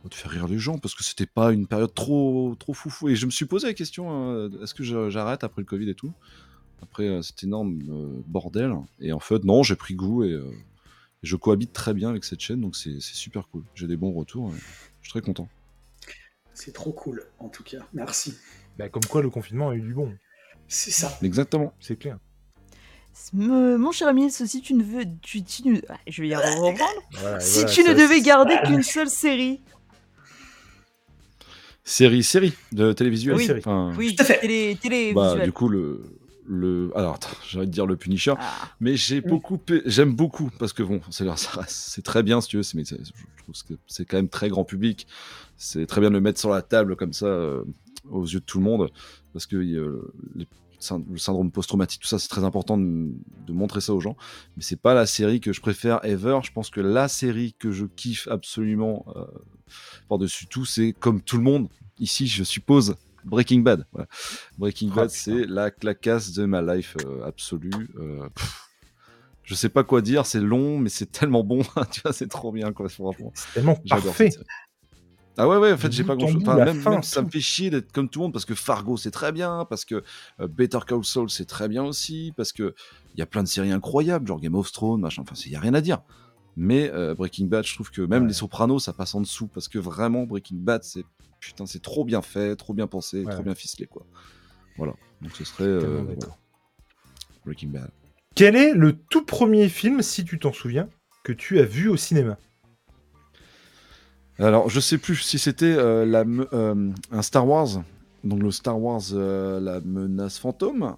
Speaker 5: de faire rire les gens, parce que c'était pas une période trop, trop foufou. Et je me suis posé la question hein, est-ce que j'arrête après le Covid et tout? Après euh, cet énorme euh, bordel. Et en fait, non, j'ai pris goût et, euh, et je cohabite très bien avec cette chaîne, donc c'est c'est super cool. J'ai des bons retours, et je suis très content.
Speaker 3: C'est trop cool, en tout cas. Merci.
Speaker 1: Bah, comme quoi, le confinement a eu du bon.
Speaker 3: C'est ça.
Speaker 5: Exactement.
Speaker 1: C'est clair.
Speaker 4: Me- Mon cher ami, si tu ne veux. Tu, tu ne- je vais y reprendre.
Speaker 1: Voilà,
Speaker 4: Si
Speaker 1: voilà,
Speaker 4: tu
Speaker 1: ça,
Speaker 4: ne devais garder qu'une seule série.
Speaker 5: Série, série de télévisuel.
Speaker 4: Oui.
Speaker 5: Enfin,
Speaker 4: Oui,
Speaker 3: Tout à fait.
Speaker 4: télé, télé
Speaker 5: bah, du coup, le. le... Alors, attends, j'ai envie de dire le Punisher,
Speaker 4: Ah,
Speaker 5: mais j'ai beaucoup. J'aime beaucoup, parce que bon, c'est c'est très bien, si tu veux, c'est- mais c'est- je trouve que c'est quand même très grand public. C'est très bien de le mettre sur la table comme ça, euh, aux yeux de tout le monde, parce que euh, les- le syndrome post-traumatique, tout ça, c'est très important de, de montrer ça aux gens. Mais c'est pas la série que je préfère ever. Je pense que la série que je kiffe absolument euh, par-dessus tout, c'est comme tout le monde ici, je suppose, Breaking Bad. Voilà. Breaking
Speaker 1: Oh,
Speaker 5: Bad,
Speaker 1: putain.
Speaker 5: c'est la clacasse de ma life euh, absolue. Pff, je sais pas quoi dire, c'est long, mais c'est tellement bon. <laughs> tu vois, c'est trop bien, quoi. Franchement,
Speaker 1: C'est tellement parfait.
Speaker 5: Ah ouais, ouais, en fait, j'ai pas
Speaker 1: bout en
Speaker 5: grand chose.
Speaker 1: bout, la
Speaker 5: même,
Speaker 1: fin,
Speaker 5: même ça me fait chier d'être comme tout le monde parce que Fargo, c'est très bien, parce que euh, Better Call Saul, c'est très bien aussi, parce que il y a plein de séries incroyables, genre Game of Thrones, machin, enfin, il y a rien à dire. Mais euh, Breaking Bad, je trouve que même
Speaker 1: Ouais.
Speaker 5: les Sopranos, ça passe en dessous, parce que vraiment, Breaking Bad, c'est putain, c'est trop bien fait, trop bien pensé,
Speaker 1: Ouais.
Speaker 5: trop bien ficelé, quoi. Voilà. Donc ce serait euh. Breaking Bad.
Speaker 1: Quel est le tout premier film, si tu t'en souviens, que tu as vu au cinéma?
Speaker 5: Alors, je sais plus si c'était euh, la euh, un Star Wars, donc le Star Wars, euh, la menace fantôme,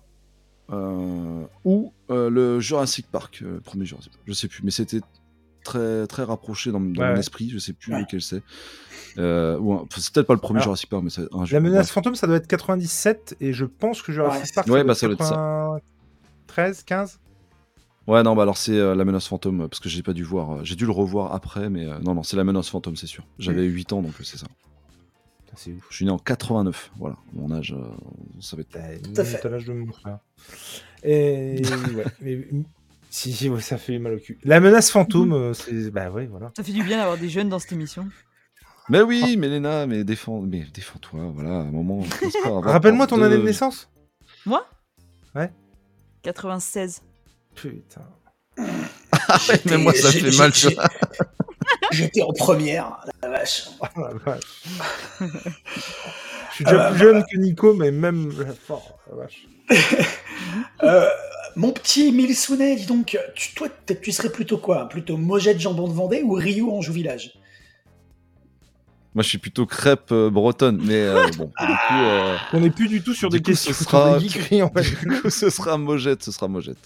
Speaker 5: euh, ou euh, le Jurassic Park, euh, le premier Jurassic Park. Je sais plus, mais c'était très très rapproché dans, dans
Speaker 1: Ouais,
Speaker 5: mon esprit. Je sais plus
Speaker 3: Ouais.
Speaker 5: lequel c'est. Euh, enfin, c'est peut-être pas le premier
Speaker 1: Alors,
Speaker 5: Jurassic Park, mais c'est un jeu.
Speaker 1: La menace fantôme, ça doit être 97, et je pense que Jurassic
Speaker 3: Ouais.
Speaker 1: Park,
Speaker 5: Ouais,
Speaker 1: ça
Speaker 5: bah,
Speaker 1: doit
Speaker 5: ça doit
Speaker 1: être
Speaker 5: être ça.
Speaker 1: 93, 15
Speaker 5: Ouais, non, bah alors c'est euh, la menace fantôme, parce que j'ai pas dû voir. euh, j'ai dû le revoir après, mais euh, non, non, c'est la menace fantôme, c'est sûr. J'avais 8 ans, donc euh, c'est ça.
Speaker 1: Putain, C'est ouf.
Speaker 5: Je suis né en 89, voilà. Mon âge, euh, ça va être.
Speaker 1: T'as
Speaker 3: à fait.
Speaker 1: T'as l'âge de mon frère. Et <laughs> ouais, mais si, si, ouais, ça fait mal au cul. La menace fantôme, euh, c'est. Bah ouais, voilà.
Speaker 4: Ça fait du bien d'avoir des jeunes dans cette émission.
Speaker 5: Mais oui, mais Léna, mais défends, mais défends-toi, voilà, à un moment. pas avoir
Speaker 1: Rappelle-moi
Speaker 5: peur
Speaker 1: ton année de naissance
Speaker 4: Moi?
Speaker 1: Ouais.
Speaker 4: 96.
Speaker 1: Putain. <laughs>
Speaker 5: Même moi, ça fait mal, tu <laughs>
Speaker 3: J'étais en première, la vache.
Speaker 1: Oh la vache. Je suis déjà plus jeune que Nico, mais même euh, fort, la vache. <laughs>
Speaker 3: Euh, mon petit Milsounet, dis donc, tu, toi, tu serais plutôt quoi? Plutôt Mojette Jambon de Vendée ou Rio Anjou Village
Speaker 5: Moi, je suis plutôt crêpe euh, bretonne, mais euh, bon, du coup, euh,
Speaker 1: On n'est plus du tout sur
Speaker 5: Du
Speaker 1: des
Speaker 5: coup,
Speaker 1: questions
Speaker 5: ce sera-
Speaker 1: de en fait.
Speaker 5: du coup, ce sera Mojette, ce sera Mojette.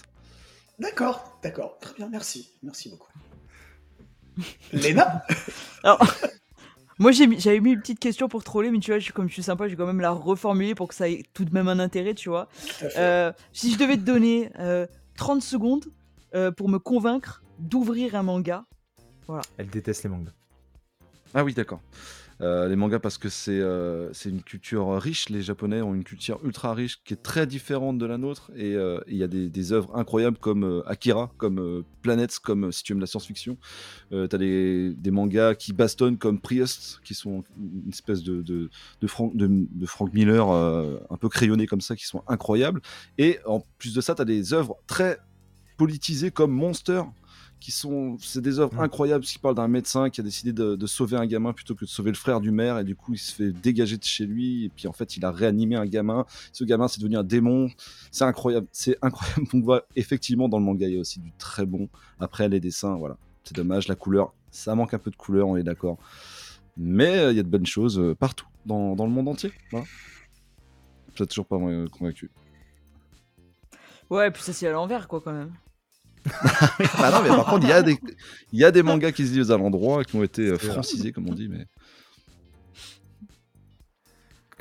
Speaker 3: D'accord, d'accord. Très bien, merci. Merci beaucoup. <laughs> Léna <laughs>
Speaker 4: Alors, <laughs> moi j'ai mis- j'avais mis une petite question pour troller, mais tu vois, je comme je suis sympa, je vais quand même la reformuler pour que ça ait tout de même un intérêt, tu vois.
Speaker 3: Tout à fait.
Speaker 4: Euh, si je devais te donner euh, 30 secondes euh, pour me convaincre d'ouvrir un manga,
Speaker 1: Elle déteste les mangas.
Speaker 5: Ah oui, d'accord. Euh, les mangas parce que c'est euh, c'est une culture riche. Les Japonais ont une culture ultra riche qui est très différente de la nôtre. Et euh, il y a des, œuvres incroyables comme Akira, comme Planets, comme si tu aimes la science-fiction. Euh, T'as des, mangas qui bastonnent comme Priest, qui sont une espèce de, de, Frank, de, de Frank Miller un peu crayonnés comme ça, qui sont incroyables. Et en plus de ça, tu as des œuvres très politisées comme Monster qui sont, c'est des œuvres
Speaker 1: Mm.
Speaker 5: incroyables, qui parlent d'un médecin qui a décidé de, de sauver un gamin plutôt que de sauver le frère du maire, et du coup il se fait dégager de chez lui, et puis en fait il a réanimé un gamin. Ce gamin c'est devenu un démon. C'est incroyable, c'est incroyable. Donc voilà, effectivement dans le manga il y a aussi du très bon. Après les dessins, voilà, c'est dommage, la couleur, ça manque un peu de couleur, on est d'accord. Mais euh, il y a de bonnes choses euh, partout, dans, dans le monde entier. Voilà. Je suis toujours pas euh, convaincu.
Speaker 4: Ouais, puis ça c'est à l'envers quoi quand même. <laughs>
Speaker 5: Ah non, mais par contre, il y, a des- il y a des mangas qui se lisent à l'endroit, qui ont été euh, francisés, comme on dit. Mais...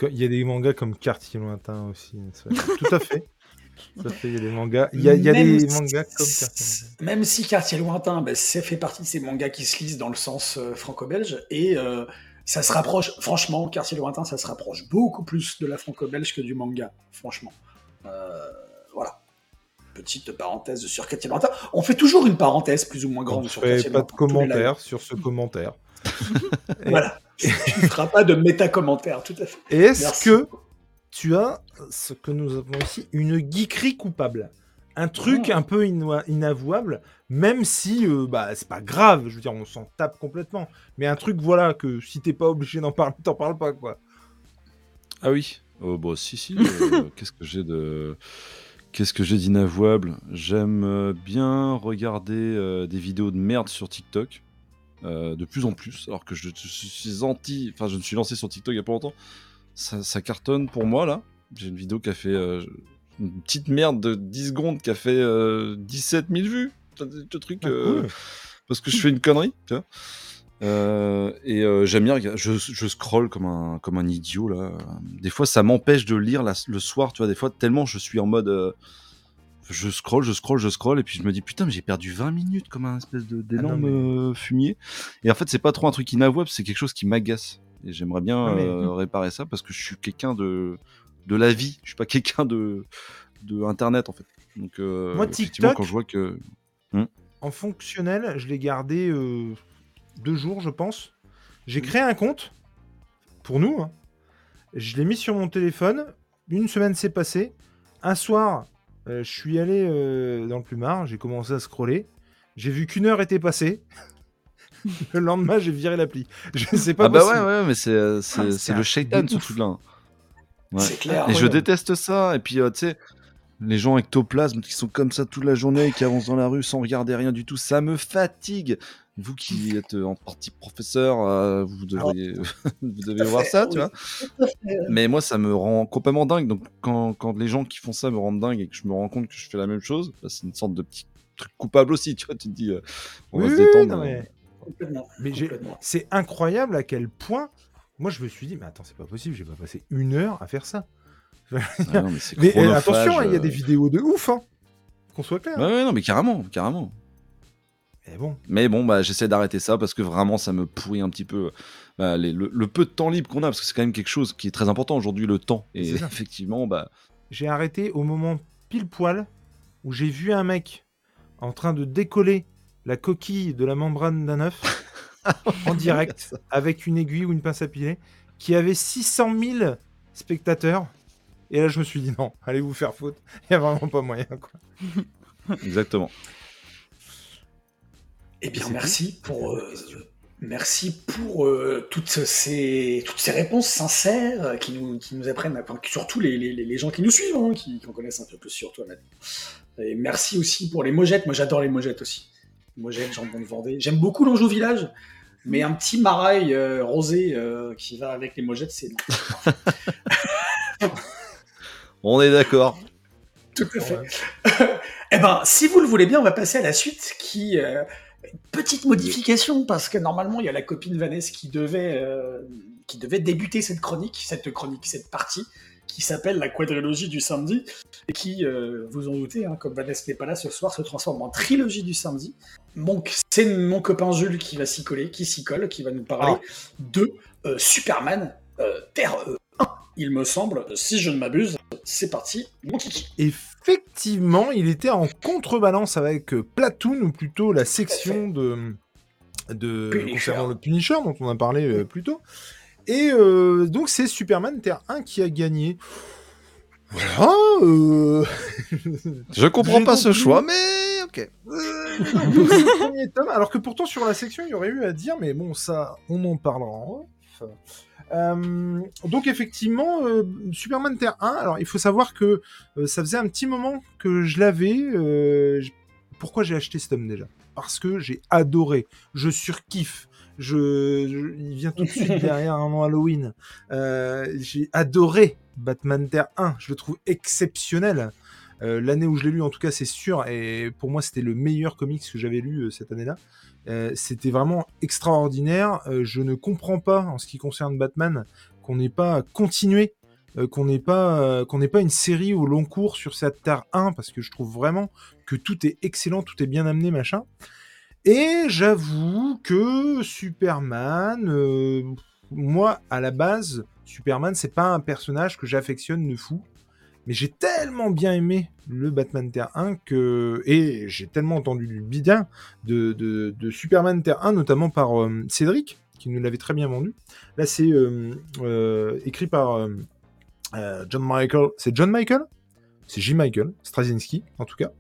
Speaker 1: Il y a des mangas comme Quartier Lointain aussi. <laughs> Tout à fait. Tout à fait, il y a des mangas. Il y a, y des
Speaker 3: si-
Speaker 1: mangas comme Quartier Lointain.
Speaker 3: Même si Quartier Lointain, ben, ça fait partie de ces mangas qui se lisent dans le sens euh, franco-belge, et euh, ça se rapproche, franchement, Quartier Lointain, ça se rapproche beaucoup plus de la franco-belge que du manga, franchement. Euh. Petite parenthèse sur Quartier Lointain. On fait toujours une parenthèse plus ou moins
Speaker 1: On
Speaker 3: grande
Speaker 1: ne
Speaker 3: sur Quartier
Speaker 1: pas de commentaires sur ce commentaire. <laughs> Et-
Speaker 3: Voilà. tu ne feras pas de méta-commentaires, tout à fait.
Speaker 1: Et est-ce que tu as ce que nous avons ici, une geekerie coupable? Un truc
Speaker 3: Oh.
Speaker 1: un peu ino- inavouable, même si euh, bah, c'est pas grave, je veux dire, on s'en tape complètement. Mais un truc, voilà, que si t'es pas obligé d'en parler, t'en parles pas, quoi.
Speaker 5: Ah oui Oh, bah, si, si. <laughs> euh, Qu'est-ce que j'ai de. Qu'est-ce que j'ai d'inavouable? J'aime euh, bien regarder euh, des vidéos de merde sur TikTok. euh, de plus en plus, alors que je, je suis anti. Enfin, je me suis lancé sur TikTok il y a pas longtemps. Ça, ça cartonne pour moi, là. J'ai une vidéo qui a fait. euh, une petite merde de 10 secondes qui a fait euh, 17 000 vues. Ce truc.
Speaker 1: Ah,
Speaker 5: parce que je fais une connerie, tu vois. Euh, et euh, j'aime bien, je, je scroll comme un, comme un idiot là. Des fois, ça m'empêche de lire la- le soir, tu vois. Des fois, tellement je suis en mode, euh, je scroll, je scroll, je scroll, et puis je me dis putain, mais j'ai perdu 20 minutes comme un espèce d'énorme
Speaker 1: Ah
Speaker 5: fumier. Et en fait, c'est pas trop un truc inavouable, c'est quelque chose qui m'agace. Et j'aimerais bien
Speaker 1: Ah, mais-
Speaker 5: réparer ça parce que je suis quelqu'un de de la vie. Je suis pas <laughs> quelqu'un de de internet en fait. Donc
Speaker 1: Moi, TikTok,
Speaker 5: quand je vois que
Speaker 1: En fonctionnel, je l'ai gardé deux jours, je pense. J'ai créé un compte pour nous. hein. Je l'ai mis sur mon téléphone. Une semaine s'est passée. Un soir, euh, je suis allé euh, dans le plumard. J'ai commencé à scroller. J'ai vu qu'une heure était passée. <laughs> le lendemain, j'ai viré l'appli. <laughs> Je sais pas
Speaker 5: ah bah
Speaker 1: possible.
Speaker 5: ouais, ouais, mais c'est euh, c'est
Speaker 3: Ah,
Speaker 5: le
Speaker 1: de
Speaker 5: ce truc-là. hein. Ouais.
Speaker 3: C'est clair.
Speaker 5: Et je déteste ça. Et puis, euh, tu sais, les gens ectoplasmes qui sont comme ça toute la journée et qui avancent dans la rue sans regarder rien du tout, ça me fatigue. Vous qui êtes euh, en partie professeur, euh, vous devriez, <laughs> vous devez voir
Speaker 3: fait,
Speaker 5: ça, tu vois. Mais moi, ça me rend complètement dingue. Donc, quand, quand les gens qui font ça me rendent dingue et que je me rends compte que je fais la même chose, bah, c'est une sorte de petit truc coupable aussi, tu vois. Tu te dis, euh, on va se détendre.
Speaker 1: non, mais- c'est incroyable à quel point. Moi, je me suis dit, mais attends, c'est pas possible, j'ai pas passé une heure à faire ça. <laughs>
Speaker 5: Ah non, mais
Speaker 1: attention, il y a des vidéos de ouf, hein. Qu'on soit clair.
Speaker 5: Ouais, ouais, non, mais carrément, carrément.
Speaker 1: Mais bon,
Speaker 5: Mais bon, bah, j'essaie d'arrêter ça parce que vraiment, ça me pourrit un petit peu bah, les- le, le peu de temps libre qu'on a, parce que c'est quand même quelque chose qui est très important aujourd'hui, le temps. Et <laughs> effectivement, bah,
Speaker 1: j'ai arrêté au moment pile poil où j'ai vu un mec en train de décoller la coquille de la membrane d'un œuf <laughs> en direct avec une aiguille ou une pince à piler qui avait 600 000 spectateurs. Et là, je me suis dit non, allez vous faire foutre. Il n'y a vraiment pas moyen. Quoi.
Speaker 5: exactement.
Speaker 3: Eh bien,
Speaker 1: C'est
Speaker 3: merci pour, euh, merci pour euh, toutes, ces, toutes ces réponses sincères euh, qui nous, qui nous apprennent, enfin, surtout les, les, les gens qui nous suivent, hein, qui, qui en connaissent un peu plus sur toi maintenant. Et merci aussi pour les mojettes. Moi, j'adore les mojettes aussi. Mojettes, jambon de Vendée. J'aime beaucoup l'Anjou Village, mais un petit marail euh, rosé euh, qui va avec les mojettes, c'est <laughs>
Speaker 5: On est d'accord.
Speaker 3: Tout à fait. <laughs> eh ben, si vous le voulez bien, on va passer à la suite qui. euh, une petite modification, parce que normalement, il y a la copine Vanessa qui devait, euh, qui devait débuter cette chronique, cette chronique, cette partie, qui s'appelle la quadrilogie du samedi, et qui, euh, vous en doutez, hein, comme Vanessa n'est pas là ce soir, se transforme en trilogie du samedi. Donc, c'est mon copain Jules qui va s'y coller, qui s'y colle, qui va nous parler de euh, Superman Terre euh, 1, il me semble, si je ne m'abuse. C'est parti, mon kiki.
Speaker 1: Effectivement, il était en contrebalance avec euh, Platoon, ou plutôt la section de, de
Speaker 3: Punisher.
Speaker 1: concernant le Punisher dont on a parlé euh, plus tôt. Et euh, donc c'est Superman Terre 1 qui a gagné. Voilà. euh,
Speaker 5: Je comprends pas ce choix, mais ok.
Speaker 1: Euh, tome, alors que pourtant sur la section il y aurait eu à dire, mais bon ça on en parlera en off. Euh, donc effectivement, euh, Superman Terre 1, alors il faut savoir que euh, ça faisait un petit moment que je l'avais. pourquoi j'ai acheté ce tome déjà? Parce que j'ai adoré, je surkiffe. Je, je- il vient tout de suite <laughs> derrière un an Halloween. J'ai adoré Batman Terre 1, je le trouve exceptionnel. Euh, L'année où je l'ai lu, en tout cas, c'est sûr, et pour moi, c'était le meilleur comics que j'avais lu euh, cette année-là. Euh, c'était vraiment extraordinaire. Je ne comprends pas, en ce qui concerne Batman, qu'on n'ait pas continué, qu'on n'ait pas, pas une série au long cours sur cette Terre 1, parce que je trouve vraiment que tout est excellent, tout est bien amené, machin. Et j'avoue que Superman, moi, à la base, Superman, c'est pas un personnage que j'affectionne de fou. Mais j'ai tellement bien aimé le Batman Terre 1 que. Et j'ai tellement entendu du bidin de, Superman Terre 1, notamment par euh, Cédric, qui nous l'avait très bien vendu. Là, c'est euh, euh, écrit par John Michael. C'est John Michael? C'est J. Michael Straczynski, en tout cas,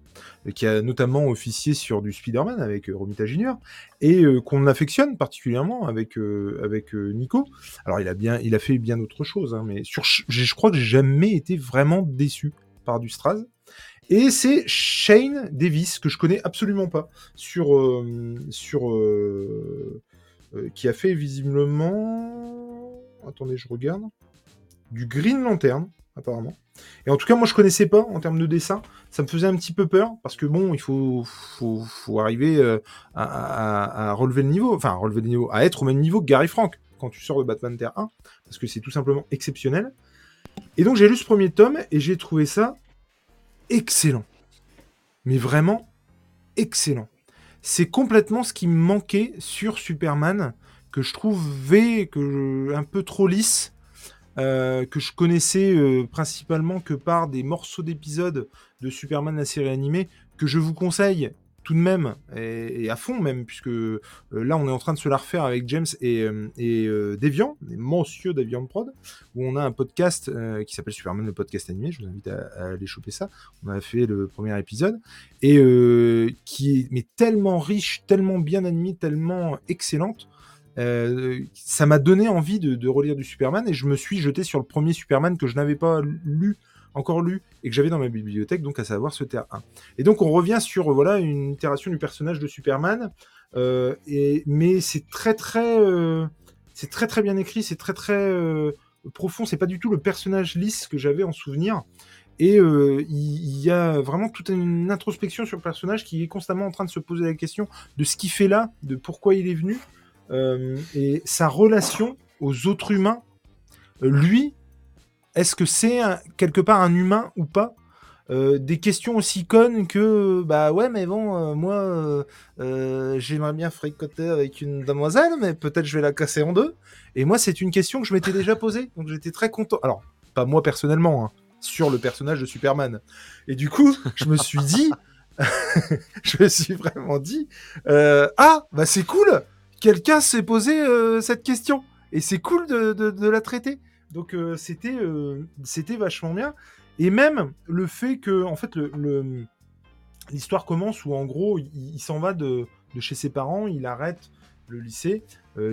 Speaker 1: qui a notamment officié sur du Spider-Man avec euh, Romita Junior, et euh, qu'on affectionne particulièrement avec, euh, euh, Nico. Alors, il a, bien, fait bien d'autres choses, hein, mais sur, je crois que j'ai jamais été vraiment déçu par du Straz. Et c'est Shane Davis, que je connais absolument pas, sur, euh, euh, euh, qui a fait visiblement... Attendez, je regarde. Du Green Lantern, apparemment. Et en tout cas, moi, je connaissais pas en termes de dessin. Ça me faisait un petit peu peur, parce que bon, il faut, arriver euh, à, relever le niveau, enfin, à relever le niveau, à être au même niveau que Gary Frank quand tu sors de Batman Terre 1, parce que c'est tout simplement exceptionnel. Et donc, j'ai lu ce premier tome, et j'ai trouvé ça excellent. Mais vraiment excellent. C'est complètement ce qui me manquait sur Superman, que je trouvais un peu trop lisse, euh, que je connaissais euh, principalement que par des morceaux d'épisodes de Superman la série animée, que je vous conseille tout de même, et, à fond même, puisque euh, là on est en train de se la refaire avec James et, Deviant, et Monsieur Deviant Prod, où on a un podcast qui s'appelle Superman le podcast animé, je vous invite à, aller choper ça, on a fait le premier épisode, et qui est mais tellement riche, tellement bien animé, tellement excellente, euh, ça m'a donné envie de, relire du Superman, et je me suis jeté sur le premier Superman que je n'avais pas lu encore lu et que j'avais dans ma bibliothèque, donc à savoir ce Terre 1. Et donc on revient sur voilà une itération du personnage de Superman, euh, et, mais c'est très très euh, c'est très très bien écrit, c'est très très profond, c'est pas du tout le personnage lisse que j'avais en souvenir. Et il y, a vraiment toute une introspection sur le personnage qui est constamment en train de se poser la question de ce qu'il fait là, de pourquoi il est venu, et sa relation aux autres humains. Euh, lui, est-ce que c'est quelque part un humain ou pas? Euh, des questions aussi connes que bah ouais mais bon euh, moi euh, euh, j'aimerais bien fricoter avec une demoiselle mais peut-être je vais la casser en deux. Et moi c'est une question que je m'étais déjà posée donc j'étais très content. Alors pas moi personnellement hein, sur le personnage de Superman. Et du coup je me suis dit <laughs> je me suis vraiment dit euh, ah bah c'est cool quelqu'un s'est posé euh, cette question. Et c'est cool de, la traiter. Donc euh, c'était euh, c'était vachement bien. Et même le fait que en fait l'histoire commence où en gros il, s'en va de, chez ses parents il arrête le lycée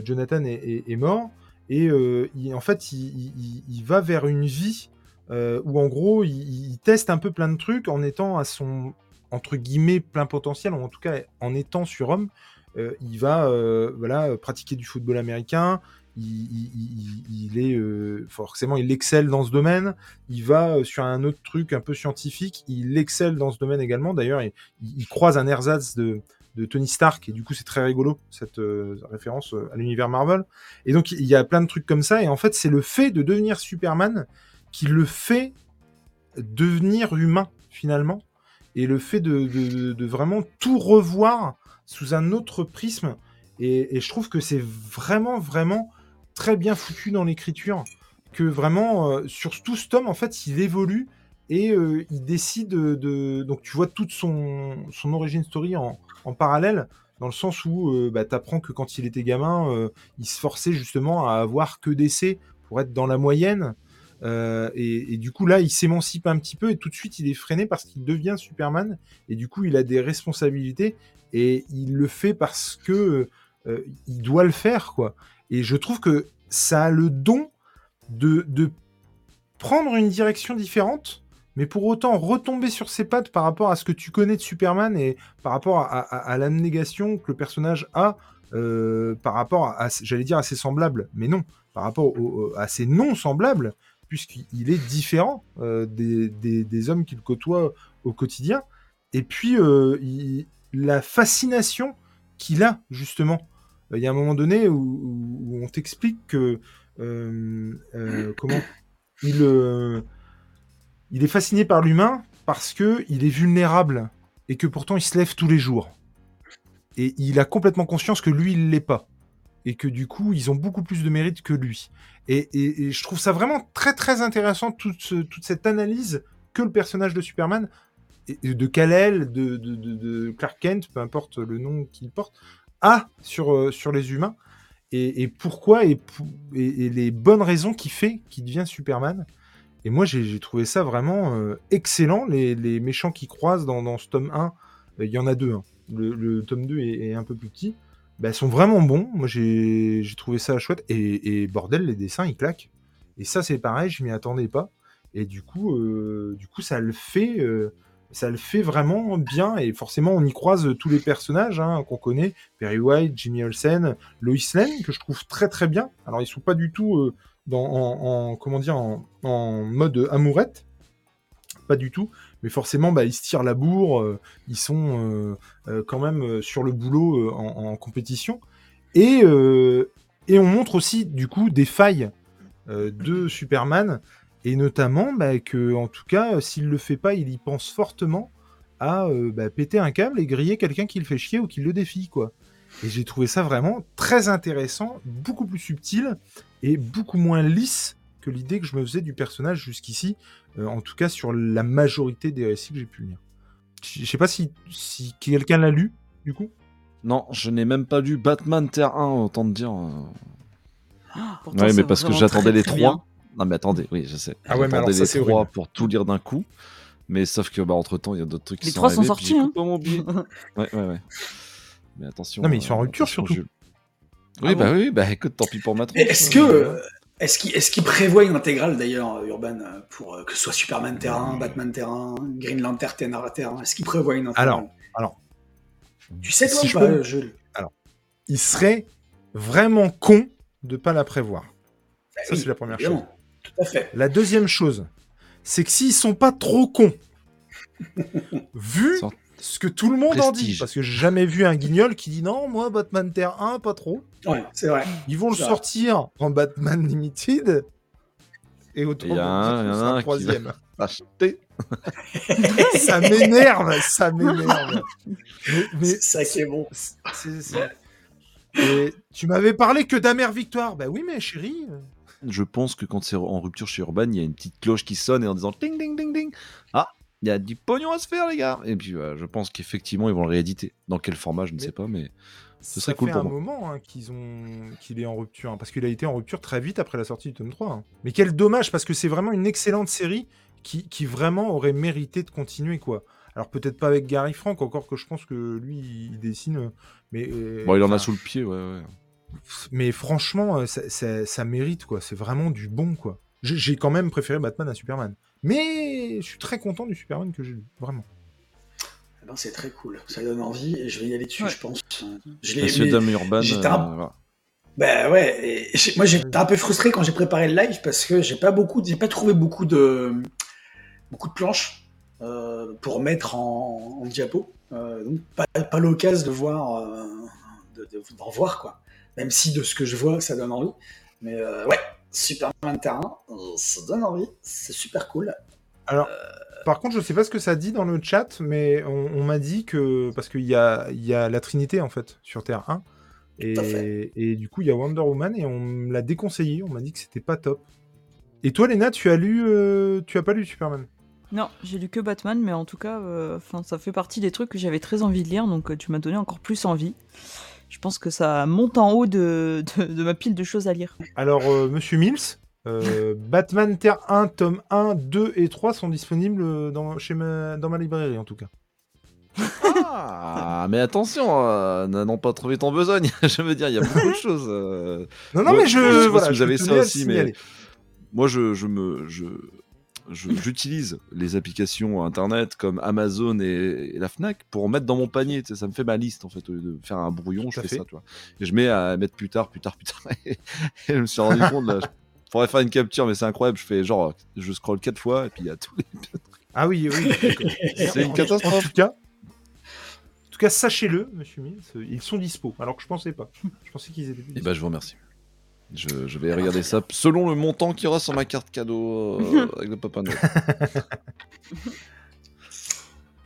Speaker 1: Jonathan est, mort. Et il- en fait il, il- va vers une vie où en gros il, teste un peu plein de trucs en étant à son entre guillemets plein potentiel ou en tout cas en étant surhomme euh, il va euh, voilà pratiquer du football américain. Il, est euh, forcément il excelle dans ce domaine. Il va euh, sur un autre truc un peu scientifique il excelle dans ce domaine également. D'ailleurs il, croise un ersatz de, Tony Stark et du coup c'est très rigolo cette euh, référence euh, à l'univers Marvel. Et donc il y a plein de trucs comme ça et en fait c'est le fait de devenir Superman qui le fait devenir humain finalement. Et le fait de vraiment tout revoir sous un autre prisme. Et, je trouve que c'est vraiment vraiment très bien foutu dans l'écriture. Que vraiment euh, sur tout ce tome en fait il évolue et euh, il décide de, donc tu vois toute son son origin story en, en parallèle dans le sens où euh, bah, tu apprends que quand il était gamin il se forçait justement à avoir que des C pour être dans la moyenne Euh, et, du coup, là, il s'émancipe un petit peu et tout de suite, il est freiné parce qu'il devient Superman. Et du coup, il a des responsabilités et il le fait parce que euh, il doit le faire, quoi. Et je trouve que ça a le don de, de prendre une direction différente, mais pour autant retomber sur ses pattes par rapport à ce que tu connais de Superman et par rapport à, à, à l'abnégation que le personnage a euh, par rapport à, j'allais dire, à ses semblables, mais non, par rapport à ses non-semblables, puisqu'il est différent euh, des, des, des, hommes qu'il côtoie au quotidien. Et puis, euh, il, la fascination qu'il a, justement. Il y a un moment donné où, où on t'explique que. Euh, euh, <coughs> comment il, euh, il est fasciné par l'humain parce que il est vulnérable et que pourtant il se lève tous les jours. Et il a complètement conscience que lui, il l'est pas. Et que du coup, ils ont beaucoup plus de mérite que lui. Et, je trouve ça vraiment très très intéressant, toute, ce, toute cette analyse que le personnage de Superman, de Kal-El, de, Clark Kent, peu importe le nom qu'il porte, a sur, euh, les humains. Et, pourquoi et, les bonnes raisons qui fait qu'il devient Superman. Et moi, j'ai trouvé ça vraiment euh, excellent. Les, méchants qui croisent dans, ce tome 1, il y en a deux. Hein le, tome 2 est, est, un peu plus petit, bah, sont vraiment bons. Moi, j'ai trouvé ça chouette. Et, bordel, les dessins, ils claquent. Et ça, c'est pareil, je m'y attendais pas. Et du coup, euh, du coup ça le fait. Euh, ça le fait vraiment bien et forcément on y croise tous les personnages hein, qu'on connaît Perry White, Jimmy Olsen, Lois Lane que je trouve très très bien. Alors ils sont pas du tout euh, dans, en, en, comment dire en, mode amourette, pas du tout, mais forcément bah, ils se tirent la bourre, euh, ils sont euh, euh, quand même sur le boulot en, en, compétition. Et et on montre aussi du coup des failles de Superman. Et notamment bah, que en tout cas s'il le fait pas il y pense fortement à bah, péter un câble et griller quelqu'un qui le fait chier ou qui le défie quoi. Et j'ai trouvé ça vraiment très intéressant beaucoup plus subtil et beaucoup moins lisse que l'idée que je me faisais du personnage jusqu'ici euh, en tout cas sur la majorité des récits que j'ai pu lire je sais pas si, si quelqu'un l'a lu du coup
Speaker 5: non je n'ai même pas lu Batman Terre 1 autant te dire <gasps> ah, ouais mais parce que j'attendais les trois. Non mais attendez, oui, je sais.
Speaker 1: Ah ouais, mais alors
Speaker 5: les
Speaker 1: ça,
Speaker 5: trois pour tout lire d'un coup. Mais sauf que bah entre temps, il y a d'autres trucs qui
Speaker 4: les
Speaker 5: sont
Speaker 4: trois sont sortis. Hein.
Speaker 5: Pas mon billet. ouais, ouais, ouais. Mais attention.
Speaker 1: Non mais ils sont en rupture surtout.
Speaker 5: Jules. Oui, ah bah bon oui, bah écoute, tant pis pour ma
Speaker 3: Est-ce que est-ce qu'il est qu prévoit une intégrale d'ailleurs Urban pour euh, que ce soit Superman terrain, Batman terrain, Green Lantern terrain Est-ce qu'il prévoit une intégrale?
Speaker 1: Alors, alors.
Speaker 3: Tu sais toi
Speaker 1: si
Speaker 3: ou
Speaker 1: je
Speaker 3: pas,
Speaker 1: peux...
Speaker 3: Jules?
Speaker 1: Alors, il serait vraiment con de pas la prévoir.
Speaker 3: Bah
Speaker 1: Ça
Speaker 3: oui,
Speaker 1: c'est la première
Speaker 3: évidemment.
Speaker 1: chose.
Speaker 3: Tout à fait.
Speaker 1: La deuxième chose, c'est que s'ils sont pas trop cons, <laughs> vu
Speaker 5: Sans-
Speaker 1: ce que tout le monde en dit, parce que j'ai jamais vu un guignol qui dit non, moi Batman Terre 1, pas trop.
Speaker 3: Ouais, c'est vrai.
Speaker 1: Ils vont le
Speaker 3: vrai.
Speaker 1: sortir en Batman Limited. Et autant
Speaker 5: Il y a un- il y en a un
Speaker 1: troisième. <laughs>
Speaker 5: Acheter. <laughs>
Speaker 1: ça m'énerve, ça m'énerve. Mais,
Speaker 3: ça qui est bon.
Speaker 1: Et tu m'avais parlé que d'Amère Victoire. Bah oui, mais chérie.
Speaker 5: Je pense que quand c'est en rupture chez Urban, il y a une petite cloche qui sonne et en disant ding ding ding ding. Ah, il y a du pognon à se faire, les gars. Et puis, euh, je pense qu'effectivement, ils vont le rééditer. Dans quel format, je ne
Speaker 1: Mais-
Speaker 5: sais pas, mais Ce serait cool
Speaker 1: fait
Speaker 5: pour
Speaker 1: un
Speaker 5: moi.
Speaker 1: moment hein, qu'ils ont qu'il est en rupture, hein, parce qu'il a été en rupture très vite après la sortie du tome 3. hein. Mais quel dommage, parce que c'est vraiment une excellente série qui, qui vraiment aurait mérité de continuer, quoi. Alors peut-être pas avec Gary Frank, encore que je pense que lui, il dessine, mais... euh,
Speaker 5: bon, il en a sous le pied, ouais, ouais.
Speaker 1: Mais franchement, euh, ça, ça- ça mérite, quoi. C'est vraiment du bon, quoi. J'ai quand même préféré Batman à Superman. Mais je suis très content du Superman que j'ai lu, vraiment.
Speaker 3: Eh ben, c'est très cool. Ça donne envie et je vais y aller dessus,
Speaker 4: Ouais.
Speaker 3: je pense. Je l'ai
Speaker 5: Monsieur Dame Urban,
Speaker 3: j'étais
Speaker 5: euh,
Speaker 3: un-
Speaker 5: voilà.
Speaker 3: Ben ouais, et j'ai- moi j'étais un peu frustré quand j'ai préparé le live parce que j'ai pas beaucoup, j'ai pas trouvé beaucoup de beaucoup de planches euh, pour mettre en, en diapo. Euh, donc pas, pas l'occasion de voir, euh, de, de- d'en voir quoi. Même si de ce que je vois, ça donne envie. Mais euh, ouais, Superman Terrain, euh, ça donne envie, c'est super cool.
Speaker 1: Alors, par contre, je sais pas ce que ça dit dans le chat, mais on, on m'a dit que. Parce qu'il y a, il y a la Trinité, en fait, sur Terre 1.
Speaker 3: Tout à
Speaker 1: Et, et du coup, il y a Wonder Woman, et on me l'a déconseillé. On m'a dit que c'était pas top. Et toi, Léna, tu as lu. euh, tu as pas lu Superman?
Speaker 4: Non, j'ai lu que Batman, mais en tout cas, euh, ça fait partie des trucs que j'avais très envie de lire, donc euh, tu m'as donné encore plus envie. Je pense que ça monte en haut de, de, de ma pile de choses à lire.
Speaker 1: Alors, euh, Monsieur Mills, Euh, <laughs> Batman Terre 1, tome 1, 2 et 3 sont disponibles dans, chez ma, dans ma librairie en tout cas.
Speaker 5: Ah, mais attention, euh, n'allons pas trop vite en besogne. <laughs> je veux dire, il y a beaucoup de choses. euh.
Speaker 1: Non, non, mais je.
Speaker 5: je sais pas
Speaker 1: voilà,
Speaker 5: si vous avez ça aussi, mais-. Moi, je, je me, je- j'utilise les applications internet comme Amazon et, et la Fnac pour mettre dans mon panier. tu sais, ça me fait ma liste en fait. Au lieu de faire un brouillon, je
Speaker 1: Tout
Speaker 5: fais
Speaker 1: fait.
Speaker 5: ça, tu vois. Et je mets à mettre plus tard, plus tard, plus tard. <laughs> et je me suis rendu compte là. Je pourrais faire une capture, mais c'est incroyable. Je fais genre, je scroll quatre fois et puis il y a tous les. <laughs>
Speaker 1: Ah oui, oui.
Speaker 5: C'est une
Speaker 1: En-
Speaker 5: catastrophe.
Speaker 1: En tout cas, en tout cas sachez-le, monsieur Mills, ils sont dispo. Alors que je pensais pas. Je pensais qu'ils étaient plus
Speaker 5: Et
Speaker 1: dispo.
Speaker 5: ben, je vous remercie. Je, je vais regarder ça selon le montant qu'il y aura sur ma carte cadeau euh, <laughs> avec le Papa Noël.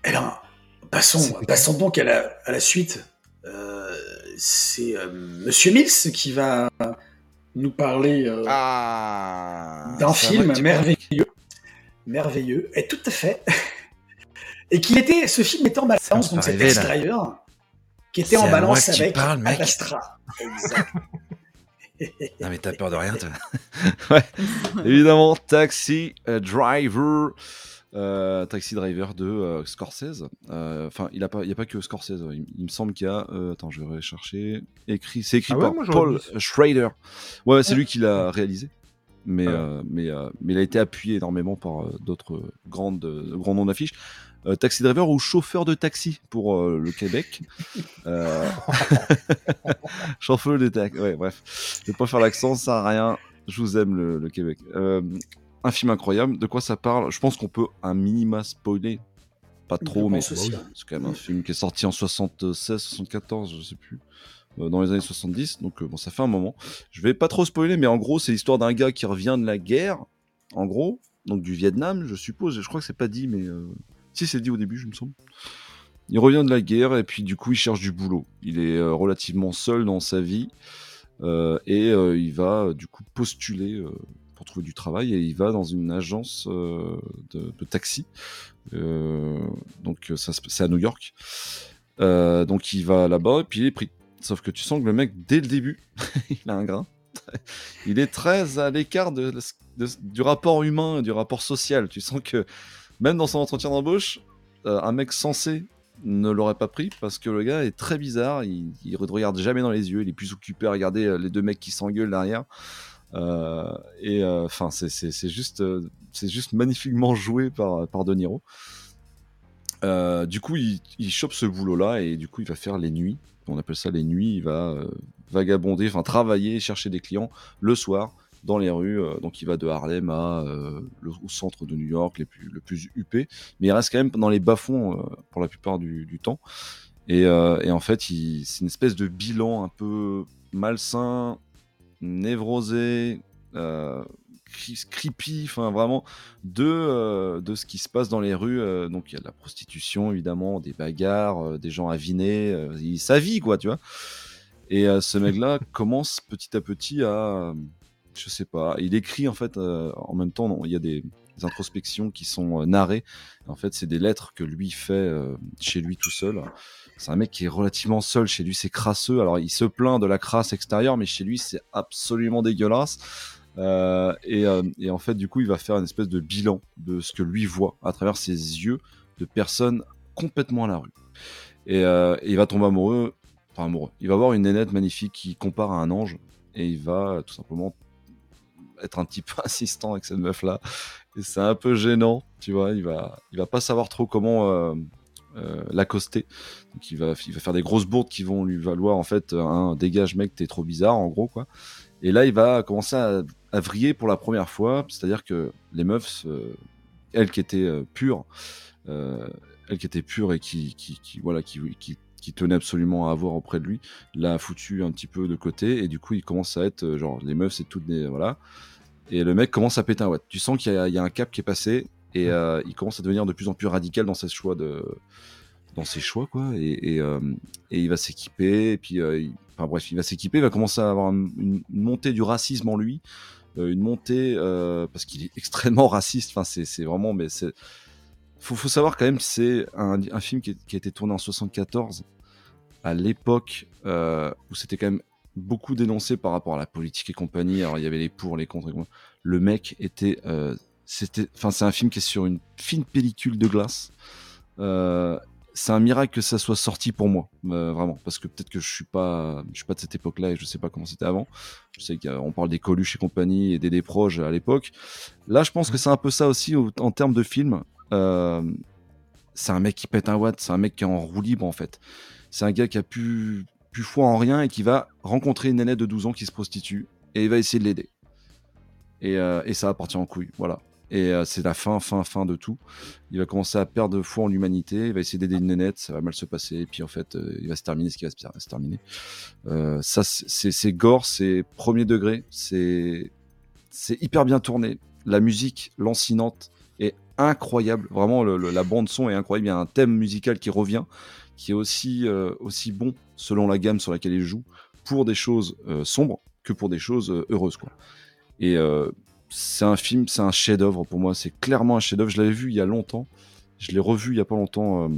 Speaker 3: Eh bien, passons, passons donc à la, à la suite. Euh, c'est euh, Monsieur Mills qui va nous parler euh,
Speaker 5: Ah
Speaker 3: d'un film merveilleux. Merveilleux, et tout à fait. <laughs> et qu'il était, ce film était en balance, donc c'est. Driver, qui était en balance avec. Ad Astra. Exact. <laughs>
Speaker 2: Non, mais t'as peur de rien, toi. <laughs>
Speaker 5: Évidemment, Taxi euh, Driver. euh, Taxi Driver de euh, Scorsese. Euh, Enfin, il n'y a, pas- a que Scorsese. Il, il me semble qu'il y a. euh, attends, je vais chercher. Écrit, c'est écrit
Speaker 1: Ah ouais,
Speaker 5: par Paul Schrader. Ouais, c'est lui qui l'a réalisé. Mais,
Speaker 1: Ah ouais.
Speaker 5: euh, mais, euh, mais il a été appuyé énormément par euh, d'autres grandes, grands noms d'affiches. Euh, taxi driver ou chauffeur de taxi pour euh, le Québec. Euh, <laughs> chauffeur de taxi. Ouais, bref. Je vais pas faire l'accent, ça à rien. Je vous aime le, le Québec. Un film incroyable. De quoi ça parle? Je pense qu'on peut un minima spoiler. Pas trop, mais c'est quand même un film qui est sorti en 76, 74, je sais plus. Dans les années 70, donc euh, bon, ça fait un moment. Je vais pas trop spoiler, mais en gros, c'est l'histoire d'un gars qui revient de la guerre, en gros, donc du Vietnam, je suppose. Je crois que c'est pas dit, mais euh, c'est dit au début, je me semble. Il revient de la guerre et puis du coup, il cherche du boulot. Il est euh, relativement seul dans sa vie euh, et euh, il va du coup postuler pour trouver du travail et il va dans une agence de, taxi. Donc ça c'est à New York. Donc il va là-bas et puis il est pris. Sauf que tu sens que le mec, dès le début, <laughs> il a un grain. il est très à l'écart du rapport humain, du rapport social. Tu sens que même dans son entretien d'embauche, euh, un mec censé ne l'aurait pas pris parce que le gars est très bizarre. Il, il regarde jamais dans les yeux. Il est plus occupé à regarder euh, les deux mecs qui s'engueulent derrière. Euh, et enfin, c'est juste, magnifiquement joué par, par De Niro. Du coup, il, il chope ce boulot-là et du coup, il va faire les nuits. On appelle ça les nuits. Il va vagabonder, enfin travailler, chercher des clients le soir dans les rues. euh, donc, il va de Harlem euh, au centre de New York, les plus, le plus huppé. Mais il reste quand même dans les bas-fonds euh, pour la plupart du, temps. Et, en fait, c'est une espèce de bilan un peu malsain, névrosé, creepy, enfin vraiment de, de ce qui se passe dans les rues. donc il y a de la prostitution évidemment, des bagarres, des gens avinés, il- sa vie quoi, tu vois. Et ce mec-là commence petit à petit à, je sais pas, il écrit en fait euh, en même temps. Il y a des, introspections qui sont euh, narrées. En fait, c'est des lettres que lui fait euh, chez lui tout seul. C'est un mec qui est relativement seul chez lui, c'est crasseux. Alors il se plaint de la crasse extérieure, mais chez lui c'est absolument dégueulasse. Et, en fait, du coup, il va faire une espèce de bilan de ce que lui voit à travers ses yeux de personnes complètement à la rue. Et, et il va tomber amoureux, enfin amoureux. Il va voir une nénette magnifique qui compare à un ange et il va tout simplement être un petit peu <laughs> insistant avec cette meuf là. Et c'est un peu gênant, tu vois. Il va, il va pas savoir trop comment euh, euh, l'accoster. Donc il va, il va faire des grosses bourdes qui vont lui valoir en fait un dégage mec, t'es trop bizarre en gros quoi. Et là, il va commencer à, à vriller pour la première fois, c'est-à-dire que les meufs, euh, elles qui étaient euh, pures, elles qui étaient pures et qui, qui, voilà, qui, qui tenaient absolument à avoir auprès de lui, l'a foutu un petit peu de côté et du coup, il commence à être euh, genre les meufs, c'est toutes des voilà. Et le mec commence à péter un watt. Tu sens qu'il y, a- il y a un cap qui est passé et euh, il commence à devenir de plus en plus radical dans ses choix de dans ses choix quoi et, et, euh, et il va s'équiper et puis il- enfin bref il va s'équiper il va commencer à avoir un- une, une montée du racisme en lui une montée parce qu'il est <laughs> extrêmement raciste enfin c'est vraiment mais c'est faut, faut savoir quand même c'est un, un film qui, est- qui a été tourné en 74 à l'époque euh, où c'était quand même beaucoup dénoncé par rapport à la politique et compagnie. Alors il y avait les pour, les contre. Le mec était, euh, c'était, enfin c'est un film qui est sur une fine pellicule de glace. Euh, c'est un miracle que ça soit sorti pour moi, euh, vraiment, parce que peut-être que je suis pas, je suis pas de cette époque-là et je sais pas comment c'était avant. Je sais qu'on parle des Coluche et compagnie et des des proches à l'époque. Là, je pense que c'est un peu ça aussi en termes de film. c'est un mec qui pète un watt, c'est un mec qui est en roue libre en fait. C'est un gars qui a pu plus foi en rien et qui va rencontrer une nénette de 12 ans qui se prostitue et il va essayer de l'aider. Et, euh, ça va partir en couille, voilà. Et euh, c'est la fin, fin, fin de tout. Il va commencer à perdre foi en l'humanité, il va essayer d'aider une nénette, ça va mal se passer, et puis en fait, euh, il va se terminer ce qui va se, terminer. ça, c'est gore, c'est premier degré, c'est hyper bien tourné. La musique lancinante est incroyable, vraiment, la bande son est incroyable. Il y a un thème musical qui revient, qui est aussi, aussi bon selon la gamme sur laquelle il joue, pour des choses euh, sombres que pour des choses euh, heureuses. Quoi. Et euh, c'est un film, c'est un chef-d'œuvre pour moi. C'est clairement un chef-d'œuvre. Je l'avais vu il y a longtemps. Je l'ai revu il y a pas longtemps.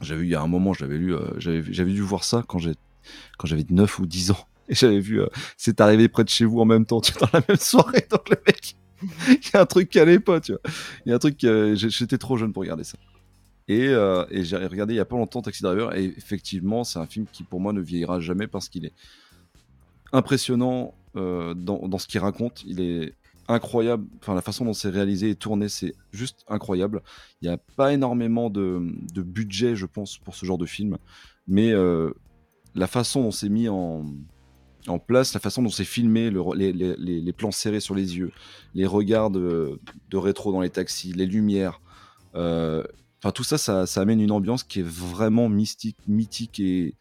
Speaker 5: j'avais vu il y a un moment, j'avais lu, j'avais, dû voir ça quand j'avais 9 ou 10 ans. Et j'avais vu, c'est arrivé près de chez vous en même temps, tu dans la même soirée. Donc le mec, <laughs> il y a un truc qui allait pas. Il y a un truc, j'étais trop jeune pour regarder ça. Euh, et, j'ai regardé il y a pas longtemps Taxi Driver et effectivement c'est un film qui pour moi ne vieillira jamais parce qu'il est impressionnant euh, dans, ce qu'il raconte. Il est incroyable, enfin la façon dont c'est réalisé et tourné c'est juste incroyable. Il n'y a pas énormément de, budget je pense pour ce genre de film, mais euh, la façon dont c'est mis en, place, la façon dont c'est filmé, les, plans serrés sur les yeux, les regards de, rétro dans les taxis, les lumières, Enfin, tout ça, ça, amène une ambiance qui est vraiment mystique, mythique et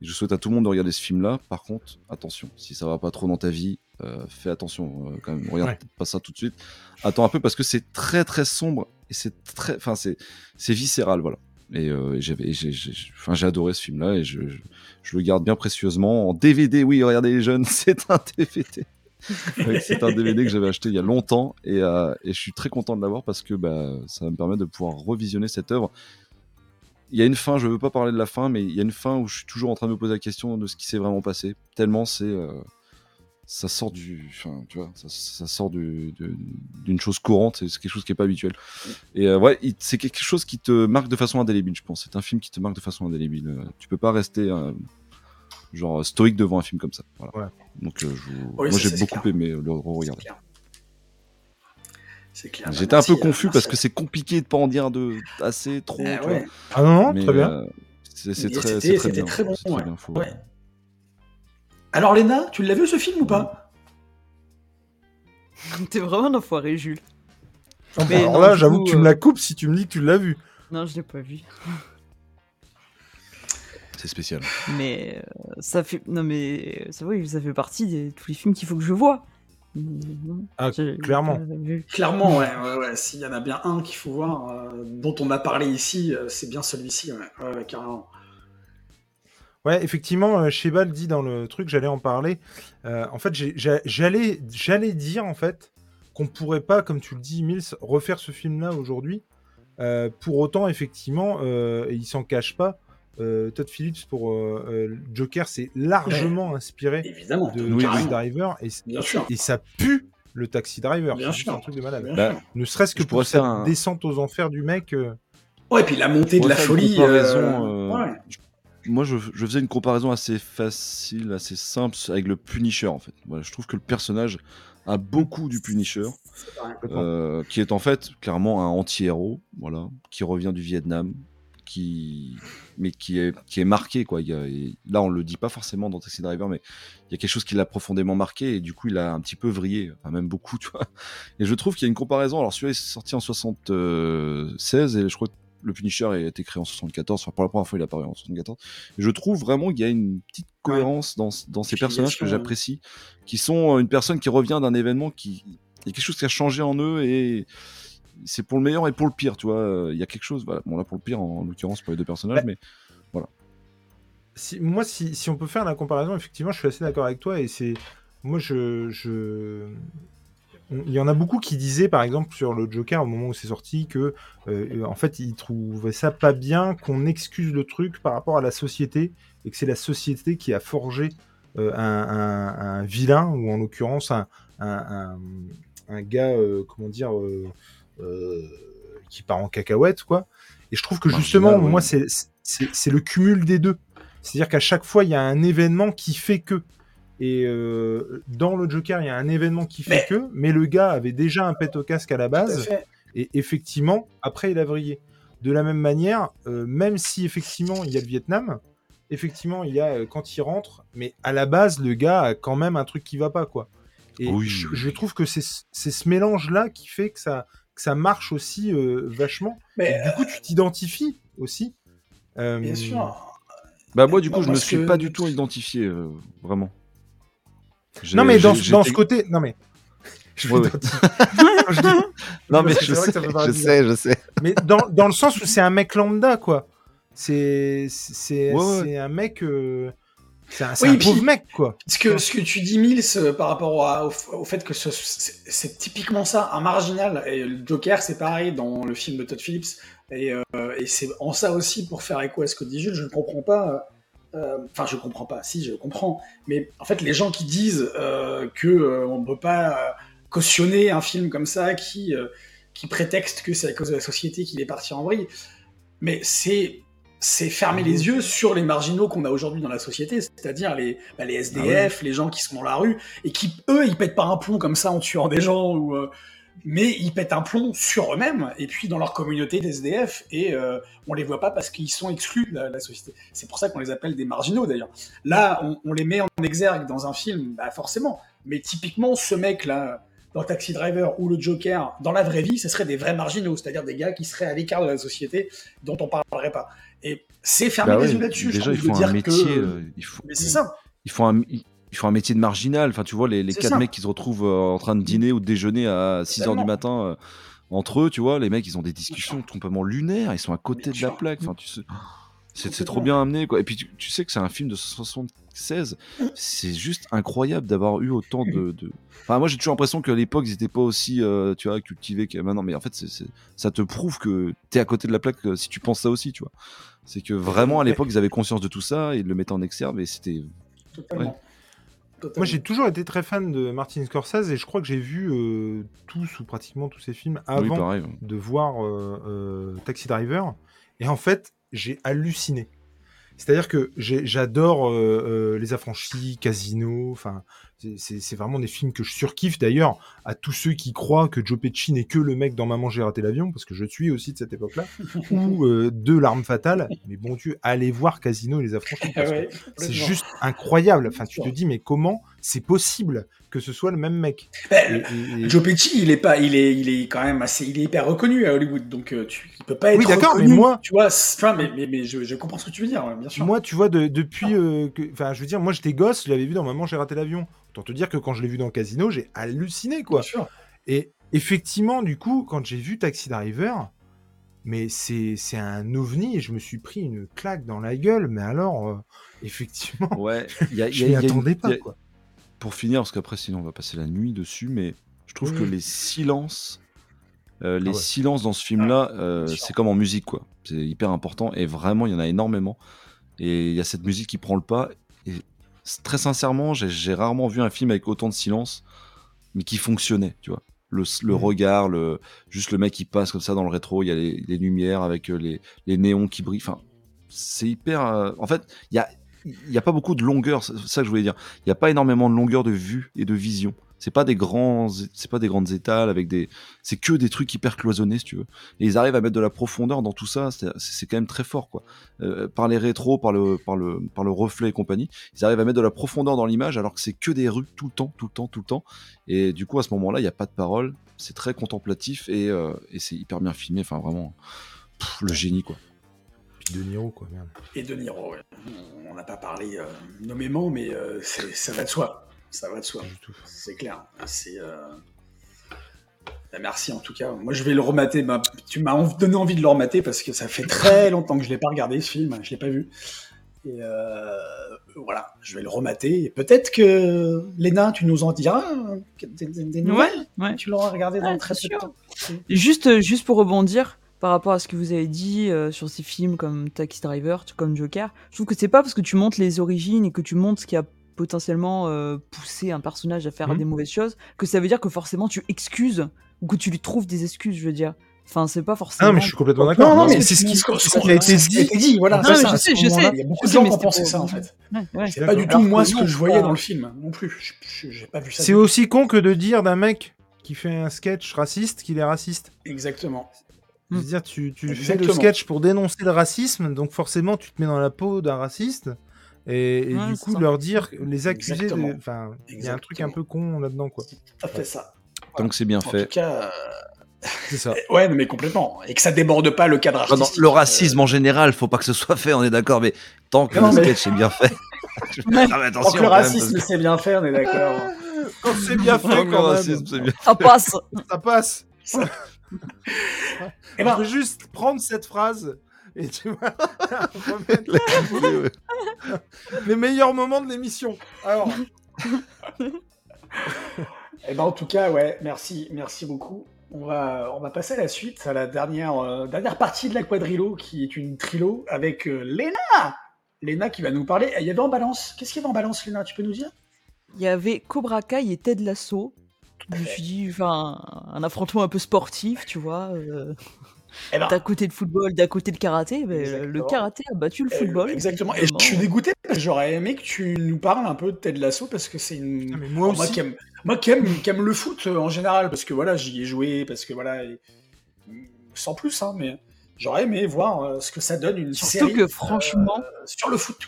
Speaker 5: je souhaite à tout le monde de regarder ce film-là. Par contre, attention, si ça va pas trop dans ta vie, euh, fais attention euh, quand même. Regarde pas ça tout de suite. Attends un peu parce que c'est très très sombre et c'est très, enfin c'est c'est viscéral, voilà. Et euh, j'avais, j'ai, enfin j'ai adoré ce film-là et je, je, le garde bien précieusement en DVD. Oui, regardez les jeunes, <laughs> c'est un DVD <laughs> c'est un DVD que j'avais acheté il y a longtemps euh, et, je suis très content de l'avoir parce que bah, ça me permet de pouvoir revisionner cette œuvre. Il y a une fin, je ne veux pas parler de la fin, mais il y a une fin où je suis toujours en train de me poser la question de ce qui s'est vraiment passé. Tellement c'est. Euh, ça sort d'une chose courante, c'est quelque chose qui n'est pas habituel. Et euh, ouais, c'est quelque chose qui te marque de façon indélébile, je pense. C'est un film qui te marque de façon indélébile. tu peux pas rester genre stoïque devant un film comme ça. Donc, euh, moi j'ai beaucoup aimé le re-regarder.
Speaker 3: C'est clair.
Speaker 5: J'étais un peu confus parce que c'est compliqué de pas en dire de assez trop.
Speaker 3: Eh
Speaker 1: ah non, non très bien.
Speaker 5: Euh, c'est très, très, bien.
Speaker 3: Très bon, ouais. Alors Léna, tu l'as vu ce film ou pas <laughs>
Speaker 4: T'es vraiment un enfoiré, Jules.
Speaker 1: alors là, j'avoue que tu me la euh, coupes si tu me dis que tu l'as vu.
Speaker 4: Non, je l'ai pas vu
Speaker 5: c'est spécial.
Speaker 4: Mais euh, ça fait non mais ça oui, ça fait partie de tous les films qu'il faut que je vois.
Speaker 1: Ah, clairement.
Speaker 3: Clairement, ouais, ouais, ouais. S'il y en a bien un qu'il faut voir, euh, dont on a parlé ici, euh, c'est bien celui-ci, ouais, ouais, carrément.
Speaker 1: Ouais, effectivement, Shebal dit dans le truc, j'allais en parler. en fait, j'allais, j'allais dire en fait qu'on pourrait pas, comme tu le dis, Mills, refaire ce film-là aujourd'hui. pour autant, effectivement, il s'en cache pas. Euh, Todd Phillips pour euh, euh, Joker c'est largement inspiré de Taxi Driver et, et, ça pue le Taxi Driver. C'est un truc de malade. Bah, ne serait-ce que pour cette descente aux enfers du mec.
Speaker 3: Ouais, et puis la montée de la folie.
Speaker 5: Moi, je, faisais une comparaison assez facile, assez simple avec le Punisher en fait. Voilà, je trouve que le personnage a beaucoup du Punisher, qui est en fait clairement un anti-héros, voilà, qui revient du Vietnam, qui mais qui est qui est marqué quoi. Il là, on le dit pas forcément dans Taxi Driver, mais il y a quelque chose qui l'a profondément marqué et du coup, il a un petit peu vrillé, enfin même beaucoup, <laughs> tu vois. Et je trouve qu'il y a une comparaison. Alors celui-là est sorti en 76 et je crois que le Punisher a été créé en 74. Enfin, pour la première fois, il apparu en 74. Et je trouve vraiment qu'il y a une petite cohérence dans, dans ces personnages que j'apprécie, qui sont une personne qui revient d'un événement qui il y a quelque chose qui a changé en eux et c'est pour le meilleur et pour le pire, tu vois. Il y a quelque chose, voilà. Bon, là, pour le pire, en, l'occurrence, pour les deux personnages, mais voilà.
Speaker 1: Si, moi, si, si, on peut faire la comparaison, effectivement, je suis assez d'accord avec toi. Et c'est. Moi, je, je. Il y en a beaucoup qui disaient, par exemple, sur le Joker, au moment où c'est sorti, que, euh, en fait, ils trouvaient ça pas bien qu'on excuse le truc par rapport à la société et que c'est la société qui a forgé euh, un, un- un vilain ou en l'occurrence un, un, gars, euh, comment dire, euh, euh, qui part en cacahuète, quoi. Et je trouve que
Speaker 5: Marginal,
Speaker 1: justement,
Speaker 5: ouais.
Speaker 1: moi, c'est c'est- c'est le cumul des deux. C'est-à-dire qu'à chaque fois, il y a un événement qui fait que. Et euh, dans le Joker, il y a un événement qui fait
Speaker 3: Mais-
Speaker 1: que, mais le gars avait déjà un pet au casque à la
Speaker 3: à
Speaker 1: base. Et effectivement, après, il a vrillé. De la même manière, euh, même si effectivement il y a le Vietnam, effectivement il y a euh, quand il rentre, mais à la base, le gars a quand même un truc qui va pas, quoi. Et
Speaker 5: Oui,
Speaker 1: je,
Speaker 5: oui.
Speaker 1: je trouve que c'est ce- c'est ce mélange-là qui fait que ça, que ça marche aussi euh, vachement.
Speaker 3: Mais
Speaker 1: Et du coup, tu t'identifies aussi. Euh,
Speaker 3: bien sûr.
Speaker 5: Bah moi du coup
Speaker 3: Non,
Speaker 5: je me suis
Speaker 3: que-
Speaker 5: pas du tout identifié euh, vraiment.
Speaker 1: Non, mais dans, dans ce côté. Non, mais. <laughs> Je
Speaker 5: Ouais, ouais.
Speaker 1: m'identifie. <laughs> Quand je dis-
Speaker 5: Non mais je sais, je sais, je sais.
Speaker 1: Mais dans, dans le sens où c'est un mec lambda, quoi. C'est c'est
Speaker 5: Ouais, ouais.
Speaker 1: c'est un mec. euh, c'est un,
Speaker 3: Oui,
Speaker 1: un
Speaker 3: puis-
Speaker 1: pauvre mec, quoi.
Speaker 3: Ce que, ce que tu dis, Mills, euh, par rapport à- au, au fait que ce- c'est typiquement ça, un marginal. Et le Joker, c'est pareil dans le film de Todd Phillips. Et, euh, et c'est en ça aussi, pour faire écho à ce que dit Jules, je ne comprends pas. euh, Enfin, je comprends pas. Si, je comprends. Mais en fait, les gens qui disent euh, que euh, on ne peut pas euh, cautionner un film comme ça, qui euh, qui prétexte que c'est à cause de la société qu'il est parti en vrille, mais c'est c'est fermer les yeux sur les marginaux qu'on a aujourd'hui dans la société, c'est-à-dire les, bah, les SDF, les gens qui sont dans la rue, et qui, eux, ils pètent pas un plomb comme ça en tuant des gens, ou, euh, mais ils pètent un plomb sur eux-mêmes, et puis dans leur communauté d'SDF, et euh, on les voit pas parce qu'ils sont exclus de la, la société. C'est pour ça qu'on les appelle des marginaux, d'ailleurs. Là, on, on les met en exergue dans un film, bah forcément, mais typiquement, ce mec-là, dans Taxi Driver ou le Joker, dans la vraie vie, ce seraient des vrais marginaux, c'est-à-dire des gars qui seraient à l'écart de la société, dont on parlerait pas. Et c'est fermer
Speaker 5: Bah
Speaker 3: les
Speaker 5: ouais,
Speaker 3: yeux là-dessus.
Speaker 5: déjà
Speaker 3: trouve,
Speaker 5: il
Speaker 3: de
Speaker 5: faut
Speaker 3: dire
Speaker 5: un
Speaker 3: que-
Speaker 5: métier, euh, il faut,
Speaker 3: Mais c'est ça.
Speaker 5: il faut un, il il faut un métier de marginal. Enfin, tu vois, les, les quatre
Speaker 3: ça.
Speaker 5: mecs qui se retrouvent euh, en train de dîner ou de déjeuner à 6 heures du matin euh, entre eux, tu vois, les mecs, ils ont des discussions complètement lunaires, ils sont à côté de la plaque. Enfin, tu sais, c'est trop bien amené, quoi. Et puis, tu, tu sais que c'est un film de 76. C'est juste incroyable d'avoir eu autant de. de- Enfin, moi, j'ai toujours l'impression qu'à l'époque, ils n'étaient pas aussi, euh, tu vois, cultivés que maintenant. Mais en fait, ça te prouve que t'es à côté de la plaque euh, si tu penses ça aussi, tu vois. C'est que vraiment, à l'époque, ils avaient conscience de tout ça, et ils le mettaient en exergue, et c'était
Speaker 3: Totalement. Totalement.
Speaker 1: Moi, j'ai toujours été très fan de Martin Scorsese et je crois que j'ai vu euh, tous ou pratiquement tous ses films avant de voir euh, euh, Taxi Driver. Et en fait, j'ai halluciné. C'est-à-dire que j'adore euh, euh, Les Affranchis, Casino. Enfin, c'est- vraiment des films que je surkiffe. D'ailleurs, à tous ceux qui croient que Joe Pesci n'est que le mec dans Maman j'ai raté l'avion, parce que je suis aussi de cette époque-là, <laughs> ou euh, de L'arme fatale. Mais bon Dieu, allez voir Casino et Les Affranchis.
Speaker 3: Ouais,
Speaker 1: c'est juste incroyable. Enfin, tu te dis, mais comment c'est possible que ce soit le même mec
Speaker 3: Ben,
Speaker 1: Et- et- et-
Speaker 3: Joe Pesci, il est pas, il est, il est quand même assez, il est hyper reconnu à Hollywood, donc euh, tu, il peut pas être
Speaker 1: Oui, d'accord, mais moi-
Speaker 3: tu vois, vois, mais, mais, mais je, je comprends ce que tu veux dire, ouais, bien sûr.
Speaker 1: Moi, tu vois, de- depuis euh. Enfin, je veux dire, moi, j'étais gosse, je l'avais vu dans Maman, j'ai raté l'avion. Autant te dire que quand je l'ai vu dans Casino, j'ai halluciné, quoi.
Speaker 3: Bien sûr.
Speaker 1: Et effectivement, du coup, quand j'ai vu Taxi Driver, mais c'est c'est un ovni et je me suis pris une claque dans la gueule. Mais alors, euh, effectivement,
Speaker 5: Ouais, y a, <laughs>
Speaker 1: je
Speaker 5: a-
Speaker 1: m'y
Speaker 5: il y a une-
Speaker 1: attendais pas,
Speaker 5: y a-
Speaker 1: quoi.
Speaker 5: Pour finir, parce qu'après, sinon, on va passer la nuit dessus, mais je trouve que les silences, euh, les
Speaker 1: Ah ouais.
Speaker 5: silences dans ce film-là, euh, c'est comme en musique, quoi. C'est hyper important et vraiment, il y en a énormément. Et il y a cette musique qui prend le pas. Très sincèrement, j'ai- rarement vu un film avec autant de silence, mais qui fonctionnait, tu vois. Le, regard, le, juste le mec qui passe comme ça dans le rétro, il y a les, les lumières avec euh, les, les néons qui brillent. Enfin, c'est hyper. euh, En fait, il y a, y a pas beaucoup de longueur, c'est ça que je voulais dire. Il n'y a pas énormément de longueur de vue et de vision. C'est pas des grands, c'est pas des grandes étals avec des, c'est que des trucs hyper cloisonnés si tu veux. Et ils arrivent à mettre de la profondeur dans tout ça. C'est c'est quand même très fort quoi. Euh, par les rétros, par le, par le, par le reflet et compagnie, ils arrivent à mettre de la profondeur dans l'image alors que c'est que des rues tout le temps, tout le temps, tout le temps. Et du coup à ce moment-là, il n'y a pas de parole. C'est très contemplatif et, euh, et c'est hyper bien filmé. Enfin vraiment, pff, le génie quoi.
Speaker 1: De Niro, quoi, merde.
Speaker 3: Et De Niro, ouais. on n'a pas parlé euh, nommément, mais euh, c'est- ça va de soi. Ça va de soi.
Speaker 1: Pas du tout.
Speaker 3: C'est clair. C'est. euh, merci en tout cas. Moi, je vais le remater. Bah, tu m'as donné envie de le remater parce que ça fait très longtemps que je l'ai pas regardé ce film. Je l'ai pas vu. Et euh, voilà, je vais le remater. Et peut-être que Léna, tu nous en diras euh, des, des- des nouvelles.
Speaker 4: ouais.
Speaker 3: Tu l'auras regardé dans
Speaker 4: Ouais,
Speaker 3: très peu de
Speaker 4: sûr.
Speaker 3: temps.
Speaker 4: Juste, juste pour rebondir par rapport à ce que vous avez dit euh, sur ces films comme Taxi Driver, comme Joker, je trouve que c'est pas parce que tu montres les origines et que tu montres ce qui a potentiellement euh, pousser un personnage à faire
Speaker 1: Mhm.
Speaker 4: des mauvaises choses, que ça veut dire que forcément tu excuses ou que tu lui trouves des excuses, je veux dire. Enfin, c'est pas
Speaker 1: Ah
Speaker 4: forcément.
Speaker 1: non, mais je suis complètement d'accord.
Speaker 3: Non, non, mais
Speaker 1: c'est ce qui,
Speaker 3: ce qu'on-
Speaker 1: c'est ce qui a été dit.
Speaker 3: voilà.
Speaker 4: Non,
Speaker 3: ça,
Speaker 4: je sais, je sais.
Speaker 3: Il y a beaucoup de gens qui ont pensé ça, en fait. C'est pas du tout moi ce que je voyais
Speaker 1: pas-
Speaker 3: dans le film, non plus. J'ai pas vu ça.
Speaker 1: C'est aussi con que de dire d'un mec qui fait un sketch raciste qu'il est raciste.
Speaker 3: Exactement.
Speaker 1: C'est-à-dire, tu, tu fais le sketch pour dénoncer le racisme, donc forcément, tu te mets dans la peau d'un raciste. Et, et
Speaker 4: Ouais,
Speaker 1: du coup,
Speaker 4: ça.
Speaker 1: leur dire, les accuser, enfin, il y a un truc un peu con là-dedans, quoi.
Speaker 3: À fait ça.
Speaker 5: Tant que c'est bien
Speaker 3: En
Speaker 5: fait.
Speaker 3: tout cas,
Speaker 1: C'est ça.
Speaker 3: euh, ouais, non, mais complètement. Et que ça déborde pas le cadre
Speaker 5: non,
Speaker 3: artistique.
Speaker 5: le racisme en général, faut pas que ce soit fait, on est d'accord, mais tant que
Speaker 3: Non,
Speaker 5: le
Speaker 3: mais-
Speaker 5: sketch est bien fait. <laughs> ah, mais
Speaker 3: Euh, tant
Speaker 5: attention,
Speaker 3: que
Speaker 5: quand
Speaker 3: le racisme c'est bien fait, on est d'accord.
Speaker 1: Quand c'est bien fait,
Speaker 5: le
Speaker 1: quand même,
Speaker 5: racisme, c'est bien.
Speaker 4: Ça passe
Speaker 1: ça passe. <laughs>
Speaker 3: Eh ben,
Speaker 1: juste prendre cette phrase et tu remettre <laughs> les meilleurs moments de l'émission. Alors, <laughs>
Speaker 3: Eh ben, en tout cas, ouais, merci, merci beaucoup. On va, on va passer à la suite, à la dernière, euh, dernière partie de la quadrilo, qui est une trilo avec euh, Léna. Léna qui va nous parler. Eh, Il y avait en balance. Qu'est-ce qu'il y avait en balance, Léna? Tu peux nous dire?
Speaker 4: Il y avait Cobra Kai et Ted Lasso. Je me suis dit, enfin, un affrontement un peu sportif, tu vois. euh,
Speaker 3: Eh ben,
Speaker 4: d'un côté le football, d'un côté le karaté. Mais euh, le karaté a battu le
Speaker 3: euh,
Speaker 4: football.
Speaker 3: exactement. Et je suis dégoûté parce que j'aurais aimé que tu nous parles un peu de Ted Lasso parce que c'est une.
Speaker 1: Putain, mais moi
Speaker 3: Alors, moi
Speaker 1: aussi.
Speaker 3: qui aime, moi qui aime, qui aime le foot euh, en général, parce que voilà, j'y ai joué, parce que voilà, et- sans plus, hein, mais j'aurais aimé voir euh, ce que ça donne une
Speaker 4: Surtout
Speaker 3: série
Speaker 4: que franchement,
Speaker 3: euh, sur le foot.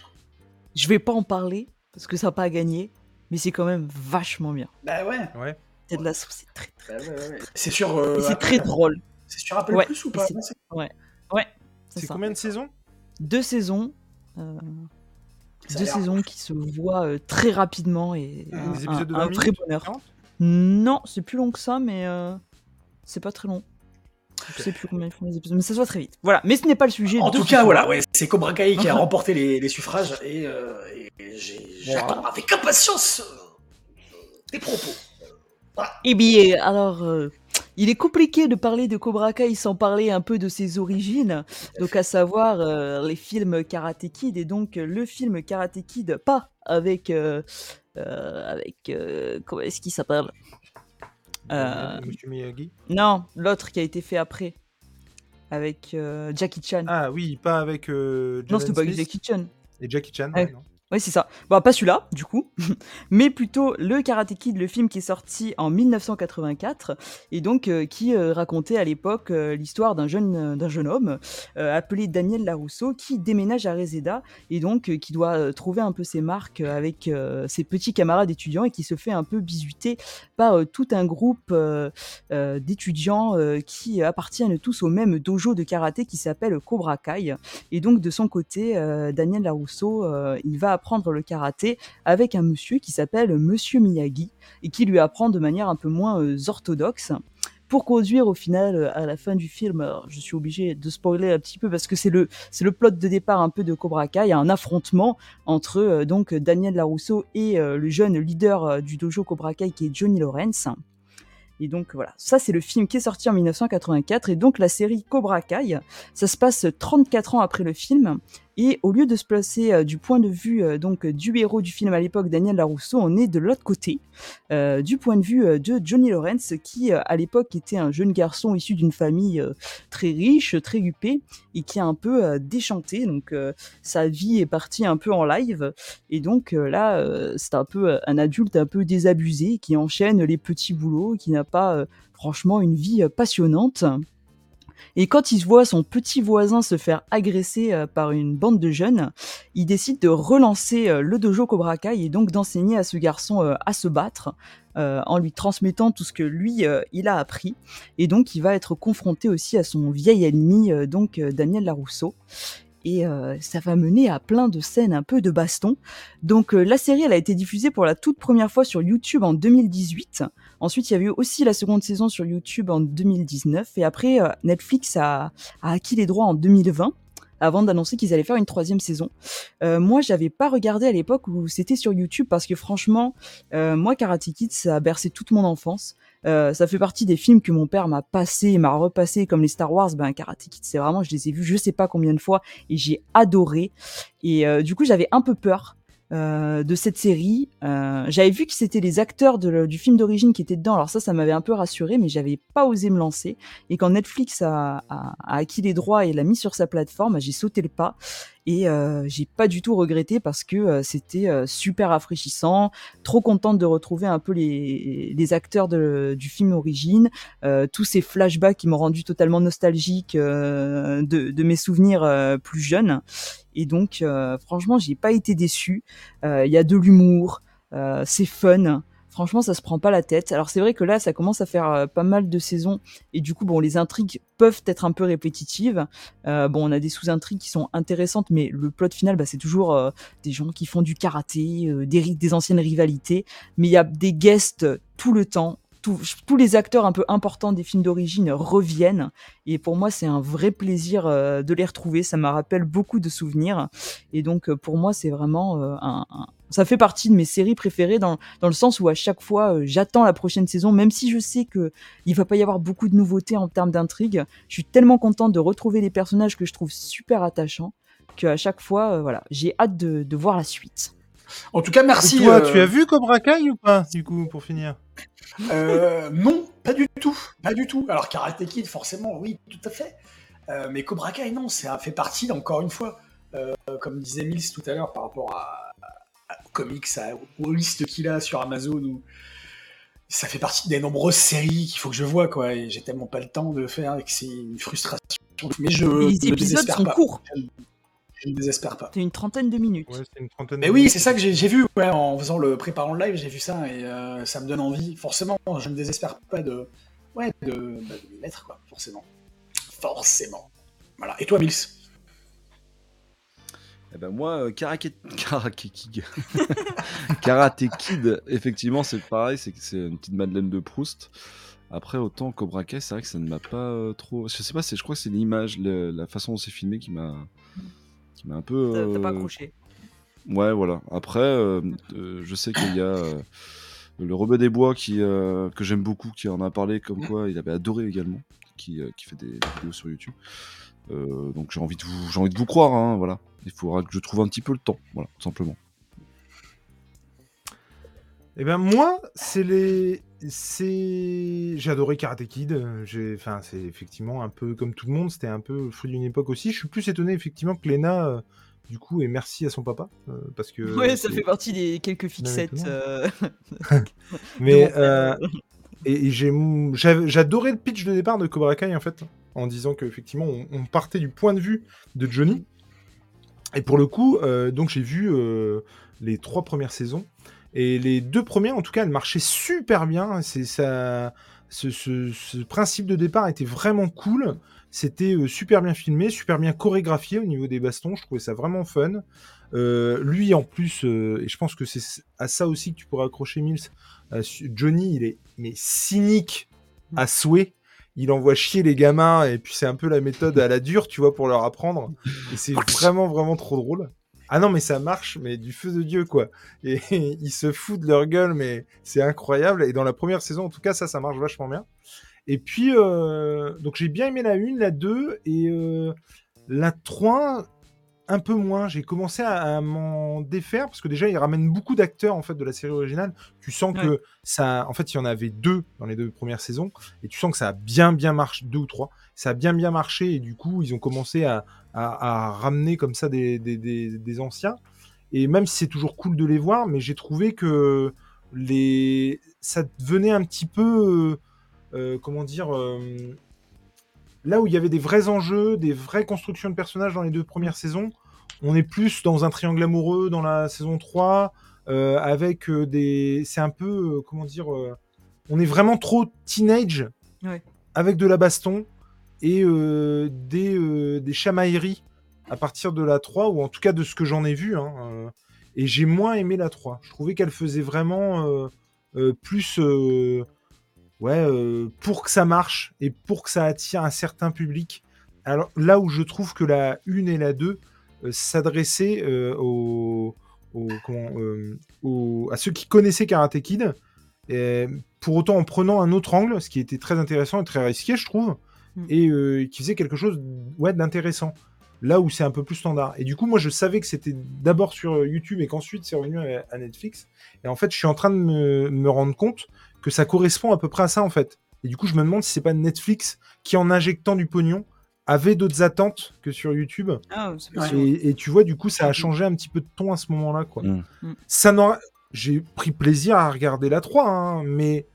Speaker 4: je vais pas en parler parce que ça n'a pas gagné. Mais c'est quand même vachement bien.
Speaker 3: Bah ouais.
Speaker 1: Ouais.
Speaker 4: Ted Lasso, c'est très, très.
Speaker 3: bah ouais, ouais, ouais. C'est sur. euh,
Speaker 4: c'est très drôle.
Speaker 3: C'est sur Apple
Speaker 4: Ouais,
Speaker 3: Plus ou
Speaker 4: et
Speaker 3: pas
Speaker 4: c'est-
Speaker 3: Non, c'est-
Speaker 4: C'est
Speaker 1: C'est
Speaker 4: ça.
Speaker 1: combien de saisons?
Speaker 4: Deux saisons. euh, deux saisons qui se voient euh, très rapidement et
Speaker 3: Des
Speaker 4: un,
Speaker 1: épisodes de
Speaker 4: un
Speaker 1: 20
Speaker 4: vrai bonheur.
Speaker 1: 40?
Speaker 4: Non, c'est plus long que ça, mais euh, c'est pas très long. Je sais plus combien ils font les épisodes, mais ça se voit très vite. Voilà, mais ce n'est pas le sujet.
Speaker 3: En tout cas, voilà, ouais, c'est Cobra Kai qui a remporté les, les suffrages et, euh, et j'ai- j'attends avec impatience tes propos.
Speaker 4: Eh bien, alors, euh, il est compliqué de parler de Cobra Kai sans parler un peu de ses origines. Donc, à savoir euh, les films Karate Kid et donc euh, le film Karate Kid, pas avec euh, euh, avec euh, comment est-ce qu'il s'appelle Euh,
Speaker 1: Monsieur Miyagi
Speaker 4: Non, l'autre qui a été fait après avec euh, Jackie Chan.
Speaker 1: Ah oui, pas avec euh,
Speaker 4: non,
Speaker 1: Jaden
Speaker 4: c'était pas avec
Speaker 1: Smith
Speaker 4: Jackie Chan.
Speaker 1: et Jackie Chan.
Speaker 4: Ouais.
Speaker 1: ouais, non.
Speaker 4: Oui, c'est ça. Bon, pas celui-là, du coup, <laughs> mais plutôt le Karate Kid, le film qui est sorti en 1984 et donc euh, qui euh, racontait à l'époque euh, l'histoire d'un jeune, d'un jeune homme appelé Daniel Larousseau qui déménage à Reseda et donc qui doit trouver un peu ses marques avec ses petits camarades étudiants et qui se fait un peu bisuter par tout un groupe d'étudiants qui appartiennent tous au même dojo de karaté qui s'appelle Cobra Kai. Et donc de son côté, Daniel Larousseau, il va apprendre le karaté avec un monsieur qui s'appelle Monsieur Miyagi et qui lui apprend de manière un peu moins euh, orthodoxe. Pour conduire au final euh, à la fin du film, je suis obligé de spoiler un petit peu parce que c'est le c'est le plot de départ un peu de Cobra Kai, il y a un affrontement entre euh, donc Daniel Larousseau et le jeune leader du dojo Cobra Kai qui est Johnny Lawrence. Et donc voilà, ça c'est le film qui est sorti en 1984 et donc la série Cobra Kai, ça se passe 34 ans après le film et au lieu de se placer euh, du point de vue euh, donc du héros du film à l'époque Daniel Larousseau, on est de l'autre côté euh, du point de vue de Johnny Lawrence qui à l'époque était un jeune garçon issu d'une famille très riche, très huppée et qui a un peu déchanté donc sa vie est partie un peu en live et donc là c'est un peu un adulte un peu désabusé qui enchaîne les petits boulots, qui n'a pas franchement une vie passionnante. Et quand il voit son petit voisin se faire agresser euh, par une bande de jeunes, il décide de relancer euh, le dojo Cobra Kai et donc d'enseigner à ce garçon euh, à se battre en lui transmettant tout ce que lui il a appris. Et donc il va être confronté aussi à son vieil ennemi donc Daniel Larousseau. Et ça va mener à plein de scènes un peu de baston. Donc la série elle a été diffusée pour la toute première fois sur YouTube en 2018. Ensuite, il y avait eu aussi la seconde saison sur YouTube en 2019. Et après, euh, Netflix a, a acquis les droits en 2020 avant d'annoncer qu'ils allaient faire une troisième saison. Euh, moi, j'avais pas regardé à l'époque où c'était sur YouTube parce que franchement, euh, moi, Karate Kid, ça a bercé toute mon enfance. Euh, ça fait partie des films que mon père m'a passé, m'a repassé, comme les Star Wars. Ben, Karate Kid, c'est vraiment, je les ai vus, je sais pas combien de fois, et j'ai adoré. Et du coup, j'avais un peu peur de cette série. Euh, j'avais vu que c'était les acteurs du film d'origine qui étaient dedans. Alors ça, ça m'avait un peu rassuré, mais j'avais pas osé me lancer. Et quand Netflix a, a, a acquis les droits et l'a mis sur sa plateforme, j'ai sauté le pas et euh, j'ai pas du tout regretté parce que euh, c'était euh, super rafraîchissant, trop contente de retrouver un peu les, les acteurs de, du film origine, tous ces flashbacks qui m'ont rendu totalement nostalgique de, de, mes souvenirs plus jeunes et donc franchement j'ai pas été déçu. Il y a de l'humour, c'est fun. Franchement, ça se prend pas la tête. Alors c'est vrai que là, ça commence à faire euh, pas mal de saisons et du coup, bon, les intrigues peuvent être un peu répétitives. Euh, bon, on a des sous-intrigues qui sont intéressantes, mais le plot final, bah, c'est toujours euh, des gens qui font du karaté, des, des anciennes rivalités. Mais il y a des guests tout le temps tous les acteurs un peu importants des films d'origine reviennent. Et pour moi, c'est un vrai plaisir de les retrouver. Ça me rappelle beaucoup de souvenirs. Et donc, pour moi, c'est vraiment un, Ça fait partie de mes séries préférées dans, dans le sens où à chaque fois, j'attends la prochaine saison, même si je sais que il va pas y avoir beaucoup de nouveautés en termes d'intrigue. Je suis tellement contente de retrouver des personnages que je trouve super attachants qu'à chaque fois, voilà, j'ai hâte de, de voir la suite.
Speaker 3: En tout cas, merci.
Speaker 1: toi, tu as vu Cobra Kai ou pas, du coup, pour finir?
Speaker 3: Euh, non, pas du tout, pas du tout. Alors Karate Kid, forcément, oui, tout à fait. Euh, mais Cobra Kai, non, ça fait partie, encore une fois, euh, comme disait Mills tout à l'heure, par rapport à, comics, aux listes qu'il a sur Amazon, ou ça fait partie des nombreuses séries qu'il faut que je vois, quoi. Et j'ai tellement pas le temps de faire et que c'est une frustration. Mais je
Speaker 4: les épisodes sont courts
Speaker 3: je ne désespère pas.
Speaker 4: C'est une trentaine de minutes.
Speaker 3: mais oui, c'est ça que j'ai vu en faisant le préparant le live, j'ai vu ça et euh, ça me donne envie. Forcément, je ne désespère pas de, ouais, de, bah, de mettre, quoi, forcément. Forcément. Voilà. Et toi, Mills?
Speaker 5: Eh ben moi, euh, Karate... <laughs> Kid, <laughs> Karate Kid, effectivement, c'est pareil, c'est c'est une petite Madeleine de Proust. Après, autant Cobra Kai, c'est vrai que ça ne m'a pas euh, trop. Je sais pas, je crois que c'est l'image, la façon dont c'est filmé qui m'a un peu.
Speaker 4: T'as pas euh, accroché.
Speaker 5: Ouais, voilà. Après, euh, euh, je sais qu'il y a le Rebeu des Bois qui, que j'aime beaucoup, qui en a parlé comme quoi il avait adoré également, qui, qui fait des, vidéos sur YouTube. donc j'ai envie de vous, j'ai envie de vous croire, hein, voilà. Il faudra que je trouve un petit peu le temps, voilà, tout simplement.
Speaker 1: Eh ben moi, c'est les, c'est, j'ai adoré Karate Kid. J'ai, enfin, c'est effectivement un peu comme tout le monde. C'était un peu le fruit d'une époque aussi. Je suis plus étonné effectivement que Lena, euh, du coup, et merci à son papa euh, parce que.
Speaker 4: Ouais, ça fait partie des quelques fixettes. Euh, <laughs>
Speaker 1: Mais et, j'ai, j'adorais le pitch de départ de Cobra Kai en fait, en disant qu'effectivement on, on partait du point de vue de Johnny. Et pour le coup, donc j'ai vu les trois premières saisons. Et les deux premières, en tout cas, elles marchaient super bien. C'est ça, ce, principe de départ était vraiment cool. C'était euh, super bien filmé, super bien chorégraphié au niveau des bastons. Je trouvais ça vraiment fun. Euh, lui, en plus, euh, et je pense que c'est à ça aussi que tu pourrais accrocher Mills. Johnny, il est mais cynique à souhait. Il envoie chier les gamins et puis c'est un peu la méthode à la dure, tu vois, pour leur apprendre. Et c'est vraiment, vraiment trop drôle. Ah non, mais ça marche, mais du feu de Dieu, quoi. Et <laughs> ils se foutent de leur gueule, mais c'est incroyable. Et dans la première saison, en tout cas, ça, ça marche vachement bien. Et puis, euh, donc j'ai bien aimé la 1, la 2, et euh, la 3, un peu moins. J'ai commencé à, m'en défaire, parce que déjà, ils ramènent beaucoup d'acteurs, en fait, de la série originale. Tu sens que ça... En fait, il y en avait deux dans les deux premières saisons, et tu sens que ça a bien, bien marché, deux ou trois, ça a bien, bien marché, et du coup, ils ont commencé à, à, ramener comme ça des, des, anciens. Et même si c'est toujours cool de les voir, mais j'ai trouvé que les... ça devenait un petit peu, euh, euh, comment dire, euh, là où il y avait des vrais enjeux, des vraies constructions de personnages dans les deux premières saisons, on est plus dans un triangle amoureux dans la saison 3, avec des... C'est un peu, comment dire, on est vraiment trop teenage, avec de la baston, et euh, des, euh, des chamailleries à partir de la 3, ou en tout cas de ce que j'en ai vu. Hein, euh, et j'ai moins aimé la 3. Je trouvais qu'elle faisait vraiment plus. Ouais, pour que ça marche et pour que ça attire un certain public. Alors là où je trouve que la 1 et la 2 s'adressaient aux, à ceux qui connaissaient Karate Kid, et pour autant en prenant un autre angle, ce qui était très intéressant et très risqué, je trouve. Mm. et euh, qui faisait quelque chose ouais, d'intéressant. là où c'est un peu plus standard. Et du coup, moi, je savais que c'était d'abord sur YouTube et qu'ensuite c'est revenu à, à Netflix. Et en fait, je suis en train de me, me rendre compte que ça correspond à peu près à ça, en fait. Et du coup, je me demande si c'est pas Netflix qui, en injectant du pognon, avait d'autres attentes que sur YouTube.
Speaker 4: Ah.
Speaker 1: Et, et tu vois, du coup, ça a changé un petit peu de ton à ce moment-là, quoi.
Speaker 5: Mm.
Speaker 4: Mm.
Speaker 1: Ça n'aura- J'ai pris plaisir à regarder la 3, hein, mais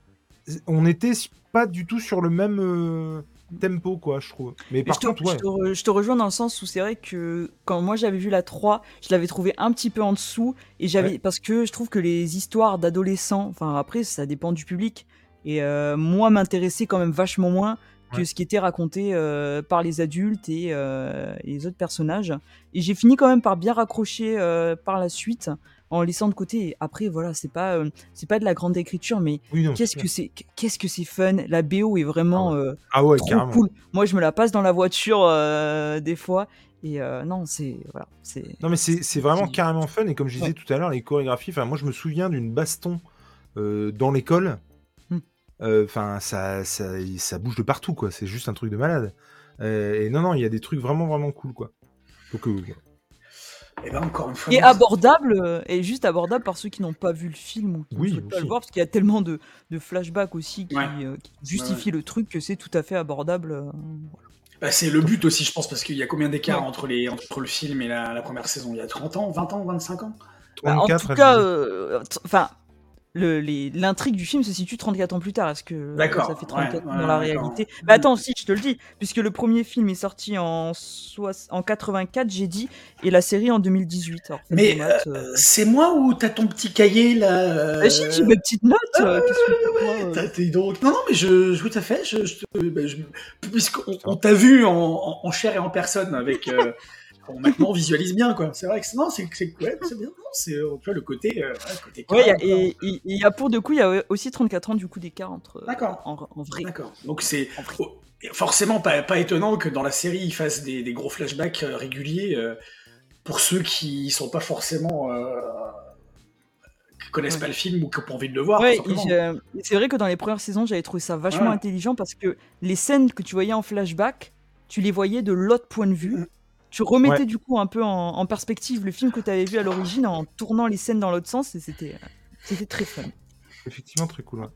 Speaker 1: on était pas du tout sur le même euh, tempo, quoi, je trouve. Mais
Speaker 4: Mais
Speaker 1: par
Speaker 4: je, te,
Speaker 1: contre, ouais.
Speaker 4: je, te re- je te rejoins dans le sens où c'est vrai que quand moi j'avais vu la 3, je l'avais trouvé un petit peu en dessous et j'avais
Speaker 1: Ouais.
Speaker 4: parce que je trouve que les histoires d'adolescents, enfin après ça dépend du public et euh, moi m'intéressait quand même vachement moins que
Speaker 1: Ouais.
Speaker 4: ce qui était raconté euh, par les adultes et, euh, et les autres personnages. Et j'ai fini quand même par bien raccrocher par la suite en laissant de côté. Après voilà, c'est pas euh, c'est pas de la grande écriture, mais
Speaker 1: Oui,
Speaker 4: qu'est-ce que c'est qu'est-ce que c'est fun? La BO est vraiment euh,
Speaker 1: Ah ouais,
Speaker 4: trop
Speaker 1: carrément.
Speaker 4: cool. Moi, je me la passe dans la voiture euh, des fois. Et non, c'est. Voilà, c'est.
Speaker 1: Non, mais c'est vraiment carrément fun. Et comme je disais
Speaker 4: Ouais.
Speaker 1: tout à l'heure, les chorégraphies, enfin, moi, je me souviens d'une baston dans l'école. Euh, Enfin, ça, ça, ça bouge de partout, quoi. C'est juste un truc de malade. Et non, non, il y a des trucs vraiment, vraiment cool, quoi. Donc,
Speaker 3: Et ben encore une fois.
Speaker 4: Et abordable, euh, et juste abordable par ceux qui n'ont pas vu le film ou qui
Speaker 1: Oui,
Speaker 4: ne souhaitent pas le voir, parce qu'il y a tellement de, de flashbacks aussi qui,
Speaker 3: Ouais.
Speaker 4: euh, qui justifient le truc que c'est tout à fait abordable. euh.
Speaker 3: Bah, c'est le but aussi, je pense, parce qu'il y a combien d'écart
Speaker 4: Ouais.
Speaker 3: entre, les, entre le film et la, la première saison? Il y a 30 ans, 20 ans, 25 ans?
Speaker 4: Bah, en
Speaker 1: 34,
Speaker 4: tout cas, euh, le- L'intrigue du film se situe 34 ans plus tard. Est-ce que
Speaker 3: D'accord,
Speaker 4: ça fait 34
Speaker 3: ouais,
Speaker 4: ans dans
Speaker 3: ouais,
Speaker 4: la réalité? Bah attends, si, je te le dis. Puisque le premier film est sorti en, soix- en 84, j'ai dit, et la série en 2018. Alors,
Speaker 3: Mais euh,
Speaker 4: euh.
Speaker 3: c'est moi ou t'as ton petit cahier là euh,
Speaker 4: Bah, si, j'ai mes petites notes. euh, crois, euh.
Speaker 3: T'as- t'es donc... Non, non, mais je, je- tout à fait. Je, je, te- bah, je- puisqu'on on t'a vu en, en, en chair et en personne avec. <laughs> euh, on, maintenant, on visualise bien, quoi. C'est vrai que c'est- non, c'est ouais, bien. C'est euh, tu vois le côté. euh, ouais, côté
Speaker 4: Ouais, y a-
Speaker 3: calme, quoi.
Speaker 4: et il y a pour de coup, il y a aussi 34 ans du coup d'écart entre. euh,
Speaker 3: D'accord.
Speaker 4: En, en vrai.
Speaker 3: D'accord. Donc c'est forcément pas, pas étonnant que dans la série ils fassent des, des gros flashbacks euh, réguliers euh, pour ceux qui sont pas forcément euh, qui connaissent
Speaker 4: Ouais.
Speaker 3: pas le film ou qui ont pas envie de le voir.
Speaker 4: Ouais, c'est vrai que dans les premières saisons, j'avais trouvé ça vachement
Speaker 3: Ouais.
Speaker 4: intelligent parce que les scènes que tu voyais en flashback, tu les voyais de l'autre point de vue. Tu remettais
Speaker 1: Ouais.
Speaker 4: du coup un peu en, en perspective le film que tu avais vu à l'origine en tournant les scènes dans l'autre sens et c'était c'était très fun.
Speaker 1: effectivement, très cool. ouais.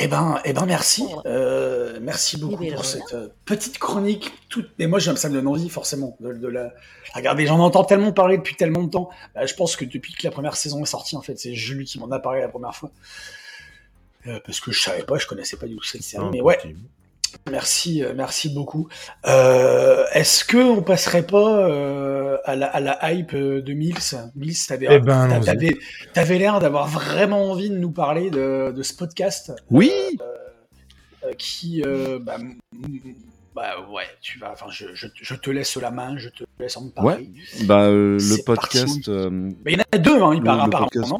Speaker 3: Eh ben, eh ben merci. Euh, merci beaucoup
Speaker 4: Eh ben,
Speaker 3: pour cette euh, petite chronique. Toute... Et moi, j'aime ça me donne envie forcément de, de la. Regardez, j'en entends tellement parler depuis tellement de temps. Bah, je pense que depuis que la première saison est sortie, en fait, c'est Julie qui m'en a parlé la première fois. Euh, parce que je savais pas, je connaissais pas du tout cette série. Mais ouais. Merci, euh, merci beaucoup. Euh, Est-ce que on passerait pas euh, à, la, à la hype de Mills? Mills, t'avais
Speaker 1: Eh ben,
Speaker 3: l'air d'avoir vraiment envie de nous parler de, de ce podcast.
Speaker 5: Oui
Speaker 3: euh, qui bah, bah ouais tu vas enfin je, je, je te laisse la main je te laisse en parler
Speaker 5: Bah, euh, le podcast.
Speaker 3: parti. il y en a deux hein, il
Speaker 5: Le-
Speaker 3: paraît
Speaker 5: le
Speaker 3: apparemment
Speaker 5: podcast.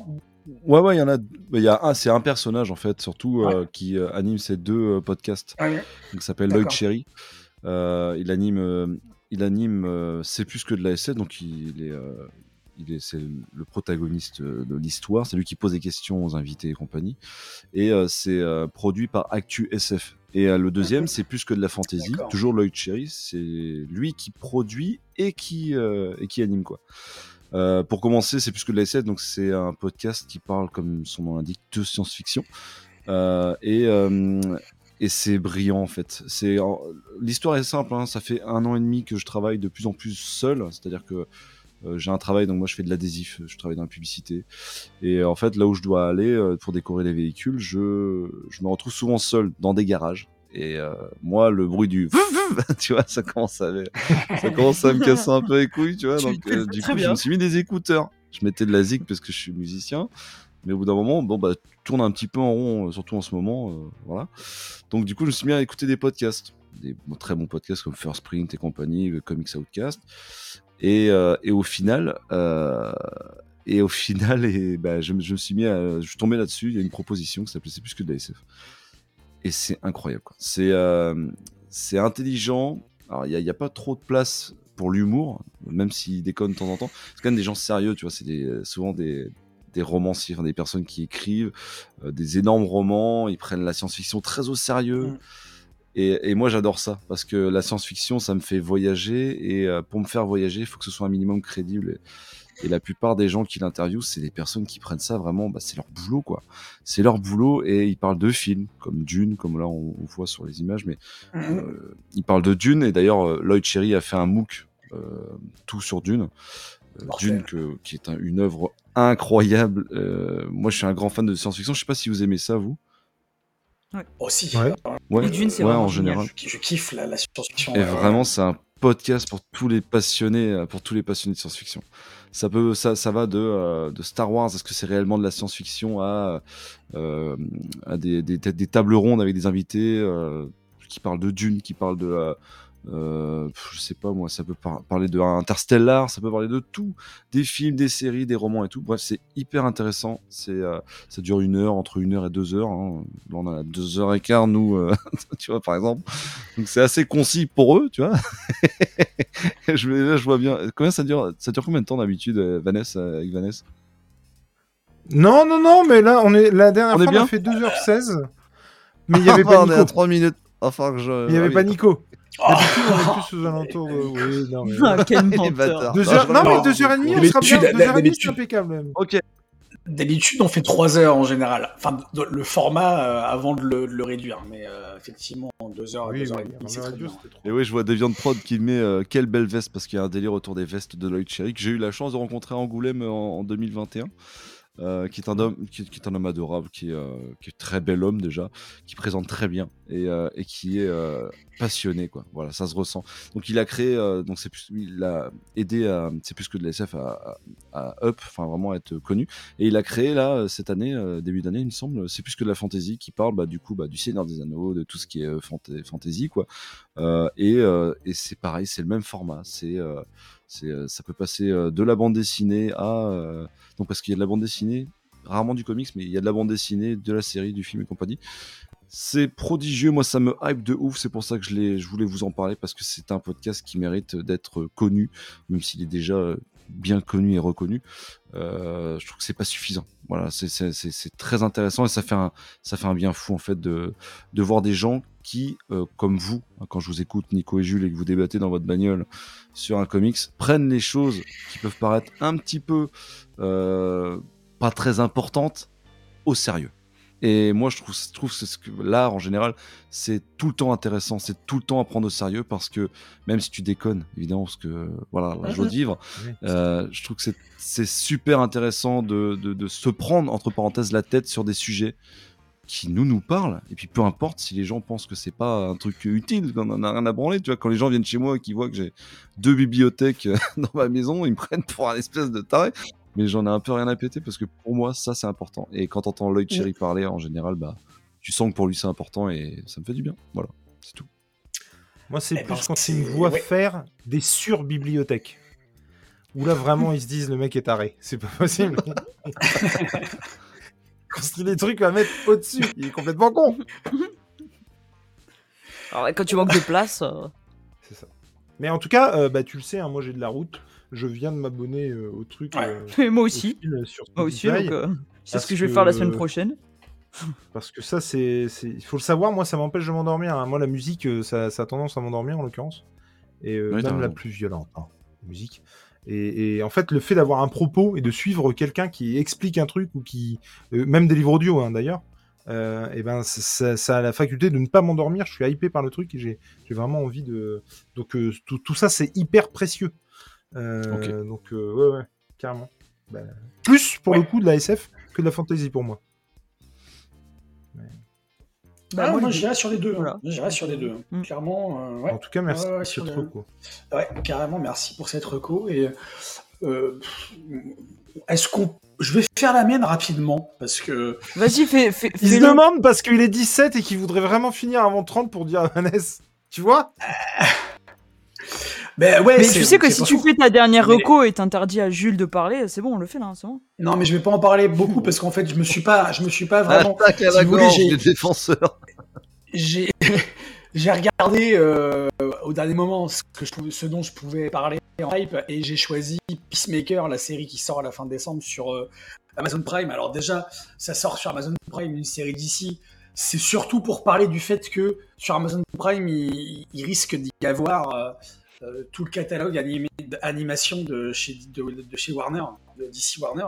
Speaker 5: Ouais, ouais, il y en a. Il y a un, c'est un personnage en fait, surtout euh, qui euh, anime ces deux euh, podcasts.
Speaker 3: Ouais.
Speaker 5: Donc, il s'appelle. Lloyd Cherry. Il anime, il anime. c'est plus que de la SF, donc il est, il est, c'est le protagoniste de l'histoire. C'est lui qui pose des questions aux invités et compagnie. Et c'est produit par Actu SF. Et le deuxième, c'est plus que de la fantasy. Toujours Lloyd Cherry. C'est lui qui produit et qui et qui anime quoi. Euh, pour commencer, c'est plus que de la SF, donc c'est un podcast qui parle, comme son nom l'indique, de science-fiction. Euh, et euh, et c'est brillant en fait. C'est l'histoire est simple. hein, ça fait un an et demi que je travaille de plus en plus seul. C'est-à-dire que j'ai un travail, donc moi je fais de l'adhésif, je travaille dans la publicité. Et en fait, là où je dois aller pour décorer les véhicules, je, je me retrouve souvent seul dans des garages. Et euh, moi, le bruit du <laughs> tu vois, ça commence à ça commence à me casser un peu les couilles, tu vois.
Speaker 4: Tu-
Speaker 5: Donc euh, du coup, je me suis mis des écouteurs. Je mettais de la zig parce que je suis musicien. Mais au bout d'un moment, bon bah, tu tournes un petit peu en rond, euh, surtout en ce moment, euh, voilà. Donc du coup, je me suis mis à écouter des podcasts, des très bons podcasts comme First Print et compagnie, Comics Outcast. Et, et au final, et au <laughs> final, et bah, je, me- je me suis mis à, je suis tombé là-dessus. Il y a une proposition qui s'appelait C'est plus que de la SF. Et c'est incroyable. quoi. C'est, euh, c'est intelligent. Alors il n'y a, il y a pas trop de place pour l'humour, même s'il déconne de temps en temps. C'est quand même des gens sérieux, tu vois. C'est des, souvent des, des romanciers, des personnes qui écrivent euh, des énormes romans. Ils prennent la science-fiction très au sérieux.
Speaker 3: Mm.
Speaker 5: Et, et moi, j'adore ça parce que la science-fiction, ça me fait voyager. Et euh, pour me faire voyager, il faut que ce soit un minimum crédible. Et, et la plupart des gens qui l'interviewent, c'est des personnes qui prennent ça vraiment, bah, c'est leur boulot, quoi. C'est leur boulot et ils parlent de films comme Dune, comme là on, on voit sur les images, mais
Speaker 3: Mhm.
Speaker 5: euh, ils parlent de Dune. Et d'ailleurs, euh, Lloyd Cherry a fait un MOOC euh, tout sur Dune. Dune, que, qui est un- une œuvre incroyable. Euh, moi, je suis un grand fan de science-fiction. Je sais pas si vous aimez ça, vous.
Speaker 3: Aussi.
Speaker 1: Ouais.
Speaker 5: Ouais,
Speaker 4: Dune, c'est
Speaker 5: ouais,
Speaker 4: vraiment
Speaker 5: en général.
Speaker 3: Je, je kiffe la, la science-fiction.
Speaker 5: Et
Speaker 3: ouais,
Speaker 5: vraiment, c'est un podcast pour tous les passionnés, pour tous les passionnés de science-fiction. Ça va de, euh, de Star Wars, est-ce que c'est réellement de la science-fiction, à, euh, des tables rondes avec des invités euh, qui parlent de Dune, qui parlent de, euh, je sais pas moi, ça peut par- parler de Interstellar, ça peut parler de tout, des films, des séries, des romans et tout. Bref, c'est hyper intéressant. C'est, euh, ça dure une heure, entre une heure et deux heures. Hein. Là, on a deux heures et quart, nous, euh, <laughs> tu vois, par exemple. Donc c'est assez concis pour eux, tu vois. <laughs> je, là, je vois bien. Combien ça dure Ça dure combien de temps d'habitude, Vanessa, avec Vanessa?
Speaker 1: Non, non, non, mais là, on est la dernière
Speaker 5: On
Speaker 1: fois, on a fait 2h16. Mais il n'y <laughs> avait pas Nico.
Speaker 5: 3 minutes. Enfin, que je.
Speaker 1: Il n'y avait
Speaker 5: ah
Speaker 1: pas. Nico.
Speaker 3: Oh.
Speaker 1: D'habitude, on est plus aux alentours de. Oui, non, mais. <laughs>
Speaker 4: Ah, quel menteur.
Speaker 5: bâtards.
Speaker 1: Deux
Speaker 5: Ah,
Speaker 1: heures... Non, mais
Speaker 5: rigole.
Speaker 1: deux heures et demie, on sera bien. Deux heures et demie, c'est
Speaker 3: d'habitude.
Speaker 1: impeccable. même.
Speaker 5: Ok.
Speaker 3: D'habitude, on fait 3 heures en général. Enfin, le format euh, avant de le, de le réduire. Mais euh, effectivement, 2 heures,
Speaker 1: Oui,
Speaker 3: 2 heures et
Speaker 1: oui,
Speaker 3: demie, c'est très bien.
Speaker 5: Et oui, je vois Deviant Prod qui met euh, quelle belle veste parce qu'il y a un délire autour des vestes de Lloyd Cherry que j'ai eu la chance de rencontrer à Angoulême en, en 2021. Euh, qui est un homme qui, qui est un homme adorable qui est, euh, très bel homme déjà qui présente très bien et, euh, qui est passionné quoi. Voilà ça se ressent. Donc il a créé donc plus il a aidé c'est plus que de l'SF à, up enfin vraiment à être connu. Et il a créé là cette année début d'année il me semble c'est plus que de la fantasy qui parle bah, du coup bah, du Seigneur des Anneaux de tout ce qui est fanta- fantasy quoi. Et, c'est pareil, c'est le même format. Ça peut passer euh, de la bande dessinée à, euh, donc parce qu'il y a de la bande dessinée, rarement du comics, mais il y a de la bande dessinée, de la série, du film et compagnie. C'est prodigieux, moi ça me hype de ouf, c'est pour ça que je, je voulais vous en parler parce que c'est un podcast qui mérite d'être connu, même s'il est déjà euh, bien connu et reconnu. Euh, je trouve que c'est pas suffisant. Voilà, c'est, très intéressant et ça fait un, bien fou en fait de, de voir des gens qui, euh, comme vous, hein, quand je vous écoute, Nico et Jules, et que vous débattez dans votre bagnole sur un comics, prennent les choses qui peuvent paraître un petit peu euh, pas très importantes au sérieux. Et moi, je trouve, je que l'art en général, c'est tout le temps intéressant, c'est tout le temps à prendre au sérieux parce que même si tu déconnes, évidemment, parce que voilà, la joie de vivre, euh, je trouve que c'est- super intéressant de, de, de se prendre entre parenthèses la tête sur des sujets qui nous nous parlent. Et puis peu importe si les gens pensent que c'est pas un truc utile qu'on en a rien à branler tu vois. Quand les gens viennent chez moi et qu'ils voient que j'ai deux bibliothèques euh, <laughs> dans ma maison ils me prennent pour un espèce de taré mais j'en ai un peu rien à péter parce que pour moi ça c'est important et quand t'entends Lloyd Cherry parler en général bah tu sens que pour lui c'est important et ça me fait du bien voilà c'est tout
Speaker 1: Moi, c'est
Speaker 3: Eh
Speaker 1: plus
Speaker 3: ben,
Speaker 1: quand
Speaker 3: c'est-
Speaker 1: ils me voient
Speaker 3: ouais.
Speaker 1: faire des sur-bibliothèques. Où là, vraiment, ils se disent le mec est taré. C'est pas possible. <laughs> Construit des trucs à mettre au-dessus. Il est complètement con.
Speaker 4: Alors, quand tu manques de place, euh,
Speaker 1: C'est ça. Mais en tout cas, euh, bah, tu le sais, hein, moi j'ai de la route. Je viens de m'abonner euh, au truc.
Speaker 3: Ouais.
Speaker 1: euh,
Speaker 4: mais <laughs> moi
Speaker 1: au
Speaker 4: aussi.
Speaker 1: fil sur
Speaker 4: Moi aussi,
Speaker 1: Spotify,
Speaker 4: donc euh, c'est ce
Speaker 1: parce
Speaker 4: que je vais faire la
Speaker 1: que-
Speaker 4: semaine prochaine. <laughs>
Speaker 1: Parce que ça, c'est. c'est- Il faut le savoir, moi ça m'empêche de m'endormir. hein. Moi la musique, euh, ça, ça a tendance à m'endormir en l'occurrence. Et euh,
Speaker 5: Oui, t'as
Speaker 1: même la
Speaker 5: raison.
Speaker 1: plus violente, hein, la musique. Et, et en fait, le fait d'avoir un propos et de suivre quelqu'un qui explique un truc ou qui. euh, même des livres audio hein, d'ailleurs. euh, et ben ça, ça- ça a la faculté de ne pas m'endormir. Je suis hypé par le truc et j'ai j'ai vraiment envie de. Donc euh, tout, tout ça, c'est hyper précieux. Euh. Donc euh, ouais, ouais, carrément. Bah, plus pour le coup de la SF que de la fantasy pour moi.
Speaker 4: Bah,
Speaker 3: Ah,
Speaker 4: moi, les
Speaker 3: j'irai sur les deux.
Speaker 4: Voilà.
Speaker 3: hein. J'irai sur les deux. hein.
Speaker 4: Mm.
Speaker 3: Clairement, euh, ouais.
Speaker 1: En tout cas, merci
Speaker 3: ouais,
Speaker 1: pour
Speaker 3: sur
Speaker 1: cette
Speaker 3: le-
Speaker 1: reco.
Speaker 3: Ouais, carrément, merci pour cette reco. Et euh, est-ce qu'on. Je vais faire la mienne rapidement parce que.
Speaker 4: Vas-y, fais, fais,
Speaker 1: Il se demande parce qu'il est 17 et qu'il voudrait vraiment finir avant 30 pour dire à Vanessa. Tu vois?
Speaker 3: Ben ouais,
Speaker 4: Mais tu sais que si tu fais ta dernière
Speaker 3: Mais-
Speaker 4: reco et t'interdis à Jules de parler, c'est bon, on le fait là, c'est bon.
Speaker 3: Non, mais je vais pas en parler beaucoup parce qu'en fait, je me suis pas, je me suis pas vraiment.
Speaker 5: attaque à la gorge
Speaker 3: j'ai-
Speaker 5: des défenseurs
Speaker 3: J'ai <laughs> j'ai regardé euh, au dernier moment ce, que je, pouvais- ce dont je pouvais parler en hype et j'ai choisi Peacemaker, la série qui sort à la fin décembre sur euh, Amazon Prime. Alors déjà, ça sort sur Amazon Prime, une série d'ici. c'est surtout pour parler du fait que sur Amazon Prime, il, il risque d'y avoir euh, tout le catalogue animé, d'animation de chez, Warner, de DC Warner.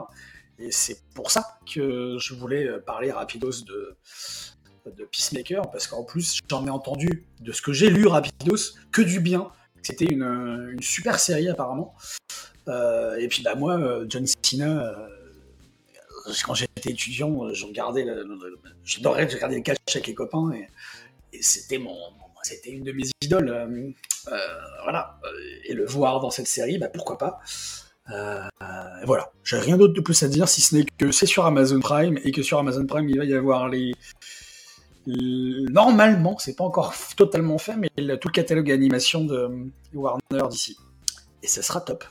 Speaker 3: Et c'est pour ça que je voulais euh, parler rapidos de, de Peacemaker, parce qu'en plus, j'en ai entendu, de ce que j'ai lu rapidos, que du bien. C'était une, une super série apparemment. Euh, et puis bah moi, John Cena, quand j'étais étudiant, je regardais, j'adorais les catchs avec les copains et c'était mon, c'était une de mes idoles. euh, euh, voilà, et le voir dans cette série, bah pourquoi pas. Euh, voilà, j'ai rien d'autre de plus à dire si ce n'est que c'est sur Amazon Prime et que sur Amazon Prime il va y avoir les normalement, c'est pas encore totalement fait, mais le- tout le catalogue animation de Warner d'ici. Et ce sera top.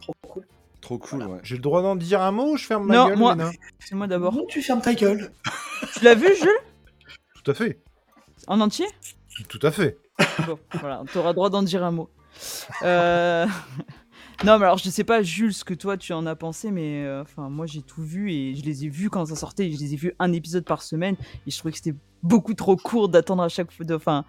Speaker 3: Trop cool.
Speaker 5: Trop cool, ouais.
Speaker 1: J'ai le droit d'en dire un mot ou je ferme ma
Speaker 4: Non,
Speaker 1: gueule,
Speaker 4: moi- C'est moi d'abord.
Speaker 3: Non, tu fermes ta gueule.
Speaker 4: Tu l'as vu, Jules?
Speaker 1: Tout à fait.
Speaker 4: En entier?
Speaker 1: Tout à fait.
Speaker 4: Bon, voilà, t'auras droit d'en dire un mot. Euh, <laughs> non, mais alors je sais pas, Jules, ce que toi tu en as pensé, mais euh, enfin moi j'ai tout vu et je les ai vus quand ça sortait. Je les ai vus un épisode par semaine et je trouvais que c'était beaucoup trop court d'attendre à chaque fois, enfin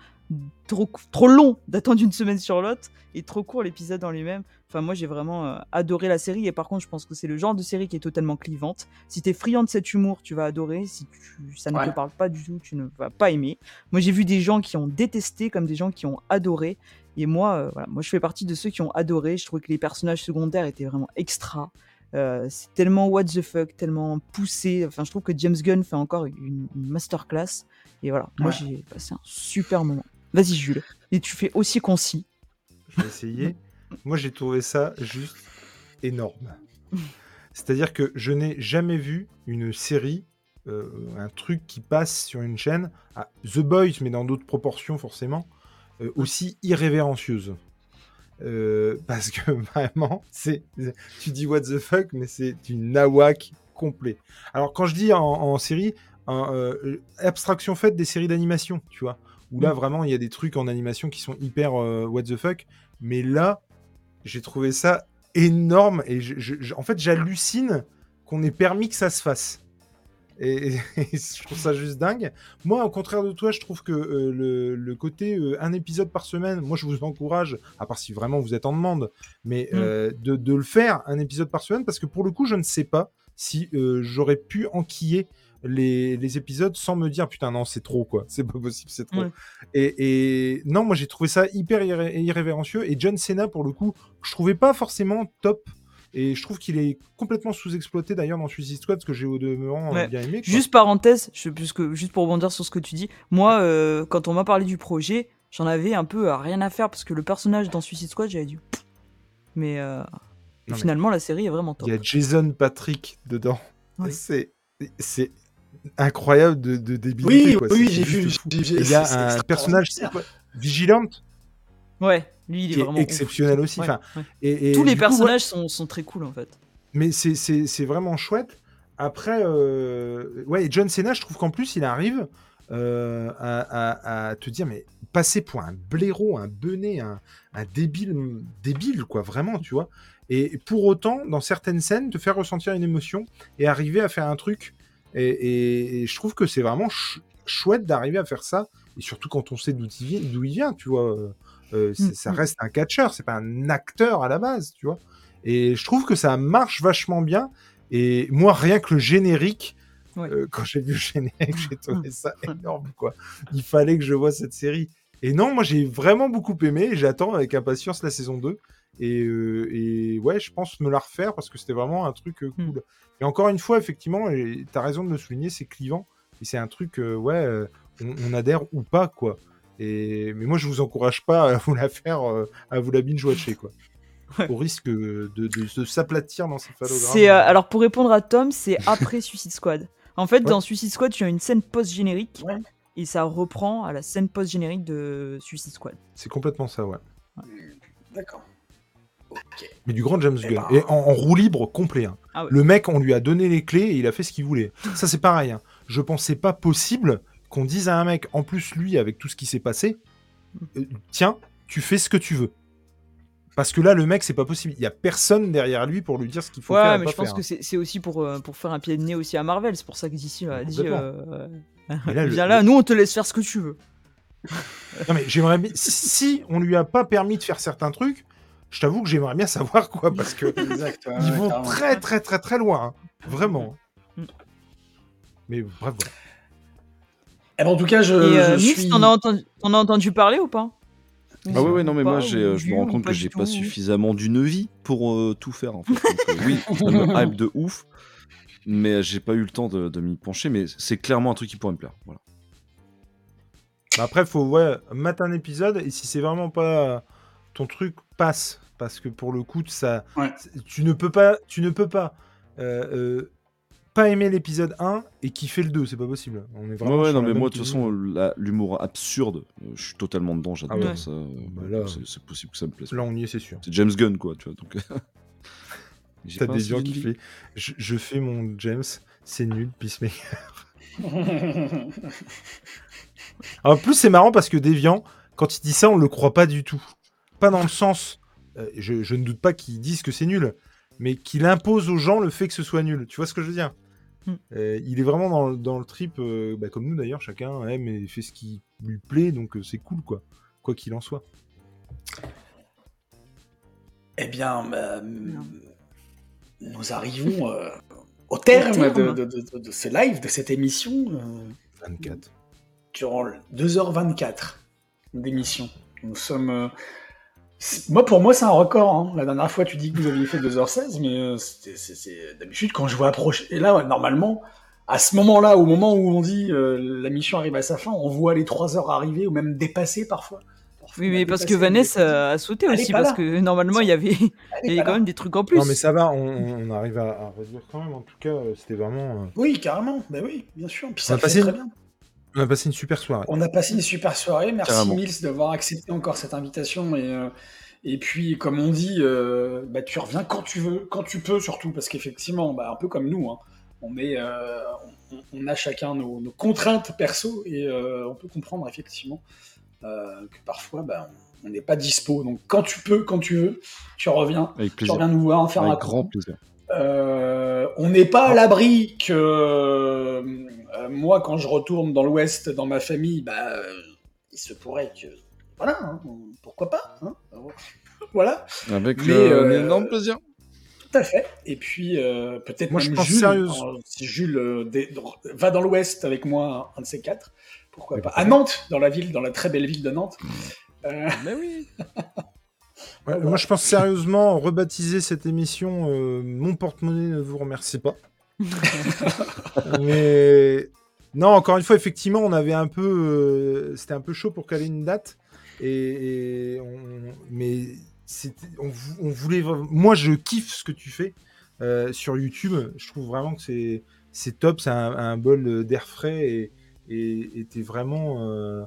Speaker 4: trop trop long d'attendre une semaine sur l'autre et trop court l'épisode en lui-même. Enfin moi j'ai vraiment euh, adoré la série et par contre je pense que c'est le genre de série qui est totalement clivante. Si t'es friand de cet humour, tu vas adorer. Si tu, ça ne
Speaker 3: Ouais.
Speaker 4: te parle pas du tout, tu ne vas pas aimer. Moi, j'ai vu des gens qui ont détesté comme des gens qui ont adoré. Et moi, euh, voilà, moi, je fais partie de ceux qui ont adoré. Je trouvais que les personnages secondaires étaient vraiment extra. Euh, c'est tellement what the fuck, tellement poussé. Enfin, je trouve que James Gunn fait encore une, une masterclass. Et voilà, moi, j'ai passé un super moment. Vas-y, Jules. Et tu fais aussi concis.
Speaker 1: Je vais essayer. Moi, j'ai trouvé ça juste énorme. C'est-à-dire que je n'ai jamais vu une série, euh, un truc qui passe sur une chaîne, The Boys, mais dans d'autres proportions forcément, euh, aussi irrévérencieuse. Euh, parce que <laughs> vraiment, c'est, tu dis what the fuck, mais c'est une nawak complet. Alors quand je dis en, série, abstraction faite des séries d'animation, tu vois, où là
Speaker 4: Mm.
Speaker 1: vraiment il y a des trucs en animation qui sont hyper euh, what the fuck, mais là j'ai trouvé ça énorme et je- je- je- en fait j'hallucine qu'on ait permis que ça se fasse. Et, <laughs> et je trouve ça juste dingue. Moi, au contraire de toi, je trouve que euh, le, le côté euh, un épisode par semaine, moi je vous encourage, à part si vraiment vous êtes en demande, mais
Speaker 4: Mm.
Speaker 1: euh, de, de le faire un épisode par semaine parce que pour le coup, je ne sais pas si j'aurais pu enquiller les, les épisodes sans me dire putain non c'est trop quoi c'est pas possible c'est trop
Speaker 4: Ouais.
Speaker 1: et, et non moi j'ai trouvé ça hyper irré- irrévérencieux et John Cena pour le coup je trouvais pas forcément top et je trouve qu'il est complètement sous-exploité d'ailleurs dans Suicide Squad ce que j'ai au demeurant euh,
Speaker 4: Ouais.
Speaker 1: bien aimé quoi.
Speaker 4: Juste parenthèse, je, puisque, juste pour rebondir sur ce que tu dis, moi, euh, quand on m'a parlé du projet, j'en avais un peu euh, rien à faire parce que le personnage dans Suicide Squad, j'avais dit. Mais, euh, finalement, la série est vraiment top.
Speaker 1: il y a Jason Patrick dedans
Speaker 4: Ouais.
Speaker 1: c'est c'est incroyable de, de débilité
Speaker 3: Oui,
Speaker 1: quoi.
Speaker 3: oui, j'ai vu.
Speaker 1: il y a un personnage Vigilante
Speaker 4: Ouais, lui, il est
Speaker 1: qui est
Speaker 4: vraiment. ouf.
Speaker 1: exceptionnel aussi.
Speaker 4: Ouais,
Speaker 1: Enfin,
Speaker 4: ouais.
Speaker 1: et, et
Speaker 4: Tous les
Speaker 1: du coup, ouais,
Speaker 4: personnages sont, sont très cool en fait.
Speaker 1: mais c'est- c'est c'est vraiment chouette. Après, euh, ouais, et John Cena, je trouve qu'en plus, il arrive euh, à, à- à te dire, mais passer pour un blaireau, un benet, un, un débile, débile, quoi, vraiment, tu vois. Et pour autant, dans certaines scènes, te faire ressentir une émotion et arriver à faire un truc. Et, et- et je trouve que c'est vraiment ch- chouette d'arriver à faire ça. Et surtout quand on sait d'où il il vient, tu vois. Euh, euh,
Speaker 4: Mm,
Speaker 1: ça
Speaker 4: mm.
Speaker 1: reste un catcheur, c'est pas un acteur à la base, tu vois. Et je trouve que ça marche vachement bien. Et moi, rien que le générique,
Speaker 4: Ouais.
Speaker 1: euh, quand j'ai vu le générique, j'ai trouvé ça énorme, quoi. Il fallait que je vois cette série. Et non, moi, j'ai vraiment beaucoup aimé. et J'attends avec impatience la saison 2. Et, euh, et ouais, je pense me la refaire parce que c'était vraiment un truc euh, cool. Et encore une fois, effectivement, tu as raison de le souligner, c'est clivant. Et c'est un truc, euh, ouais, euh, on, on adhère ou pas, quoi. Et, mais moi, je vous encourage pas à vous la faire, euh, à vous la binge-watcher, quoi. <laughs>
Speaker 4: Ouais.
Speaker 1: Au risque de, de, de s'aplatir dans ces phallogrammes.
Speaker 4: C'est euh, alors pour répondre à Tom, c'est après Suicide Squad. En fait,
Speaker 1: Ouais.
Speaker 4: dans Suicide Squad, tu as une scène post-générique
Speaker 3: Ouais.
Speaker 4: et ça reprend à la scène post-générique de Suicide Squad.
Speaker 1: C'est complètement ça, ouais.
Speaker 3: D'accord.
Speaker 1: Mais du grand James
Speaker 3: Eh
Speaker 1: Gunn.
Speaker 3: ben.
Speaker 1: Et en, en roue libre complet. hein.
Speaker 4: Ah ouais.
Speaker 1: Le mec, on lui a donné les clés et il a fait ce qu'il voulait. Ça, c'est pareil. hein. Je pensais pas possible qu'on dise à un mec, en plus lui, avec tout ce qui s'est passé, euh, tiens, tu fais ce que tu veux. Parce que là, le mec, c'est pas possible. Il y a personne derrière lui pour lui dire ce qu'il faut
Speaker 4: Ouais,
Speaker 1: faire. et
Speaker 4: mais
Speaker 1: pas
Speaker 4: je pense
Speaker 1: faire.
Speaker 4: que c'est c'est aussi pour, euh, pour faire un pied de nez aussi à Marvel. C'est pour ça que d'ici a dit euh,
Speaker 1: là, <laughs> le-
Speaker 4: Viens là, nous on te laisse faire ce que tu veux.
Speaker 1: Non mais j'aimerais. Si on lui a pas permis de faire certains trucs, je t'avoue que j'aimerais bien savoir quoi, parce que <laughs>
Speaker 3: Exact. ouais,
Speaker 1: ils
Speaker 3: ouais,
Speaker 1: vont
Speaker 3: carrément.
Speaker 1: très très très très loin, hein. vraiment.
Speaker 4: Mm.
Speaker 1: Mais bref, voilà.
Speaker 3: Eh ben, en tout cas, je,
Speaker 4: Et euh,
Speaker 3: je
Speaker 4: Mix,
Speaker 3: suis.
Speaker 4: t'en as, entendu... t'en as entendu parler ou pas?
Speaker 5: Ah ouais, ouais, non, mais moi, j'ai, euh, je me rends compte que j'ai pas suffisamment d'une vie pour euh, tout faire, en fait. Donc, euh, <laughs> oui, ça me hype de ouf, mais j'ai pas eu le temps de, de m'y pencher, mais c'est clairement un truc qui pourrait me plaire. Voilà.
Speaker 1: Bah après, faut ouais, mettre un épisode et si c'est vraiment pas ton truc, passe parce que pour le coup, ça,
Speaker 3: Ouais.
Speaker 1: tu ne peux pas, tu ne peux pas. euh, euh, pas aimer l'épisode 1 et kiffer le 2, c'est pas possible. On est
Speaker 5: Ouais,
Speaker 1: vraiment
Speaker 5: ouais, non, mais moi, de toute façon, la- l'humour absurde, euh, je suis totalement dedans, j'adore
Speaker 1: Ah ouais.
Speaker 5: ça. euh,
Speaker 1: Bah là-
Speaker 5: c'est, possible que ça me plaise.
Speaker 1: là on y est, c'est sûr.
Speaker 5: C'est James Gunn, quoi, tu vois. Donc... <laughs>
Speaker 1: T'as
Speaker 5: pas
Speaker 1: des gens qui font. Je, je fais mon James, c'est nul, Peacemaker. <laughs> En plus, c'est marrant parce que Deviant, quand il dit ça, on le croit pas du tout. Pas dans le sens. euh, je, je ne doute pas qu'ils disent que c'est nul, mais qu'il impose aux gens le fait que ce soit nul. Tu vois ce que je veux dire
Speaker 4: Mm.
Speaker 1: Euh, Il est vraiment dans, le- dans le trip, euh, bah, comme nous d'ailleurs, chacun aime et fait ce qui lui plaît, donc euh, c'est cool, quoi. Quoi qu'il en soit.
Speaker 3: Eh bien, nous arrivons euh, au terme,
Speaker 4: terme.
Speaker 3: De, de- de- de- de ce live, de cette émission. euh,
Speaker 1: 24.
Speaker 3: durant le 2h24 d'émission. Nous sommes. Moi, pour moi, c'est un record. hein. La dernière fois, tu dis que vous aviez fait 2h16, mais euh, c'est d'habitude, quand je vois approcher. Et là, normalement, à ce moment-là, au moment où on dit euh, la mission arrive à sa fin, on voit les 3 heures arriver ou même dépasser parfois. Parfois,
Speaker 4: Oui, mais parce que Vanessa a sauté aussi, parce
Speaker 3: là.
Speaker 4: que normalement, il y avait, il y quand
Speaker 3: là.
Speaker 4: même des trucs en plus.
Speaker 1: Non, mais ça va, on, on arrive à, à réduire quand même. En tout cas, euh, c'était vraiment. euh,
Speaker 3: Oui, carrément. Ben oui, bien sûr. Puis
Speaker 1: On
Speaker 3: ça
Speaker 1: a passé
Speaker 3: très bien.
Speaker 1: On a passé une super soirée.
Speaker 3: On a passé une super soirée. Merci
Speaker 5: Carrément.
Speaker 3: Mills d'avoir accepté encore cette invitation. Et, euh, et puis, comme on dit, euh, bah, tu reviens quand tu veux, quand tu peux surtout, parce qu'effectivement, bah, un peu comme nous, hein, on, est, euh, on, on a chacun nos, nos contraintes perso et euh, on peut comprendre effectivement euh, que parfois, bah, on n'est pas dispo. Donc, quand tu peux, quand tu veux, tu reviens.
Speaker 5: Avec
Speaker 3: Tu
Speaker 5: plaisir.
Speaker 3: reviens nous voir, faire un coup.
Speaker 5: grand plaisir.
Speaker 3: Euh, on n'est pas à l'abri que euh, moi, quand je retourne dans l'Ouest, dans ma famille, bah, euh, il se pourrait que. Voilà, hein, pourquoi pas hein, <laughs> Voilà,
Speaker 5: Avec
Speaker 3: Mais,
Speaker 5: euh, un énorme plaisir.
Speaker 3: tout à fait. Et puis, euh, peut-être
Speaker 1: Moi,
Speaker 3: même
Speaker 1: je pense
Speaker 3: Jules,
Speaker 1: sérieuse-
Speaker 3: euh, si Jules euh, va dans l'Ouest avec moi, un de ces quatre, pourquoi
Speaker 1: Mais
Speaker 3: pas.
Speaker 1: pourquoi
Speaker 3: À Nantes, dans la ville, dans la très belle ville de Nantes. Euh, <laughs>
Speaker 5: Mais oui. <laughs>
Speaker 1: Ouais, Moi, je pense sérieusement rebaptiser cette émission euh, Mon porte-monnaie ne vous remercie pas. <laughs> Mais non, encore une fois, effectivement, on avait un peu, euh, c'était un peu chaud pour caler une date. Et, mais on, on voulait. Moi, je kiffe ce que tu fais euh, sur YouTube. Je trouve vraiment que c'est top. C'est un, bol d'air frais et t'es vraiment. euh,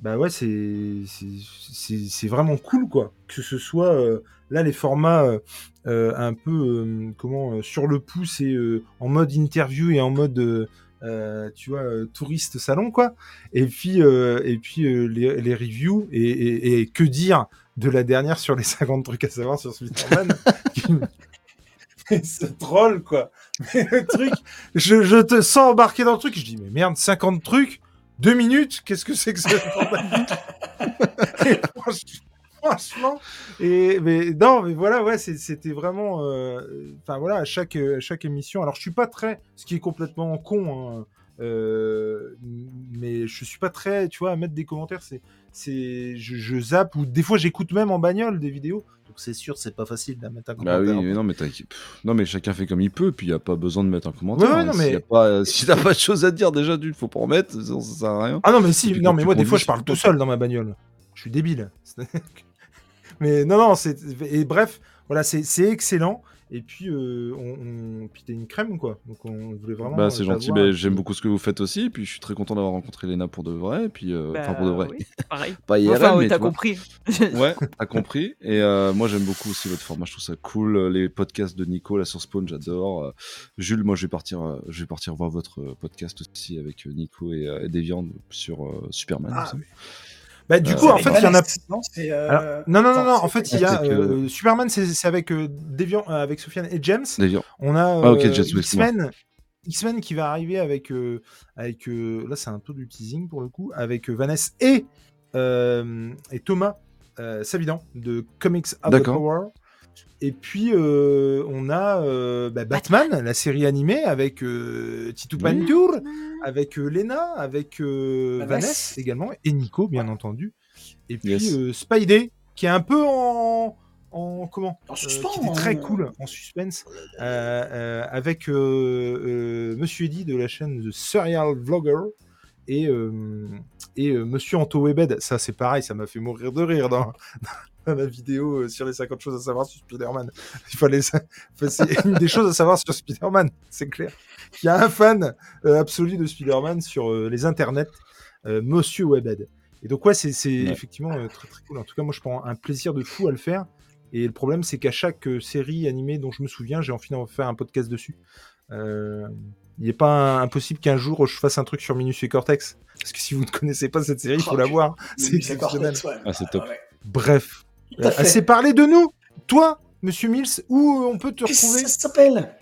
Speaker 1: bah ouais, c'est c'est- vraiment cool quoi. Que ce soit euh, là les formats un peu euh, comment euh, sur le pouce et euh, en mode interview et en mode euh, euh, tu vois euh, touriste salon quoi. Et puis euh, et puis euh, les, reviews et, que dire de la dernière sur les <laughs> 50 trucs à savoir sur Spider-Man <laughs> qui- Mais ce troll quoi. Mais le truc, je, je te sens embarqué dans le truc. Je dis mais merde 50 trucs. Deux minutes, qu'est-ce que c'est que ce franchement, et mais non, mais voilà, ouais, c'était vraiment, euh, enfin voilà, à chaque à chaque émission. Alors je suis pas très, ce qui est complètement con, hein, euh, mais je suis pas très, tu vois, à mettre des commentaires. C'est, c'est, je, je zappe ou des fois j'écoute même en bagnole des vidéos. Donc c'est sûr, c'est pas facile de mettre un
Speaker 5: Bah
Speaker 1: commentaire.
Speaker 5: oui, mais non, mais, pff, non, mais chacun fait comme il peut, puis il n'y a pas besoin de mettre un commentaire.
Speaker 1: Ouais, ouais,
Speaker 5: hein.
Speaker 1: non, mais-
Speaker 5: y a pas, si t'as pas de choses à dire, déjà, d'une, faut pas en mettre, sinon ça sert à rien.
Speaker 1: Ah non, mais si,
Speaker 5: puis
Speaker 1: non, mais
Speaker 5: tu
Speaker 1: moi, des fois, je parle tout seul dans ma bagnole. Je suis débile. <laughs> mais non, non, c'est. Et bref, voilà, c'est c'est excellent. Et puis, euh, on, on... puis t'es une crème, quoi. Donc, on voulait vraiment.
Speaker 5: Bah, c'est
Speaker 1: euh,
Speaker 5: gentil,
Speaker 1: t'avoir.
Speaker 5: bah, j'aime beaucoup ce que vous faites aussi, puis je suis très content d'avoir rencontré Léna pour de vrai, puis euh, enfin
Speaker 4: Bah,
Speaker 5: pour de vrai.
Speaker 4: oui, <laughs> pareil.
Speaker 5: Pas IRL,
Speaker 4: Enfin, oui,
Speaker 5: mais
Speaker 4: t'as compris. <laughs>
Speaker 5: Ouais, t'as <laughs> compris. Et euh, moi, j'aime beaucoup aussi votre format. Je trouve ça cool. Euh, Les podcasts de Nico, là, sur Spawn, j'adore. Euh, Jules, moi, je vais partir, euh, je vais partir voir votre euh, podcast aussi avec euh, Nico et, euh, et Deviant sur euh, Superman.
Speaker 3: Ah.
Speaker 1: Bah, du
Speaker 5: Euh,
Speaker 1: coup, en fait, il y en a.
Speaker 3: Non, euh,
Speaker 1: non, non, non, En fait, il y a Superman, c'est avec euh, Deviant, euh, avec Sofiane et James.
Speaker 5: Deviant.
Speaker 1: On a
Speaker 5: Ah,
Speaker 1: euh, X-Men. X-Men qui va arriver avec, euh, avec euh, là c'est un peu du teasing pour le coup, avec euh, Vanessa et, euh, et Thomas euh, Savidan de Comics of the
Speaker 5: D'accord.
Speaker 1: Power. Et puis euh, on a euh, bah, Batman, la série animée avec euh, Titu
Speaker 5: Oui.
Speaker 1: Pantour, avec euh, Lena, avec euh,
Speaker 3: Vanessa.
Speaker 1: Également, et Nico bien entendu. Et puis
Speaker 5: Yes.
Speaker 1: euh, Spidey qui est un peu en, en comment
Speaker 3: En
Speaker 1: euh,
Speaker 3: suspens,
Speaker 1: qui était très
Speaker 3: hein.
Speaker 1: cool en suspense euh, euh, avec euh, euh, Monsieur Eddy de la chaîne The Serial Vlogger et, euh, et euh, Monsieur Anto Webed. Ça, c'est pareil, ça m'a fait mourir de rire dans, <laughs> dans la vidéo euh, sur les 50 choses à savoir sur Spider-Man. Il fallait <laughs> c'est une des choses à savoir sur Spider-Man, c'est clair. Il y a un fan euh, absolu de Spider-Man sur euh, les internets, Monsieur Webed. Et donc, ouais, c'est
Speaker 5: Ouais.
Speaker 1: effectivement très très cool. En tout cas, moi, je prends un plaisir de fou à le faire. Et le problème, c'est qu'à chaque série animée dont je me souviens, j'ai envie d'en faire un podcast dessus. Euh, il n'est pas impossible qu'un jour je fasse un truc sur Minus et Cortex. Parce que si vous ne connaissez pas cette série, il faut
Speaker 3: Oh,
Speaker 1: la voir. C'est exceptionnel.
Speaker 3: ouais.
Speaker 5: Ah, c'est top.
Speaker 3: ouais.
Speaker 1: Bref, euh, assez parlé de nous. Toi, Monsieur Mills, où on peut te
Speaker 3: Qu'est-ce que
Speaker 1: retrouver
Speaker 3: ça s'appelle?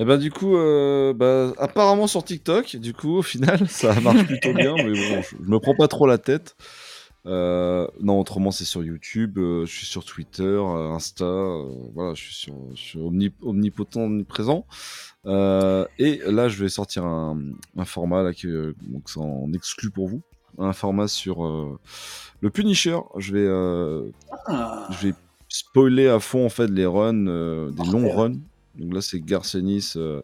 Speaker 5: Et ben du coup, euh, bah, apparemment sur TikTok, du coup, au final, <laughs> ça marche plutôt bien, mais bon, je, je me prends pas trop la tête. Euh, non, autrement, c'est sur YouTube, euh, je suis sur Twitter, euh, Insta, euh, voilà, je suis, sur, je suis omni- omnipotent, omniprésent. Euh, et là, je vais sortir un, un format là, que, donc c'est en exclu pour vous, un format sur euh, le Punisher. Je vais, euh,
Speaker 3: Ah,
Speaker 5: je vais spoiler à fond en fait les runs, euh, des
Speaker 3: Parfait.
Speaker 5: longs runs. Donc là, c'est Garcenis, euh,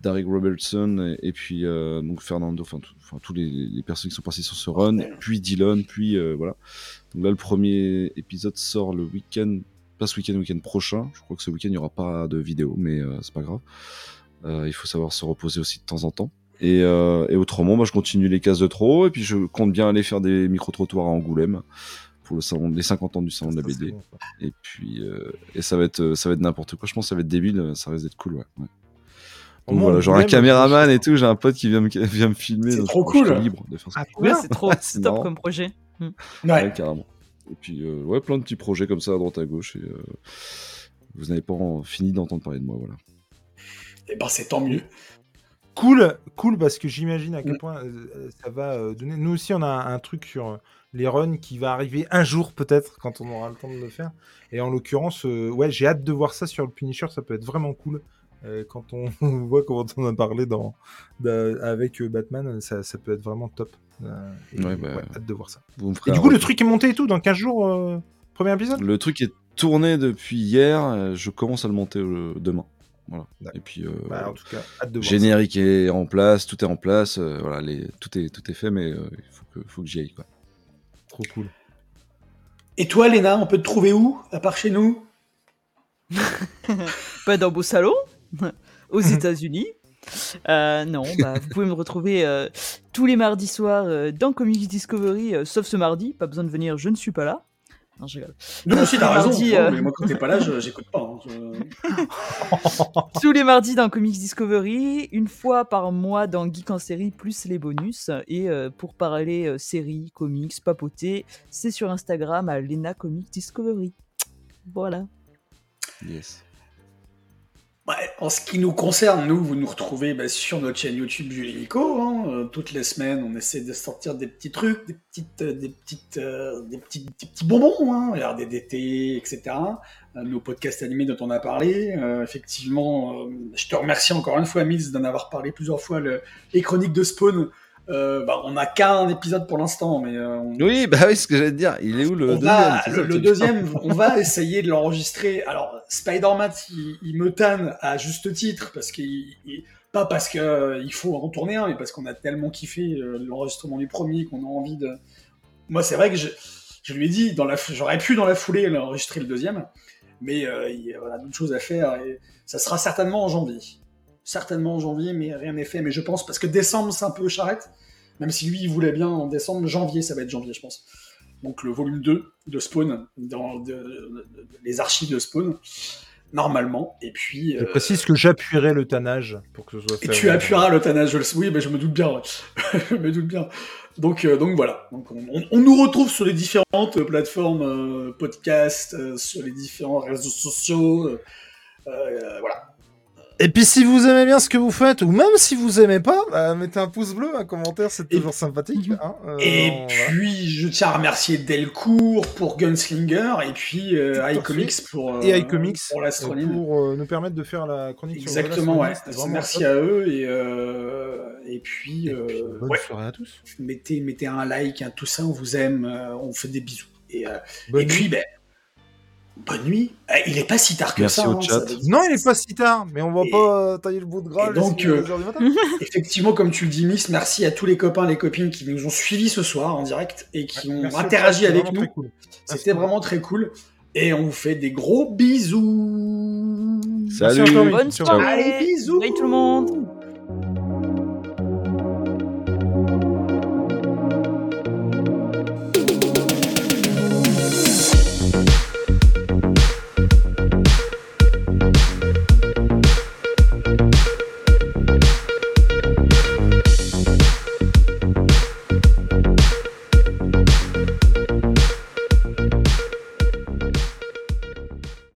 Speaker 5: Derek Robertson et, et puis euh, donc Fernando, enfin tous les, les personnes qui sont passées sur ce run, puis Dylan, puis euh, voilà. Donc là, le premier épisode sort le week-end, pas ce week-end, le week-end prochain. Je crois que ce week-end, il n'y aura pas de vidéo, mais euh, c'est pas grave. Euh, il faut savoir se reposer aussi de temps en temps. Et, euh, et autrement, moi, je continue les cases de trop, et puis je compte bien aller faire des micro-trottoirs à Angoulême pour le salon, les 50 ans du salon de la BD.
Speaker 1: bon.
Speaker 5: Et puis, euh, et ça va être, ça va être n'importe quoi. Je pense que ça va être débile. Ça risque d'être cool, ouais. Donc
Speaker 1: moins,
Speaker 5: voilà, genre un caméraman et tout. J'ai un pote qui vient me, vient me filmer.
Speaker 3: C'est trop cool.
Speaker 5: libre de faire ça.
Speaker 1: Ah,
Speaker 4: c'est trop <laughs> top comme projet. Hmm.
Speaker 3: ouais.
Speaker 5: Ouais, carrément. Et puis, euh, ouais, plein de petits projets comme ça à droite à gauche. Et, euh, vous n'avez pas en- fini d'entendre parler de moi, voilà.
Speaker 3: Eh ben, c'est tant mieux.
Speaker 1: Cool, cool parce que j'imagine à quel
Speaker 3: Mm.
Speaker 1: point euh, ça va euh, donner. Nous aussi, on a un, un truc sur euh, les runs qui va arriver un jour peut-être quand on aura le temps de le faire. Et en l'occurrence, euh, ouais, j'ai hâte de voir ça sur le Punisher. Ça peut être vraiment cool euh, quand on <laughs> voit comment on a parlé dans, dans- avec euh, Batman. Ça, ça peut être vraiment top. Euh, et,
Speaker 5: Ouais, bah,
Speaker 1: ouais, hâte de voir ça.
Speaker 5: Vous
Speaker 1: Et du coup, le truc est monté et tout dans 15 jours. euh, premier épisode?
Speaker 5: Le truc est tourné depuis hier. euh, Je commence à le monter euh, demain. Voilà. Et puis, euh,
Speaker 1: Bah, en tout cas, hâte de voir. ça.
Speaker 5: générique est en place, tout est en place. euh, voilà, les, tout est tout est fait, mais euh, il faut que faut que j'y aille, quoi.
Speaker 1: Trop cool.
Speaker 3: Et toi, Léna, on peut te trouver où À part chez nous? <laughs>
Speaker 4: Pas dans beau salon, <laughs> aux États-Unis. Euh, non, bah, vous pouvez me retrouver euh, tous les mardis soirs euh, dans Comics Discovery, euh, sauf ce mardi. Pas besoin de venir, je ne suis pas là. Non, je rigole.
Speaker 3: Nous aussi, t'as <laughs> raison.
Speaker 4: euh,
Speaker 3: Non, mais moi, quand t'es pas là, <laughs> j'écoute pas. hein. Je- <laughs>
Speaker 4: Tous les mardis dans Comics Discovery, une fois par mois dans Geek en série, plus les bonus. Et euh, pour parler euh, séries, comics, papoter, c'est sur Instagram à Lena Comics Discovery. Voilà.
Speaker 5: Yes.
Speaker 3: En ce qui nous concerne, nous, vous nous retrouvez bah, sur notre chaîne YouTube Jules et Nico. hein. Euh, toutes les semaines, on essaie de sortir des petits trucs, des, petites, euh, des, petites, euh, des, petits, des petits bonbons, hein, d'été, etc. Nos podcasts animés dont on a parlé. Effectivement, je te remercie encore une fois, Mills, d'en avoir parlé plusieurs fois. Le, les chroniques de Spawn, euh, bah, on n'a qu'un épisode pour l'instant, mais euh, on,
Speaker 5: Oui, bah oui, ce que j'allais te dire. Il est où le
Speaker 3: on
Speaker 5: deuxième
Speaker 3: va- le, deuxième, <laughs> on va essayer de l'enregistrer. Alors, Spider-Man, il, il me tanne à juste titre, parce qu'il, il- pas parce que euh, il faut en tourner un, mais parce qu'on a tellement kiffé euh, l'enregistrement du premier qu'on a envie de. Moi, c'est vrai que je, je lui ai dit, dans la, f- j'aurais pu dans la foulée enregistrer le deuxième, mais il y a voilà, d'autres choses à faire, et ça sera certainement en janvier. Certainement en janvier, mais rien n'est fait. Mais je pense, parce que décembre, c'est un peu charrette, même si lui, il voulait bien en décembre, janvier, ça va être janvier, je pense donc le volume 2 de Spawn, dans de- de- de- les archives de Spawn, normalement. Et puis.
Speaker 1: Je
Speaker 3: euh,
Speaker 1: précise que j'appuierai le tannage pour que ce soit
Speaker 3: et
Speaker 1: fait.
Speaker 3: tu appuieras le tannage, je le. Oui, mais je me doute bien. ouais. <laughs> je me doute bien. Donc, euh, donc voilà. Donc on, on- on nous retrouve sur les différentes plateformes euh, podcast, euh, sur les différents réseaux sociaux. voilà.
Speaker 1: Et puis si vous aimez bien ce que vous faites, ou même si vous aimez pas, bah, mettez un pouce bleu, un commentaire, c'est
Speaker 3: Et-
Speaker 1: toujours sympathique. Hein euh,
Speaker 3: Et puis, je tiens à remercier Delcourt pour Gunslinger et puis euh, iComics pour, euh,
Speaker 1: Et iComics
Speaker 3: pour l'astronime.
Speaker 1: pour euh, nous permettre de faire la chronique sur
Speaker 3: Exactement, ouais. Merci
Speaker 1: top.
Speaker 3: à eux et, euh, et puis,
Speaker 1: Et puis, bonne
Speaker 3: ouais,
Speaker 1: soirée à tous.
Speaker 3: mettez, mettez un like, hein, tout ça, on vous aime, on fait des bisous. Et, puis, ben, bonne nuit. Eh, Il est pas si tard que
Speaker 5: Merci
Speaker 3: ça.
Speaker 5: au
Speaker 3: hein,
Speaker 5: chat.
Speaker 3: ça
Speaker 1: Non, il est pas si tard, mais on va
Speaker 3: Et-
Speaker 1: pas euh, tailler le bout de gras.
Speaker 3: et donc, euh,
Speaker 1: 2 heures du matin. <laughs>
Speaker 3: Effectivement, comme tu le dis, Miss, merci à tous les copains, les copines qui nous ont suivis ce soir en direct et qui ont interagi
Speaker 1: chat,
Speaker 3: avec nous.
Speaker 1: cool.
Speaker 3: C'était vraiment très cool. Et on vous fait des gros bisous.
Speaker 5: Salut.
Speaker 4: Bonne soirée.
Speaker 3: Allez, bisous.
Speaker 4: Bye tout le monde.